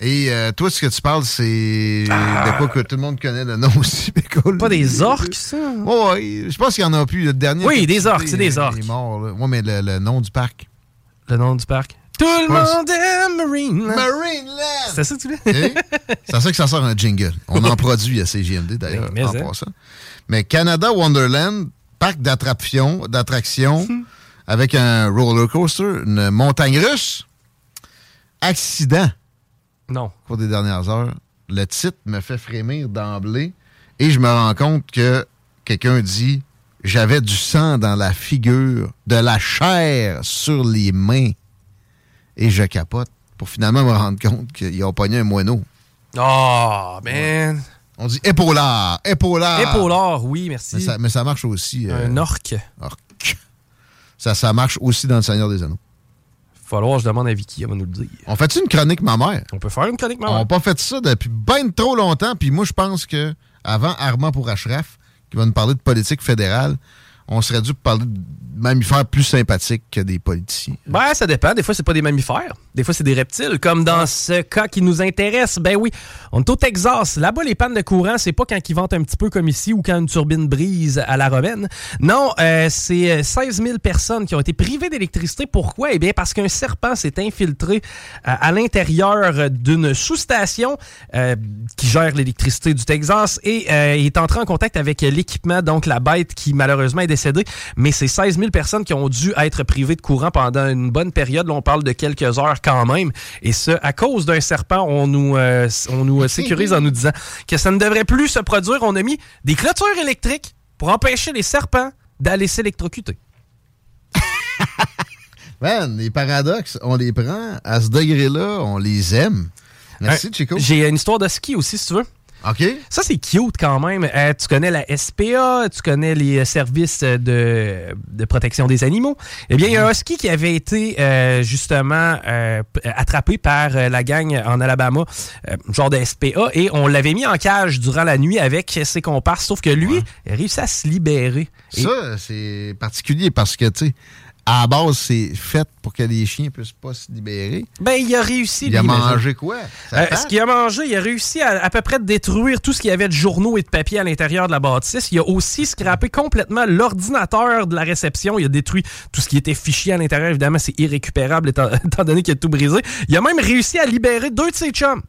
Et euh, toi, ce que tu parles, c'est de quoi que tout le monde connaît le nom aussi. Pas des orques, ça? Oui, je pense qu'il y en a plus. Le dernier. Oui, des orques, c'est des orques. Il est mort, là. Ouais, mais le, le nom du parc. Le nom du parc. Tout le pense- monde aime Marineland. Marineland! C'est ça que tu veux? Eh? C'est ça que ça sort un jingle. On en produit à CGMD, d'ailleurs, Mais, en mais, hein. passant. Mais Canada Wonderland, parc d'attraction, d'attraction avec un roller coaster, une montagne russe. Accident. Non. Au cours des dernières heures. Le titre me fait frémir d'emblée et je me rends compte que quelqu'un dit j'avais du sang dans la figure, de la chair sur les mains et je capote pour finalement me rendre compte qu'ils ont pogné un moineau. Oh, man. On dit épaulard, épaulard. Épaulard, oui, merci. Mais ça, mais ça marche aussi. euh, Un orque. orque. Ça, ça marche aussi dans le Seigneur des Anneaux. Falloir que je demande à Vicky, elle va nous le dire. On fait une chronique ma mère? On peut faire une chronique On maman. n'a pas fait ça depuis bien trop longtemps. Puis moi, je pense que avant Armand pour Ashraf, qui va nous parler de politique fédérale, on serait dû parler de mammifères plus sympathiques que des politiciens. Ben, ça dépend. Des fois, c'est pas des mammifères. Des fois, c'est des reptiles. Comme dans ce cas qui nous intéresse. Ben oui, on est au Texas. Là-bas, les pannes de courant, c'est pas quand ils ventent un petit peu comme ici ou quand une turbine brise à la romaine. Non, euh, c'est euh, 16 000 personnes qui ont été privées d'électricité. Pourquoi? Eh bien, parce qu'un serpent s'est infiltré euh, à l'intérieur d'une sous-station euh, qui gère l'électricité du Texas et euh, est entré en contact avec l'équipement, donc la bête qui malheureusement est décédée. Mais c'est 16 000 personnes qui ont dû être privées de courant pendant une bonne période. Là, on parle de quelques heures quand même. Et ce, à cause d'un serpent, on nous, euh, on nous euh, sécurise en nous disant que ça ne devrait plus se produire. On a mis des clôtures électriques pour empêcher les serpents d'aller s'électrocuter. Man, les paradoxes, on les prend à ce degré-là, on les aime. Merci, Euh, Chico. J'ai une histoire de ski aussi, si tu veux. OK. Ça, c'est cute quand même. Euh, tu connais la SPA, tu connais les euh, services euh, de, de protection des animaux. Eh bien, il y a un husky qui avait été euh, justement euh, attrapé par la gang en Alabama, genre de SPA, et on l'avait mis en cage durant la nuit avec ses comparses, sauf que lui, il a réussi à se libérer. Et- Ça, c'est particulier parce que, tu sais, à la base, c'est fait pour que les chiens puissent pas se libérer. Ben, il a réussi. Il a mangé quoi? Euh, ce qu'il a mangé, il a réussi à à peu près détruire tout ce qu'il y avait de journaux et de papier à l'intérieur de la bâtisse. Il a aussi scrappé complètement l'ordinateur de la réception. Il a détruit tout ce qui était fichier à l'intérieur. Évidemment, c'est irrécupérable étant, étant donné qu'il a tout brisé. Il a même réussi à libérer deux de ses chums.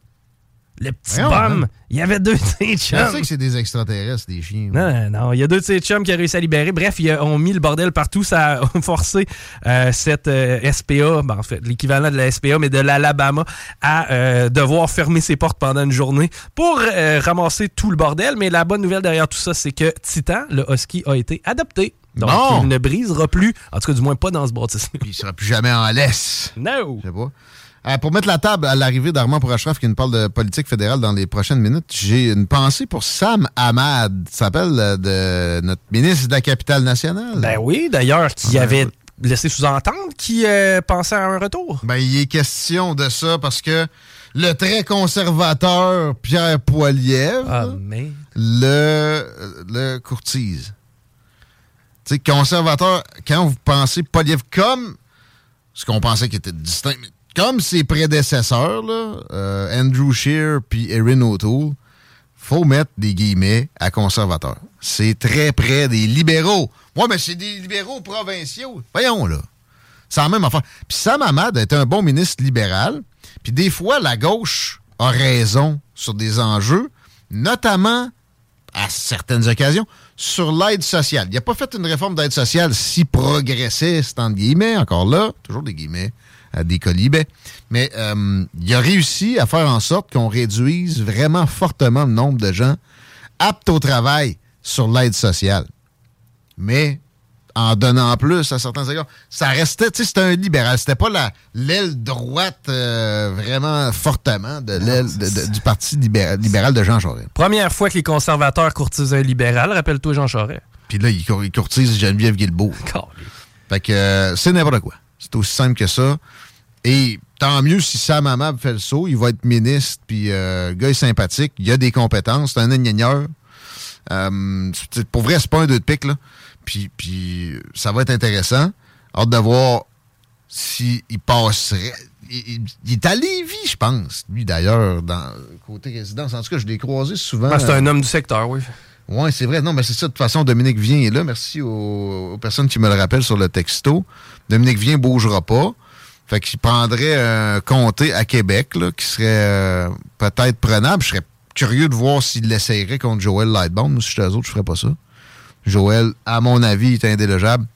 Le petit bum, hein. il y avait deux de ses Je chums. sais que c'est des extraterrestres, des chiens. Non, non, il y a deux de ses chums qui a réussi à libérer. Bref, ils ont mis le bordel partout. Ça a forcé euh, cette euh, SPA, ben, en fait, l'équivalent de la SPA, mais de l'Alabama, à euh, devoir fermer ses portes pendant une journée pour ramasser tout le bordel. Mais la bonne nouvelle derrière tout ça, c'est que Titan, le Husky, a été adopté. Donc, il ne brisera plus, en tout cas, du moins pas dans ce bâtisse. Il sera plus jamais en laisse. No! Je sais pas. Euh, pour mettre la table à l'arrivée d'Armand Pourachraf qui nous parle de politique fédérale dans les prochaines minutes, j'ai une pensée pour Sam Ahmad. S'appelle euh, de notre ministre de la capitale nationale. Ben oui, d'ailleurs, qui Ah, avait laissé sous-entendre qu'il euh, pensait à un retour. Ben, il est question de ça parce que le très conservateur Pierre Poilievre Ah, mais... le, le courtise. Tu sais, conservateur, quand vous pensez Poilievre comme ce qu'on pensait qui était distinct, mais comme ses prédécesseurs, euh, Andrew Scheer puis Erin O'Toole, faut mettre des guillemets à conservateur. C'est très près des libéraux. Ouais, mais c'est des libéraux provinciaux. Voyons, là. C'est même affaire. Puis Sam Ahmad est un bon ministre libéral. Puis des fois, la gauche a raison sur des enjeux, notamment, à certaines occasions, sur l'aide sociale. Il n'a pas fait une réforme d'aide sociale si progressiste, entre guillemets, encore là, toujours des guillemets, des colibets. Mais euh, il a réussi à faire en sorte qu'on réduise vraiment fortement le nombre de gens aptes au travail sur l'aide sociale. Mais en donnant plus à certains égards, ça restait, tu sais, c'était un libéral. C'était pas la- l'aile droite euh, vraiment fortement de l'aile du Parti libéral, libéral de Jean Jaurès. Première fois que les conservateurs courtisent un libéral, rappelle-toi Jean Charest. Puis là, il, cour- il courtise Geneviève Guilbeault. Fait que euh, c'est n'importe quoi. C'est aussi simple que ça. Et tant mieux si Sam Hamad fait le saut. Il va être ministre, puis euh, gars est sympathique. Il a des compétences. C'est un ingénieur. Euh, pour vrai, c'est pas un deux de pique, là. Puis, puis ça va être intéressant. Hâte de voir s'il passerait. Il, est à Lévis, je pense, lui d'ailleurs, côté résidence. En tout cas, je l'ai croisé souvent. Ah, c'est un homme du secteur, oui. Oui, c'est vrai. Non, mais c'est ça. De toute façon, Dominique Vien est là. Merci aux, aux personnes qui me le rappellent sur le texto. Dominique Vien bougera pas. Fait qu'il prendrait un comté à Québec, là, qui serait euh, peut-être prenable. Je serais curieux de voir s'il l'essayerait contre Joël Lightbound. Moi, si j'étais eux autres, je ferais pas ça. Joël, à mon avis, est indélogeable.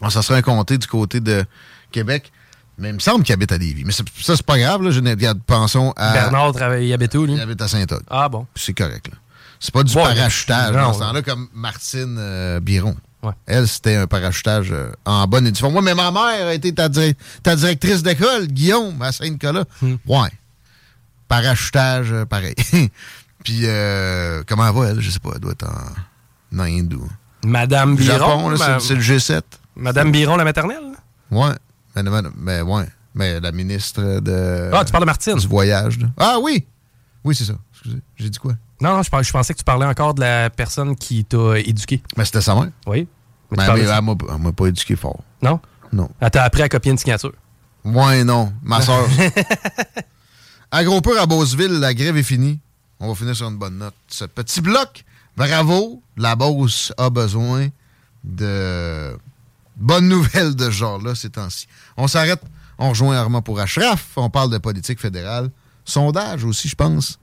Alors, ça serait un comté du côté de Québec. Mais il me semble qu'il habite à Lévis. Mais ça, c'est pas grave. Là. Je ne- regarde, pensons à... Bernard travaille, il habite où, lui? Il habite à Saint-Og. Ah bon. C'est correct. là. C'est pas du Ouais, parachutage non, dans ce temps-là, comme Martine euh, Biron. Elle, c'était un parachutage euh, en bonne édition. Moi, mais ma mère a été ta, dir- ta directrice d'école, Guillaume, à Saint-Nicolas. Hmm. Ouais. Parachutage, euh, pareil. Puis, comment elle va, elle? Je sais pas. Elle doit être en, en Inde ou... Madame Biron. Japon, c'est- ma- c'est le G7. Madame Biron, la maternelle? Ouais. Mais, mais, mais, ouais. Mais la ministre de... Ah, tu parles de Martine? Du voyage. là. Ah oui! Oui, c'est ça. Excusez. J'ai dit quoi? Non, non, je, je pensais que tu parlais encore de la personne qui t'a éduqué. Mais c'était sa mère. Oui. Mais Ben, mais elle m'a- elle m'a pas éduqué fort. Non? Non. Elle t'a appris à copier une signature. Ouais, non. Ma soeur. à gros peur à Beauceville, la grève est finie. On va finir sur une bonne note. Ce petit bloc, bravo. La Beauce a besoin de bonnes nouvelles de ce genre-là ces temps-ci. On s'arrête. On rejoint Armand pour Ashraf. On parle de politique fédérale. Sondage aussi, je pense.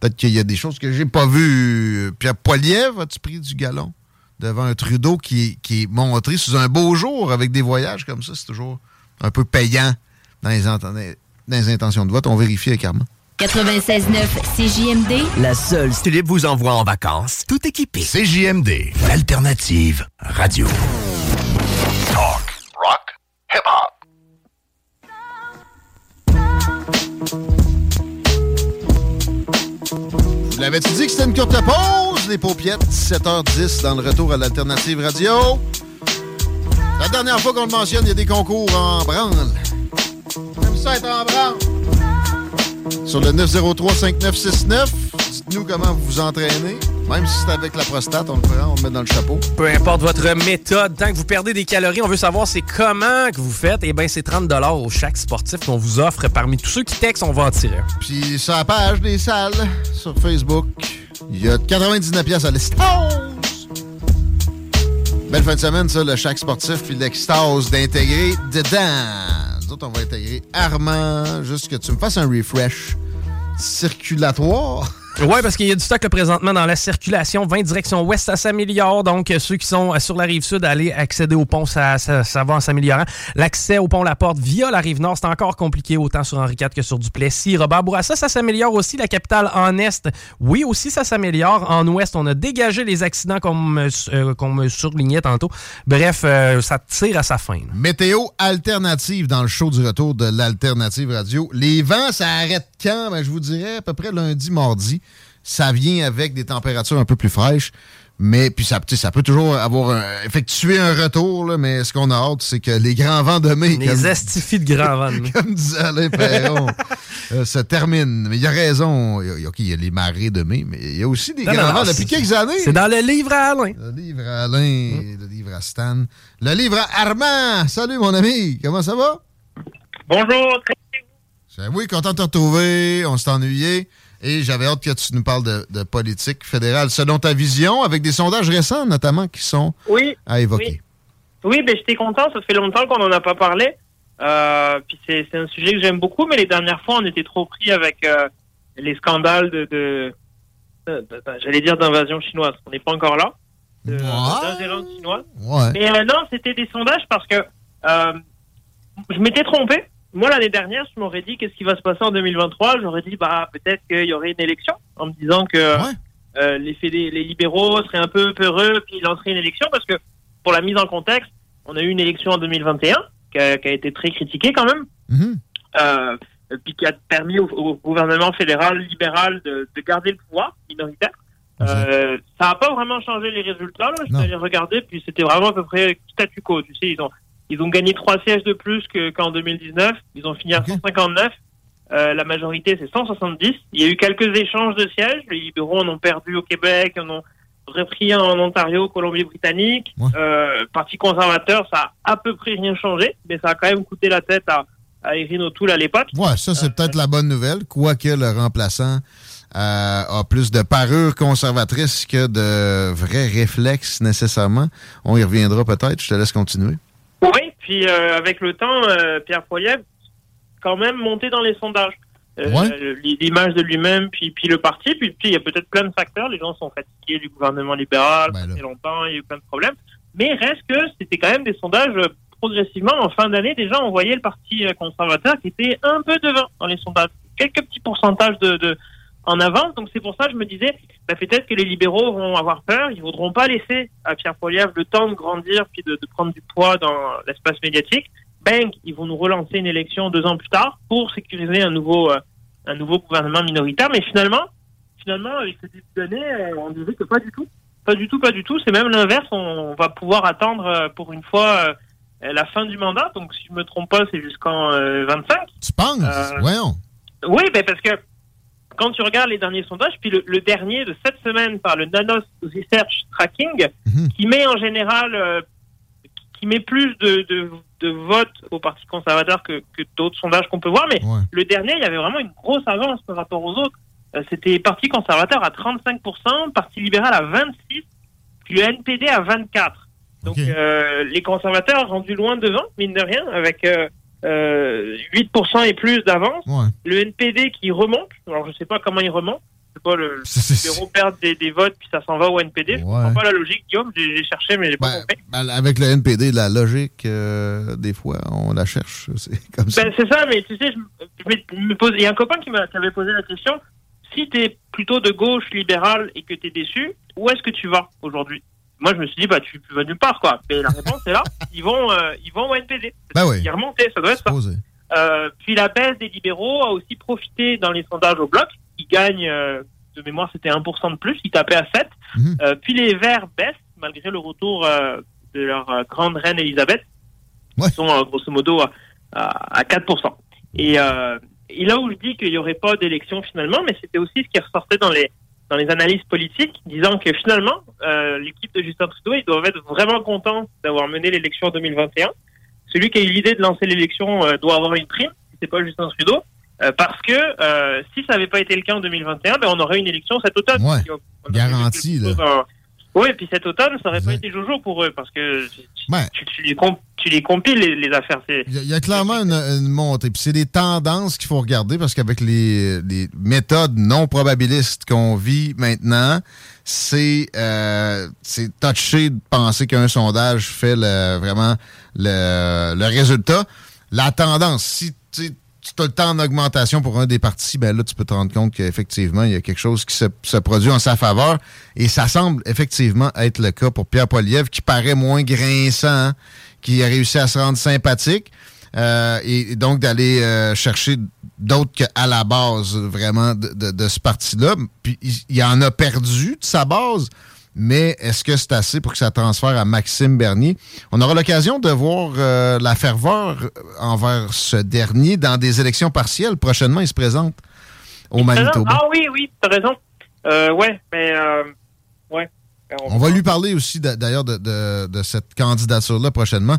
Peut-être qu'il y a des choses que j'ai pas vues. Pierre Poilievre, as-tu pris du galon devant un Trudeau qui est, qui est montré sous un beau jour avec des voyages comme ça? C'est toujours un peu payant dans les, ent- dans les intentions de vote. On vérifie avec Armand. 96.9 CJMD. La seule Philippe vous envoie en vacances, tout équipé. CJMD, l'alternative radio. Vous l'avais-tu dit que c'était une courte pause, les paupiettes? 17h10 dans le retour à l'Alternative Radio. La dernière fois qu'on le mentionne, il y a des concours en branle. Comme ça être en branle. Sur le 903-5969, dites-nous comment vous vous entraînez. Même si c'est avec la prostate, on le prend, on le met dans le chapeau. Peu importe votre méthode, tant que vous perdez des calories, on veut savoir c'est comment que vous faites. Eh bien, c'est 30 au chaque sportif qu'on vous offre. Parmi tous ceux qui textent, on va en tirer. Puis sur la page des salles, sur Facebook, il y a 99 pièces à l'extase. Belle fin de semaine, ça, le chaque sportif, puis l'extase d'intégrer dedans. Nous autres, on va intégrer Armand, juste que tu me fasses un refresh circulatoire. Ouais, parce qu'il y a du stock présentement dans la circulation. 20 directions ouest, ça s'améliore. Donc, ceux qui sont euh, sur la rive sud, aller accéder au pont, ça, ça, ça va en s'améliorant. L'accès au pont La Porte via la rive nord, c'est encore compliqué autant sur Henri IV que sur Duplessis. Robert Bourassa, ça s'améliore aussi. La capitale en est, oui, aussi, ça s'améliore. En ouest, on a dégagé les accidents qu'on me, euh, me surlignait tantôt. Bref, euh, ça tire à sa fin. Météo alternative dans le show du retour de l'Alternative Radio. Les vents, ça arrête quand? Ben, je vous dirais à peu près lundi, mardi. Ça vient avec des températures un peu plus fraîches. Mais puis ça, peut toujours avoir un- effectué un retour, là, mais ce qu'on a hâte, c'est que les grands vents de mai, Les comme, estifis de grands vents. de mai. comme disait Alain Perron, euh, se terminent. Mais il a raison. Il y a, OK, il y a les marées de mai, mais il y a aussi des Non, grands non, vents non, depuis quelques années. C'est dans le livre à Alain. Le livre à Alain, le livre à Stan, le livre à Armand. Salut, mon ami. Comment ça va? Bonjour. Oui, content de te retrouver. On s'est ennuyé. Et j'avais hâte que tu nous parles de, de politique fédérale selon ta vision, avec des sondages récents notamment qui sont Oui. à évoquer. Oui, ben j'étais content. Ça fait longtemps qu'on n'en a pas parlé. Euh, puis c'est un sujet que j'aime beaucoup, mais les dernières fois, on était trop pris avec euh, les scandales de, de, de- de- j'allais dire d'invasion chinoise. On n'est pas encore là. D'ingérence chinoise. Ouais. Mais euh, non, c'était des sondages parce que euh, je m'étais trompé. Moi, l'année dernière, je m'aurais dit qu'est-ce qui va se passer en 2023. J'aurais dit, bah, peut-être qu'il y aurait une élection en me disant que euh, les, fédé- les libéraux seraient un peu peureux, puis lanceraient une élection parce que, pour la mise en contexte, on a eu une élection en 2021 qui a, qui a été très critiquée quand même. Euh, puis qui a permis au, au gouvernement fédéral libéral de, de garder le pouvoir minoritaire. Euh, ça n'a pas vraiment changé les résultats. Là. Je suis allé regarder, puis c'était vraiment à peu près statu quo. Tu sais, ils ont, ils ont gagné trois sièges de plus que- qu'en 2019. Ils ont fini à 159. Euh, la majorité, c'est 170. Il y a eu quelques échanges de sièges. Les libéraux en ont perdu au Québec, en ont repris un en Ontario, Colombie-Britannique. Euh, Parti conservateur, ça a à peu près rien changé, mais ça a quand même coûté la tête à, à Erin O'Toole à l'époque. Ouais, ça, c'est peut-être la bonne nouvelle, quoique le remplaçant euh, a plus de parure conservatrice que de vrais réflexes nécessairement. On y reviendra peut-être. Je te laisse continuer. Puis euh, avec le temps, euh, Pierre Poilievre, quand même monté dans les sondages. Euh, Ouais. L'image de lui-même, puis, puis le parti, puis, puis il y a peut-être plein de facteurs. Les gens sont fatigués du gouvernement libéral, ça fait longtemps, il y a eu plein de problèmes. Mais reste que c'était quand même des sondages progressivement. En fin d'année, déjà, on voyait le parti conservateur qui était un peu devant dans les sondages. Quelques petits pourcentages de, de en avance. Donc c'est pour ça que je me disais, bah, peut-être que les libéraux vont avoir peur. Ils voudront pas laisser à Pierre Poilievre le temps de grandir puis de, de prendre du poids dans l'espace médiatique. Bang, ils vont nous relancer une élection deux ans plus tard pour sécuriser un nouveau, euh, un nouveau gouvernement minoritaire. Mais finalement, finalement, avec ce début d'année, euh, on disait que pas du tout. Pas du tout, pas du tout. C'est même l'inverse. On va pouvoir attendre euh, pour une fois la fin du mandat. Donc, si je me trompe pas, c'est jusqu'en euh, 25. Tu penses? Voyons. Oui, ben parce que quand tu regardes les derniers sondages, puis le, le dernier de cette semaine par le Nanos Research Tracking, qui met en général, euh, qui met plus de, de, de votes au Parti conservateur que, que d'autres sondages qu'on peut voir, mais le dernier, il y avait vraiment une grosse avance par rapport aux autres. Euh, C'était Parti conservateur à 35%, Parti libéral à 26%, puis le NPD à 24%. Donc euh, les conservateurs rendus loin devant, mine de rien, avec euh, euh, 8% et plus d'avance. Le NPD qui remonte, alors je sais pas comment il remonte, je sais pas, le le perdent des, des votes puis ça s'en va au NPD. Je comprends pas la logique, Guillaume, j'ai cherché mais j'ai pas compris. Ben, avec le NPD, la logique, euh, des fois, on la cherche. C'est comme ça. Ben, c'est ça, mais tu sais, je, je me- me pose, il y a un copain qui m'a- qui avait posé la question, si tu es plutôt de gauche libérale et que tu es déçu, où est-ce que tu vas aujourd'hui? Moi, je me suis dit, bah, tu, tu vas nulle part, quoi. Mais la réponse est là, ils vont, euh, ils vont au NPD. Ben oui. Ils remontaient, ça doit être ça. Euh, puis la baisse des libéraux a aussi profité dans les sondages au bloc. Ils gagnent, euh, de mémoire, c'était 1% de plus. Ils tapaient à 7. Euh, puis les Verts baissent, malgré le retour de leur grande reine Elisabeth. Ils sont grosso modo à, à, à 4%. Et, et là où je dis qu'il n'y aurait pas d'élection finalement, mais c'était aussi ce qui ressortait dans les dans les analyses politiques, disant que finalement, euh, l'équipe de Justin Trudeau, ils doivent être vraiment contents d'avoir mené l'élection en 2021. Celui qui a eu l'idée de lancer l'élection euh, doit avoir une prime, si c'est pas Justin Trudeau, euh, parce que si ça n'avait pas été le cas en 2021, ben, on aurait une élection cet automne. Ouais. Puis on- on Garanti, là. Oui, puis cet automne, ça aurait pas été Jojo pour eux, parce que tu, tu- tu les, comp- tu les compiles, les, les affaires. Il y a- il y, a clairement une, une montée. Puis c'est des tendances qu'il faut regarder parce qu'avec les, les méthodes non probabilistes qu'on vit maintenant, c'est euh, touché de penser qu'un sondage fait le, vraiment le, le résultat. La tendance, si tu tu as le temps en augmentation pour un des partis, ben là, tu peux te rendre compte qu'effectivement, il y a quelque chose qui se, se produit en sa faveur. Et ça semble effectivement être le cas pour Pierre Poliev, qui paraît moins grinçant, hein, qui a réussi à se rendre sympathique. euh, et, et donc d'aller euh, chercher d'autres qu'à la base, vraiment, de, de- de ce parti-là. Puis il, il en a perdu de sa base. Mais est-ce que c'est assez pour que ça transfère à Maxime Bernier? On aura l'occasion de voir euh, la ferveur envers ce dernier dans des élections partielles. Prochainement, il se présente au Manitoba. Ah oui, oui, t'as raison. Euh, ouais, mais euh, ouais. On va lui parler aussi d'a- d'ailleurs de, de- de cette candidature-là prochainement.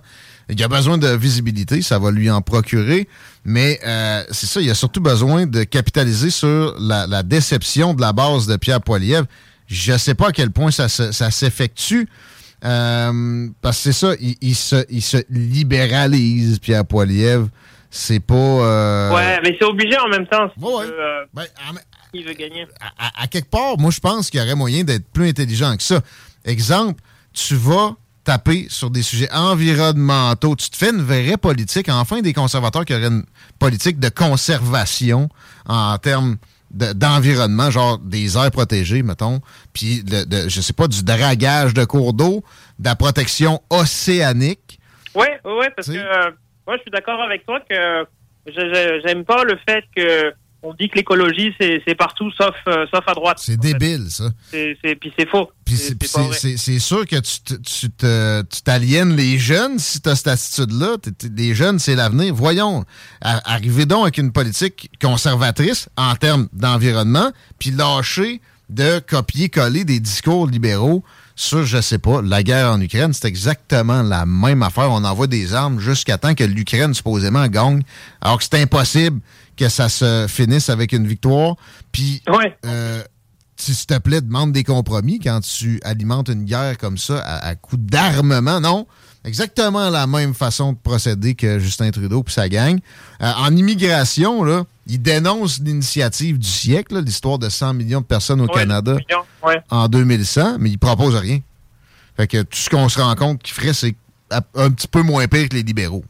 Il a besoin de visibilité, ça va lui en procurer, mais euh, c'est ça, il a surtout besoin de capitaliser sur la, la déception de la base de Pierre Poilievre. Je ne sais pas à quel point ça, ça s'effectue, euh, parce que c'est ça, il, il se, il se libéralise, Pierre Poilievre. C'est pas... euh, Ouais, mais c'est obligé en même temps. s'il veut, euh, s'il veut gagner. à, à quelque part, moi, je pense qu'il y aurait moyen d'être plus intelligent que ça. Exemple, tu vas taper sur des sujets environnementaux. Tu te fais une vraie politique. Enfin, des conservateurs qui auraient une politique de conservation en termes de- d'environnement, genre des aires protégées, mettons, puis, de, je sais pas, du dragage de cours d'eau, de la protection océanique. Ouais, ouais, parce que euh, moi, je suis d'accord avec toi que j'aime pas le fait que on dit que l'écologie c'est partout sauf euh, sauf à droite. C'est débile, ça. C'est puis c'est faux. C'est- sûr que tu t'aliènes les jeunes si tu as cette attitude-là. Les jeunes, c'est l'avenir. Voyons, arrivez donc avec une politique conservatrice en termes d'environnement, puis lâchez de copier-coller des discours libéraux sur, je sais pas, la guerre en Ukraine. C'est exactement la même affaire. On envoie des armes jusqu'à temps que l'Ukraine, supposément, gagne, alors que c'est impossible que ça se finisse avec une victoire. Puis, euh, s'il te plaît, demande des compromis quand tu alimentes une guerre comme ça à, à coup d'armement. Non, exactement la même façon de procéder que Justin Trudeau puis sa gang. Euh, en immigration, là, il dénonce l'initiative du siècle, l'histoire de 100 millions de personnes au Ouais, Canada millions, ouais. en 2100, mais il propose rien. Fait que tout ce qu'on se rend compte qu'il ferait, c'est un petit peu moins pire que les libéraux.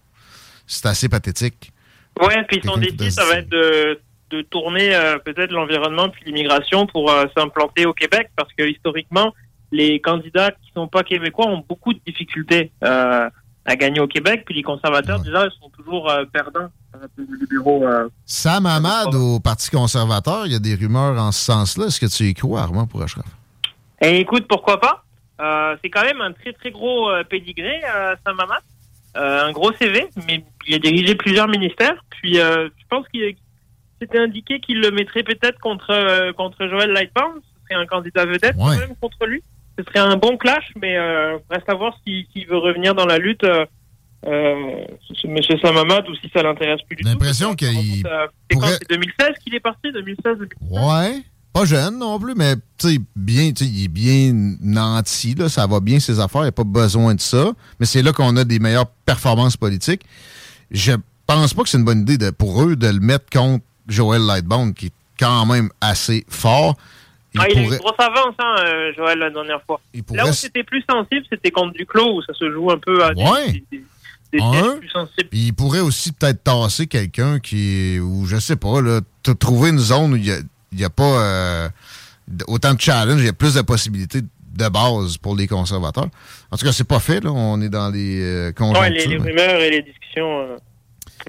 C'est assez pathétique. Ouais, puis son défi, ça va être de, de tourner euh, peut-être l'environnement puis l'immigration pour euh, s'implanter au Québec, parce que historiquement, les candidats qui sont pas québécois ont beaucoup de difficultés euh, à gagner au Québec, puis les conservateurs, déjà, ils sont toujours perdants. puis les libéraux, Sam Hamad au Parti conservateur, il y a des rumeurs en ce sens-là. Est-ce que tu y crois, Armand Pourachraf? Et écoute, pourquoi pas? C'est quand même un très très gros pédigré, Sam Hamad. Euh, un gros CV, mais il a dirigé plusieurs ministères. Puis euh, je pense qu'il c'était indiqué qu'il le mettrait peut-être contre euh, contre Joël Lightbound. Ce serait un candidat vedette quand même contre lui. Ce serait un bon clash, mais euh, reste à voir s'il s'il veut revenir dans la lutte. Euh, euh, Monsieur Sam Hamad ou si ça l'intéresse plus du tout. L'impression qu'il c'est quand? Pourrait- c'est 2016 qu'il est parti, 2016. 2017. Ouais. Pas jeune non plus, mais tu sais, bien, tu sais, il est bien nanti, là, ça va bien ses affaires, il n'y a pas besoin de ça. Mais c'est là qu'on a des meilleures performances politiques. Je pense pas que c'est une bonne idée de, pour eux de le mettre contre Joël Lightbound, qui est quand même assez fort. Il Ah, il a eu pourrait- une grosse avance, hein, euh, Joël, la dernière fois. pourrait Là où c'était plus sensible, c'était contre Duclos, où ça se joue un peu à des- Ouais. des, des, des Un. pièces plus sensibles. Il pourrait aussi peut-être tasser quelqu'un qui ou je sais pas, là, trouver une zone où il n'y a, pas euh, autant de challenge, il y a plus de possibilités de base pour les conservateurs. En tout cas, c'est pas fait, là. On est dans les euh, conjonctures. Ouais, les, rumeurs et les discussions. euh,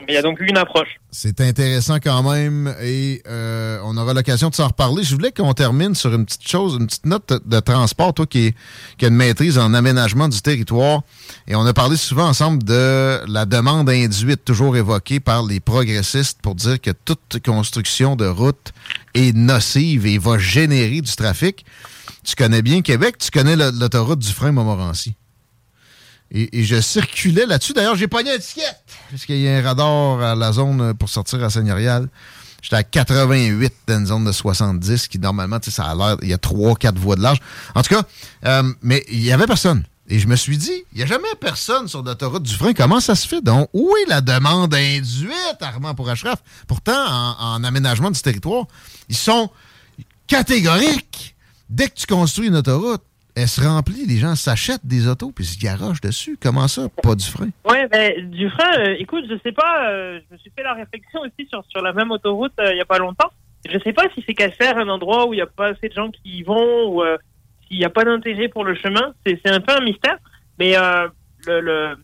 Mais il y a donc eu une approche. C'est intéressant quand même et euh, on aura l'occasion de s'en reparler. Je voulais qu'on termine sur une petite chose, une petite note de, de transport, toi qui, est- qui a une maîtrise en aménagement du territoire. Et on a parlé souvent ensemble de la demande induite, toujours évoquée par les progressistes, pour dire que toute construction de route est nocive et va générer du trafic. Tu connais bien Québec, tu connais l'autoroute du frein Montmorency. Et, et je circulais là-dessus. D'ailleurs, j'ai pogné un ticket, parce qu'il y a un radar à la zone pour sortir à Seigneurial. J'étais à 88 dans une zone de 70, qui normalement, tu sais, ça a l'air, il y a 3-4 voies de large. En tout cas, euh, mais il y avait personne. Et je me suis dit, il n'y a jamais personne sur l'autoroute du frein. Comment ça se fait? Donc, où est la demande induite, Armand, pour Ashraf? Pourtant, en, en aménagement du territoire, ils sont catégoriques. Dès que tu construis une autoroute, elle se remplit, les gens s'achètent des autos puis se garagent dessus. Comment ça? Pas du frein? Ouais, ben, du frein, euh, écoute, je sais pas, euh, je me suis fait la réflexion aussi sur, sur la même autoroute euh, il y a pas longtemps. Je sais pas si c'est qu'à faire un endroit où il y a pas assez de gens qui y vont ou s'il n'y a pas d'intérêt pour le chemin. C'est un peu un mystère. Mais euh, le, le...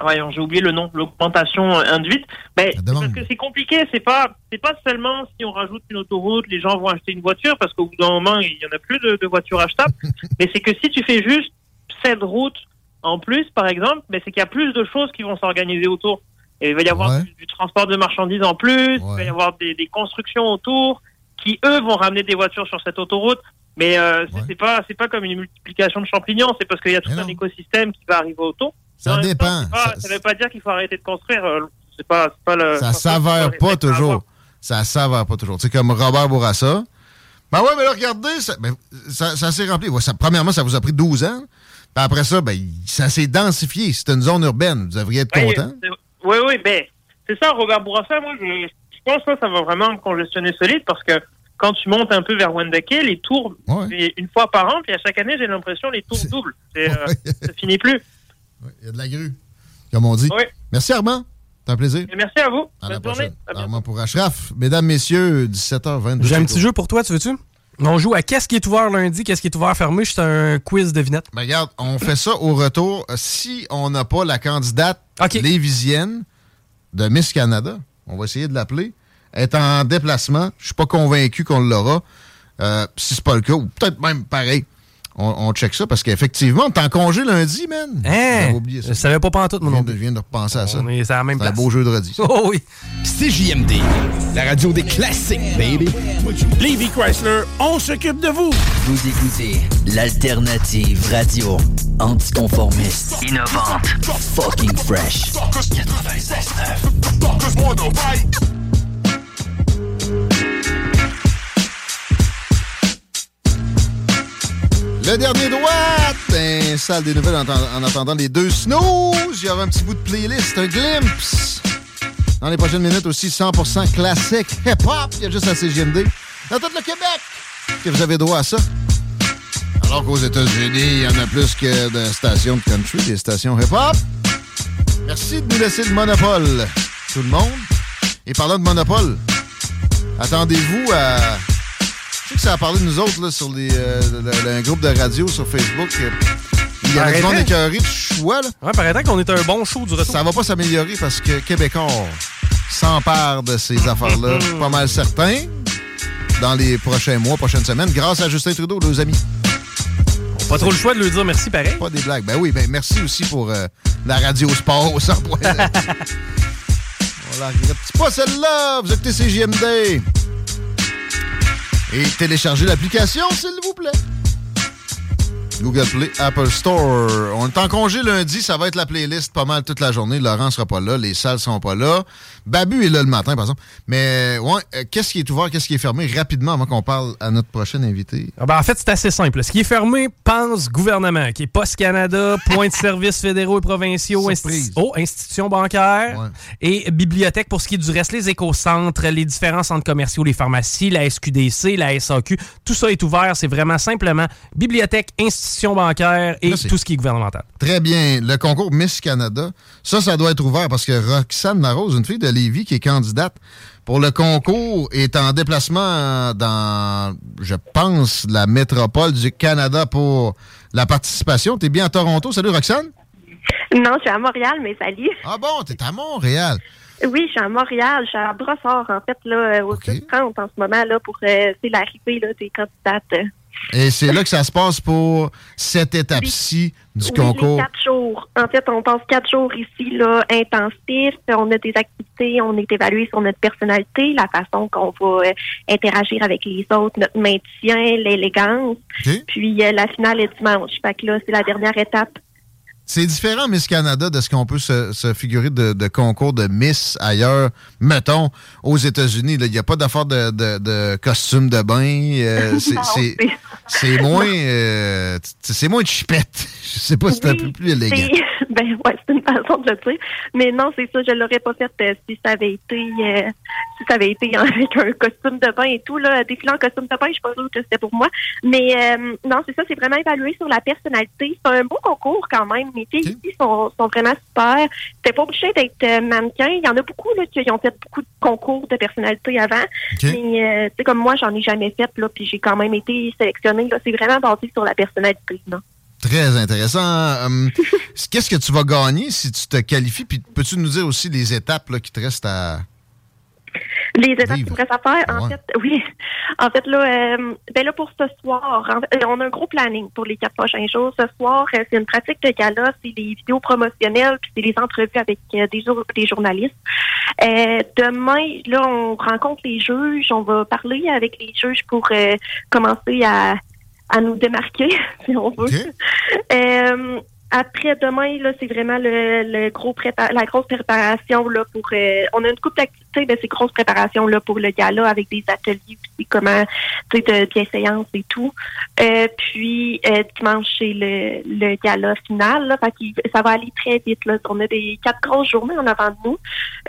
Voyons, j'ai oublié le nom, l'augmentation induite. Mais c'est parce que c'est compliqué, c'est pas c'est pas seulement si on rajoute une autoroute, les gens vont acheter une voiture parce qu'au bout d'un moment, il y en a plus de, de voitures achetables. mais c'est que si tu fais juste cette route en plus, par exemple, mais c'est qu'il y a plus de choses qui vont s'organiser autour. Et il va y avoir du, du transport de marchandises en plus, il va y avoir des, des constructions autour qui, eux, vont ramener des voitures sur cette autoroute. Mais euh, c'est- pas c'est pas comme une multiplication de champignons, c'est parce qu'il y a tout un écosystème qui va arriver. Ça En même temps, dépend. pas- Ça ne veut pas dire qu'il faut arrêter de construire. euh, C'est pas, pas le. Ça c'est pas les toujours. Ça s'avère pas toujours. C'est comme Robert Bourassa. Ben ouais, mais là, regardez, ça, ben, ça, ça s'est rempli. Ça- premièrement, ça vous a pris 12 ans. Puis après ça, ben, ça s'est densifié. C'est une zone urbaine. Vous devriez être Oui, content. Oui, oui, ben, c'est ça, Robert Bourassa, moi, je, je pense que ça va vraiment congestionner solide parce que quand tu montes un peu vers Wendake, les tours, une fois par an, puis à chaque année, j'ai l'impression les tours doublent. Euh, ça finit plus. Il y a de la grue, comme on dit. Merci, Armand. C'est un plaisir. Et merci à vous. À la Bonne journée. prochaine. Armand pour Ashraf. Mesdames, messieurs, 17h22. J'ai un petit jeu pour toi, tu veux-tu? On joue à qu'est-ce qui est ouvert lundi, qu'est-ce qui est ouvert fermé? C'est un quiz de vinette. Ben, regarde, on fait ça au retour. Si on n'a pas la candidate lévisienne de Miss Canada, on va essayer de l'appeler. Est en déplacement. Je suis pas convaincu qu'on l'aura. Euh, si c'est pas le cas, ou peut-être même pareil. On, on check ça parce qu'effectivement, t'es en congé lundi, man. Hein? J'avais oublié ça. Je savais pas pantoute, viens de- Je viens de repenser à ça. On est à la même C'est un beau jeu de redis. Oh oui. CJMD, la radio des classiques, baby. Levy Chrysler, on s'occupe de vous. Vous écoutez l'alternative radio anticonformiste, innovante, fucking fresh. 96.9. Le dernier droit, un salle des nouvelles en, en attendant les deux snooze. Il y aura un petit bout de playlist, un glimpse. Dans les prochaines minutes aussi, 100% classique hip-hop. Il y a juste à CGMD. Dans tout le Québec, que vous avez droit à ça. Alors qu'aux États-Unis, il y en a plus que de stations de country, des stations hip-hop. Merci de nous laisser le monopole, tout le monde. Et parlant de monopole, attendez-vous à... Je sais que ça a parlé de nous autres là, sur les, euh, le- le- un groupe de radio sur Facebook. Il y a Arrêtez. des gens écœurés de choix. Là. Ouais, paraît qu'on est un bon show du retour. Ça va pas s'améliorer parce que Québécois s'empare de ces affaires-là. Je suis pas mal certain. Dans les prochains mois, prochaines semaines, grâce à Justin Trudeau, nos amis. Pas trop le choix de lui dire merci pareil. Pas des blagues. Ben oui, ben merci aussi pour euh, la radio sport au 100 points. On la regrette pas celle-là. Vous écoutez CJMD. Et téléchargez l'application, s'il vous plaît. Google Play, Apple Store. On est en congé lundi, ça va être la playlist pas mal toute la journée. Laurent sera pas là, les salles seront pas là. Babu est là le matin, par exemple. Mais ouais, euh, qu'est-ce qui est ouvert, qu'est-ce qui est fermé? Rapidement avant qu'on parle à notre prochain invité? Ah ben, en fait, c'est assez simple. Ce qui est fermé, pense gouvernement, qui est Poste Canada, points de services fédéraux et provinciaux, insti- oh, institutions bancaires et bibliothèques pour ce qui est du reste, les écocentres, les différents centres commerciaux, les pharmacies, la SQDC, la SAQ. Tout ça est ouvert. C'est vraiment simplement bibliothèque, institutions bancaires et Merci. tout ce qui est gouvernemental. Très bien. Le concours Miss Canada, ça, ça doit être ouvert parce que Roxane Larose, une fille de Lévis qui est candidate pour le concours, est en déplacement dans, je pense, la métropole du Canada pour la participation. T'es bien à Toronto? Salut, Roxane? Non, je suis à Montréal, mais salut. Ah bon, t'es à Montréal. Oui, je suis à Montréal, je suis à Brossard, en fait, là, au 30 en ce moment, là, pour euh, c'est l'arrivée là, des candidates. Et c'est là que ça se passe pour cette étape-ci du Oui, concours. les quatre jours. En fait, on passe quatre jours ici, là, intensifs. On a des activités, on est évalué sur notre personnalité, la façon qu'on va euh, interagir avec les autres, notre maintien, l'élégance. Puis euh, la finale est dimanche. Fait que là, c'est la dernière étape. C'est différent, Miss Canada, de ce qu'on peut se, se figurer de, de concours de Miss ailleurs. Mettons, aux États-Unis, il n'y a pas d'affaire de, de, de costume de bain. euh, c'est- moins, euh, c'est moins chipette. Je sais pas si c'est un peu plus élégant. Ben ouais, c'est une façon de le dire. Mais non, c'est ça, je l'aurais pas fait euh, si ça avait été euh, si ça avait été avec un costume de bain et tout. Là, défiler en costume de bain, je suis pas sûre que c'était pour moi. Mais euh, non, c'est ça, c'est vraiment évalué sur la personnalité. C'est un beau concours quand même. Les filles ici sont, sont vraiment super. T'es pas obligé d'être euh, mannequin. Il y en a beaucoup là, qui ont fait beaucoup de concours de personnalité avant. Mais euh, tu sais, comme moi, j'en ai jamais fait, là, puis j'ai quand même été sélectionnée. Là. C'est vraiment basé sur la personnalité. Non? Très intéressant. Hum, Qu'est-ce que tu vas gagner si tu te qualifies? Puis peux-tu nous dire aussi les étapes là, qui te restent à. Les étapes qui me restent à faire, en fait, oui. En fait, là, euh, ben là, pour ce soir, en on a un gros planning pour les quatre prochains jours. Ce soir, euh, c'est une pratique de gala, c'est des vidéos promotionnelles, puis c'est des entrevues avec euh, des, des journalistes. Euh, demain, là, on rencontre les juges, on va parler avec les juges pour euh, commencer à, à nous démarquer, si on veut. Euh, après demain, là, c'est vraiment le, le gros prépa- la grosse préparation là pour. euh, on a une couple d'activités, mais c'est grosse préparation là pour le gala avec des ateliers, puis comment, tu sais, de bienséance et tout. Euh, puis euh, dimanche c'est le, le gala final. Là, fait ça va aller très vite. Là. On a des quatre grosses journées en avant de nous.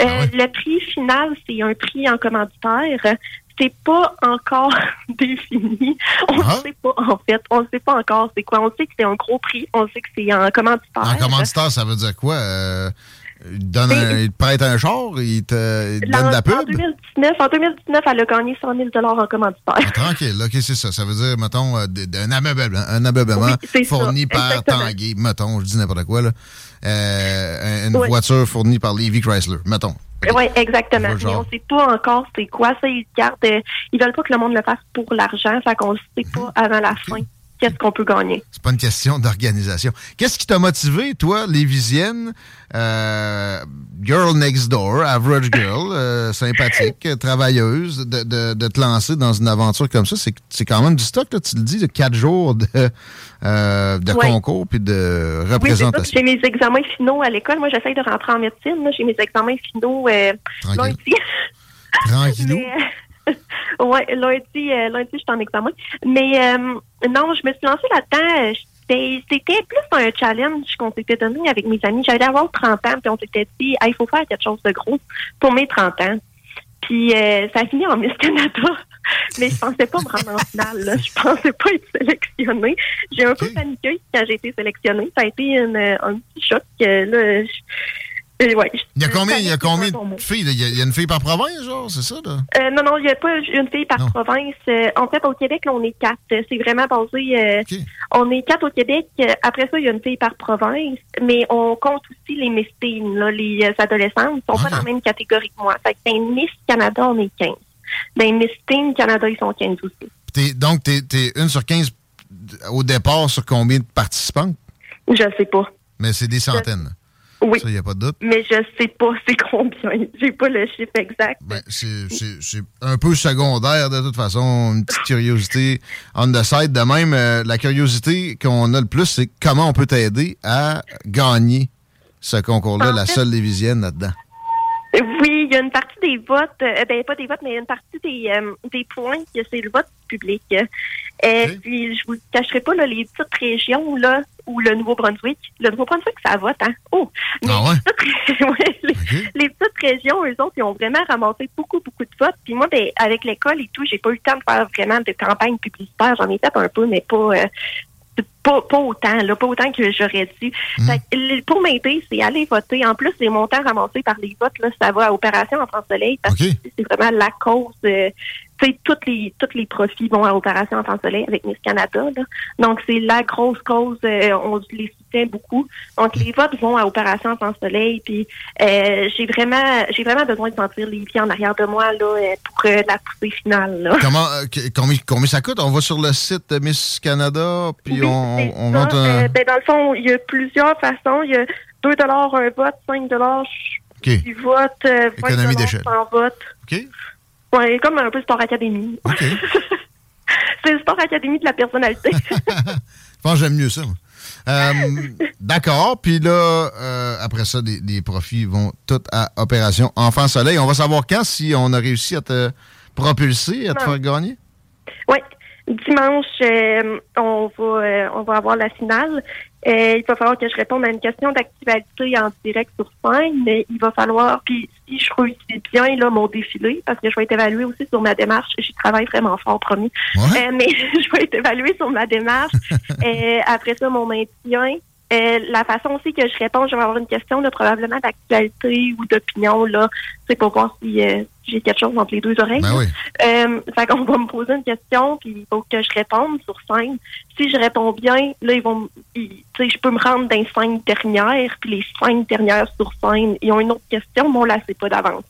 Euh, Le prix final, c'est un prix en commanditaire. C'est pas encore défini. On ne sait pas, en fait. On ne sait pas encore c'est quoi. On sait que c'est un gros prix. On sait que c'est en commanditaire. En commanditaire, ça veut dire quoi? Euh, il, te donne un- il te prête un char, il te, il te Là, donne de la en pub? 2019, en 2019, elle a gagné 100 000 en commanditaire. Tranquille, ok, c'est ça. Ça veut dire, mettons, euh, un ameublement, un ameublement Oui, ça, fourni par. Tanguay, mettons, je dis n'importe quoi, là. Euh, une Oui. voiture fournie par Levi Chrysler, mettons. Oui, exactement. Mais on sait pas encore c'est quoi ça. Ils gardent, euh, ils veulent pas que le monde le fasse pour l'argent. Fait qu'on sait pas avant la fin qu'est-ce qu'on peut gagner? C'est pas une question d'organisation. Qu'est-ce qui t'a motivé, toi, Lévisienne, euh, girl next door, average girl, euh, sympathique, travailleuse, de, de, de te lancer dans une aventure comme ça? C'est quand même du stock, là, tu le dis, de quatre jours de, euh, de Ouais. concours puis de Oui, représentation. J'ai mes examens finaux à l'école. Moi, j'essaye de rentrer en médecine. J'ai mes examens finaux lundi. Tranquillou. Mais, ouais, lundi, euh, lundi, je suis en examen. Mais euh, non, je me suis lancée là-dedans. euh, C'était plus un challenge qu'on s'était donné avec mes amis. J'allais avoir 30 ans, puis on s'était dit, Hey, il faut faire quelque chose de gros pour mes 30 ans. Puis euh, ça a fini en Miss Canada. Mais je pensais pas me rendre en finale. Là. Je pensais pas être sélectionnée. J'ai un peu paniqué quand j'ai été sélectionnée. Ça a été une, un petit choc. là, je- ouais, Il y a combien, il y a combien de filles? Il y, a, il y a une fille par province, genre, c'est ça, là? Euh, non, non, il n'y a pas une fille par province. Euh, en fait, au Québec, là, on est quatre. C'est vraiment basé. euh, On est quatre au Québec. Après ça, il y a une fille par province, mais on compte aussi les Miss Teen, là, les adolescentes. Ils sont pas dans la même catégorie que moi. Fait que dans Miss Canada, on est 15. Dans Miss Teen Canada, ils sont 15 aussi. T'es- donc, t'es es une sur 15 au départ sur combien de participantes? Je sais pas. Mais c'est des centaines. Oui. Ça, il n'y a pas de doute. Mais je sais pas c'est combien. J'ai pas le chiffre exact. Ben, c'est un peu secondaire de toute façon, une petite curiosité on the side. De même, euh, la curiosité qu'on a le plus, c'est comment on peut t'aider à gagner ce concours-là, la fait- seule lévisienne là-dedans. Oui, il y a une partie des votes, euh, ben pas des votes, mais une partie des, euh, des points que c'est le vote public. Euh, Puis je vous cacherai pas là, les petites régions là ou le Nouveau-Brunswick. Le Nouveau-Brunswick, ça vote, hein? Oh! Mais Ah ouais? les, petites, ouais, les- les petites régions, eux autres, ils ont vraiment ramassé beaucoup, beaucoup de votes. Puis moi, ben, avec l'école et tout, j'ai pas eu le temps de faire vraiment de campagne publicitaire. J'en ai fait un peu, mais pas. euh, pas, pas autant, là, pas autant que j'aurais dû. Fait que, le- pour m'aider, c'est aller voter. En plus, les montants ramassés par les votes, là, ça va à Opération Enfant Soleil parce que c'est vraiment la cause. euh, sais, tous les, tous les profits vont à Opération Enfant Soleil avec Miss Canada. Là. Donc, c'est la grosse cause. euh, on les soutient beaucoup. Donc, les votes vont à Opération Enfant Soleil. Puis, euh, j'ai vraiment, j'ai vraiment besoin de sentir les pieds en arrière de moi là, euh, pour euh, la poussée finale. Là. Comment, euh, combien, combien ça coûte? On va sur le site de Miss Canada, puis Oui, on, on ça. monte un... Ben, dans le fond, il y a plusieurs façons. Il y a 2 un vote, 5 OK. du vote, euh, 20 Économie d'échelle. sans vote. OK. Comme un peu Sport Academy. c'est le Sport Academy de la personnalité. Je pense que j'aime mieux ça. Euh, D'accord. Puis là, euh, après ça, les, les profits vont tous à Opération Enfant Soleil. On va savoir quand, si on a réussi à te propulser, à te Non. faire gagner? Oui. Dimanche, euh, on va on va avoir la finale. Il va falloir que je réponde à une question d'actualité en direct sur scène, mais il va falloir, puis si je réussis bien là, mon défilé, parce que je vais être évaluée aussi sur ma démarche, j'y travaille vraiment fort, promis. Euh, mais je vais être évaluée sur ma démarche. Euh, après ça, mon maintien. Euh, la façon aussi que je réponds, je vais avoir une question là, probablement d'actualité ou d'opinion, là. C'est pour voir si euh, j'ai quelque chose entre les deux oreilles. Ben oui. Euh, fait qu'on va me poser une question, puis il faut que je réponde sur scène. Si je réponds bien, là, ils vont, ils- je peux me rendre dans les cinq dernières, puis les cinq dernières sur scène, ils ont une autre question, mais on la sait pas d'avance.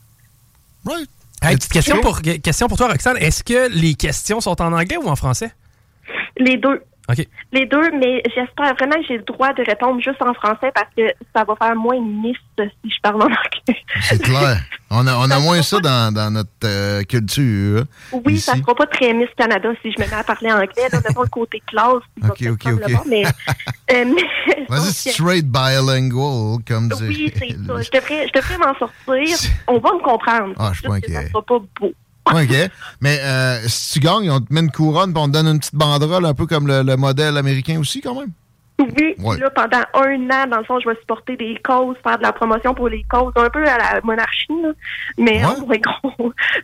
Hey, petite question pour, question pour toi, Roxane. Est-ce que les questions sont en anglais ou en français? Les deux. OK. Les deux, mais j'espère vraiment que j'ai le droit de répondre juste en français parce que ça va faire moins une miss si je parle en anglais. C'est clair. On a, on a moins ça dans, dans notre euh, culture. Oui, ici. ça sera pas très Miss Canada si je me mets à parler anglais. Là, mettons le côté classe. OK, OK, OK. mais, euh, mais- Vas-y, straight bilingual, comme Oui, c'est ça. Je devrais, je devrais m'en sortir. On va me comprendre. Ah, je suis pas que Ça inquiet. sera pas beau. OK. Mais euh, si tu gagnes, on te met une couronne puis on te donne une petite banderole, un peu comme le, le modèle américain aussi, quand même? Oui, Ouais. là, pendant un an, dans le fond, je vais supporter des causes, faire de la promotion pour les causes, un peu à la monarchie, là. mais en vrai, gros,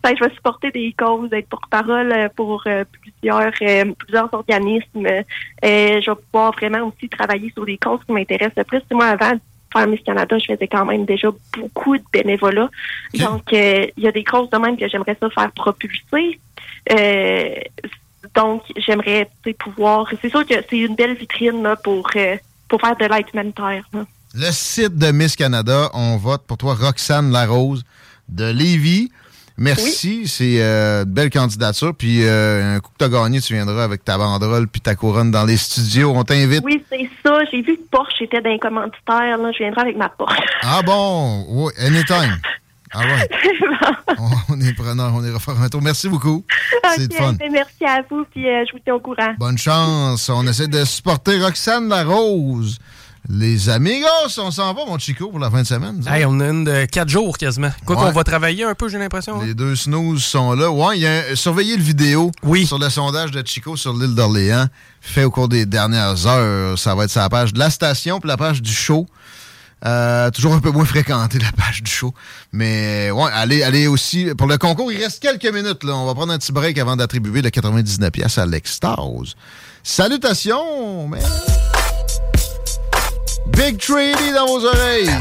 que je vais supporter des causes, être porte-parole euh, pour euh, plusieurs euh, plusieurs organismes. Euh, je vais pouvoir vraiment aussi travailler sur des causes qui m'intéressent le plus. Moi, avant faire Miss Canada, je faisais quand même déjà beaucoup de bénévolat. Donc, euh, il y a des de même que j'aimerais ça faire propulser. Euh, donc, j'aimerais pouvoir. C'est sûr que c'est une belle vitrine là, pour, euh, pour faire de l'aide humanitaire. là. Le site de Miss Canada, on vote pour toi, Roxane Larose de Lévis. Merci, c'est euh, une belle candidature. Puis euh, un coup que tu as gagné, tu viendras avec ta banderole puis ta couronne dans les studios. On t'invite. Oui, c'est ça. J'ai vu que Porsche était dans les commanditaires. Là. Je viendrai avec ma Porsche. Ah bon? Oui, anytime. All right. on, on est preneur, on ira faire un tour. Merci beaucoup. C'est fun. ben, merci à vous, puis euh, je vous tiens au courant. Bonne chance. On essaie de supporter Roxane Larose. Les amigos, on s'en va, mon Chico, pour la fin de semaine. Hey, on a une de 4 jours quasiment. Quoi Ouais. qu'on va travailler un peu, j'ai l'impression. hein? Les deux snooze sont là. Ouais, il y a un- surveillez le vidéo sur le sondage de Chico sur l'île d'Orléans, fait au cours des dernières heures. Ça va être sur la page de la station puis la page du show. Euh, toujours un peu moins fréquenté la page du show. Mais ouais, allez, allez aussi. Pour le concours, il reste quelques minutes. Là. On va prendre un petit break avant d'attribuer le 99 pièces à l'extase. Salutations! Big Trady dans vos oreilles.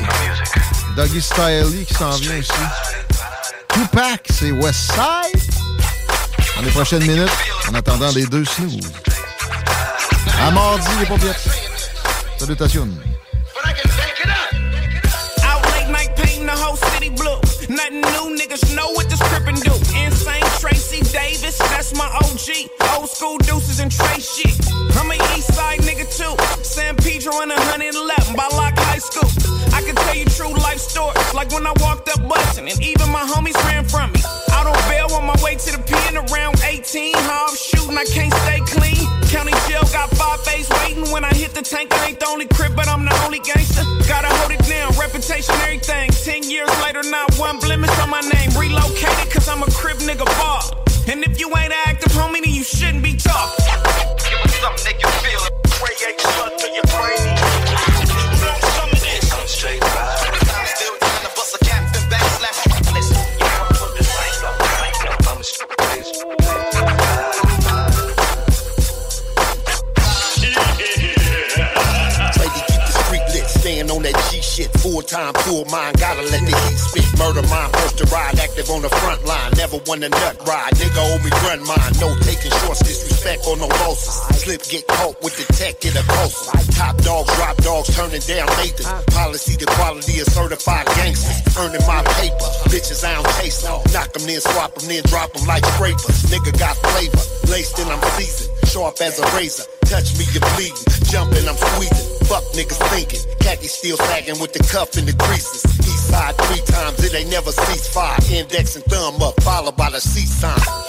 Doggy Styley qui s'en vient aussi. Tupac, c'est Westside. Dans les prochaines minutes, en attendant les deux snooze. À mardi, les paupiètes. Salutations. Out late night painting the whole city blue. Nothing new, niggas know what this crippin' do. Insane Tracy Davis, that's my OG. Old school deuces and Trey shit. I'm a east side nigga too. San Pedro and 111 by Lock High School. I can tell you true life stories, like when I walked up bustin', and even my homies ran from me. Out on bail on my way to the pen around 18. How I'm shooting, I can't stay clean. County jail got five face waiting. When I hit the tank, I ain't the only crib, but I'm the only gangster. Gotta hold it down, reputation, everything. Ten years later, not one blemish on my name. Relocated, cause I'm a crib nigga bar. And if you ain't active, homie, then you shouldn't be tough. Give us something they can feel. Ray Creation to your brain. brainy. Straight shit. Full time, full mind, gotta let the heat spit. Murder mind, first to ride, active on the front line. Never won a nut ride, nigga owe me run mine. No taking shorts, disrespect or no losses. Slip, get caught with the tech, get a closer. Top dogs, drop dogs, turning down Nathan. Policy, the quality of certified gangsters. Earning my paper, bitches I don't them. Knock them then, swap them then, drop them like scrapers. Nigga got flavor, laced in I'm seasoned. Sharp as a razor, touch me, you're bleeding. Jumping, I'm squeezing. Fuck niggas thinking. Khaki still sagging with the cuff in the creases. East side three times, it ain't never cease fire. Index and thumb up, followed by the C sign. I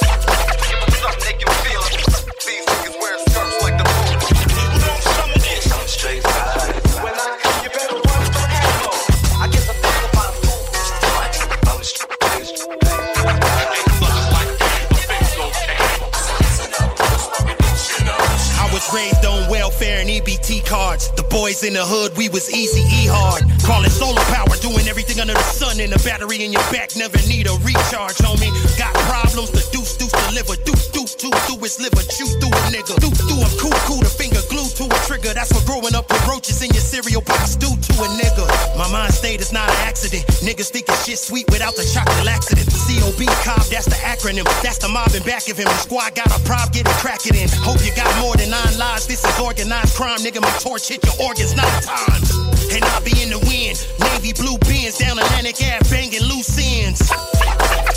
was raised on welfare and EBT cards. The boys in the hood, we was easy E hard. Call it solar power, doing everything under the sun. And a battery in your back never need a recharge, homie. Got problems, the deuce deuce deliver. Deuce two through his liver, chew through a nigga. Deuce through a cool cool, the finger glued to a trigger. That's what growing up with roaches in your cereal box do to a nigga. My mind state is not an accident. Niggas thinking shit sweet without the chocolate laxative. COB Cobb, that's the acronym. That's the mob in back of him. The squad got a prob, get it, crack in. Hope you got more than nine lives. This is organized crime, nigga. My torch hit your organs nine times. And I'll be in the wind. Navy blue bins down Atlantic Ave, banging loose ends.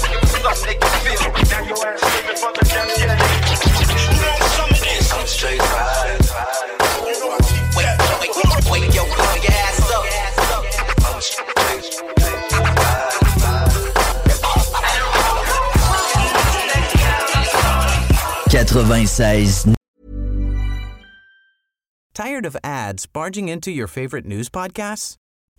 Tired of ads barging into your favorite news podcasts?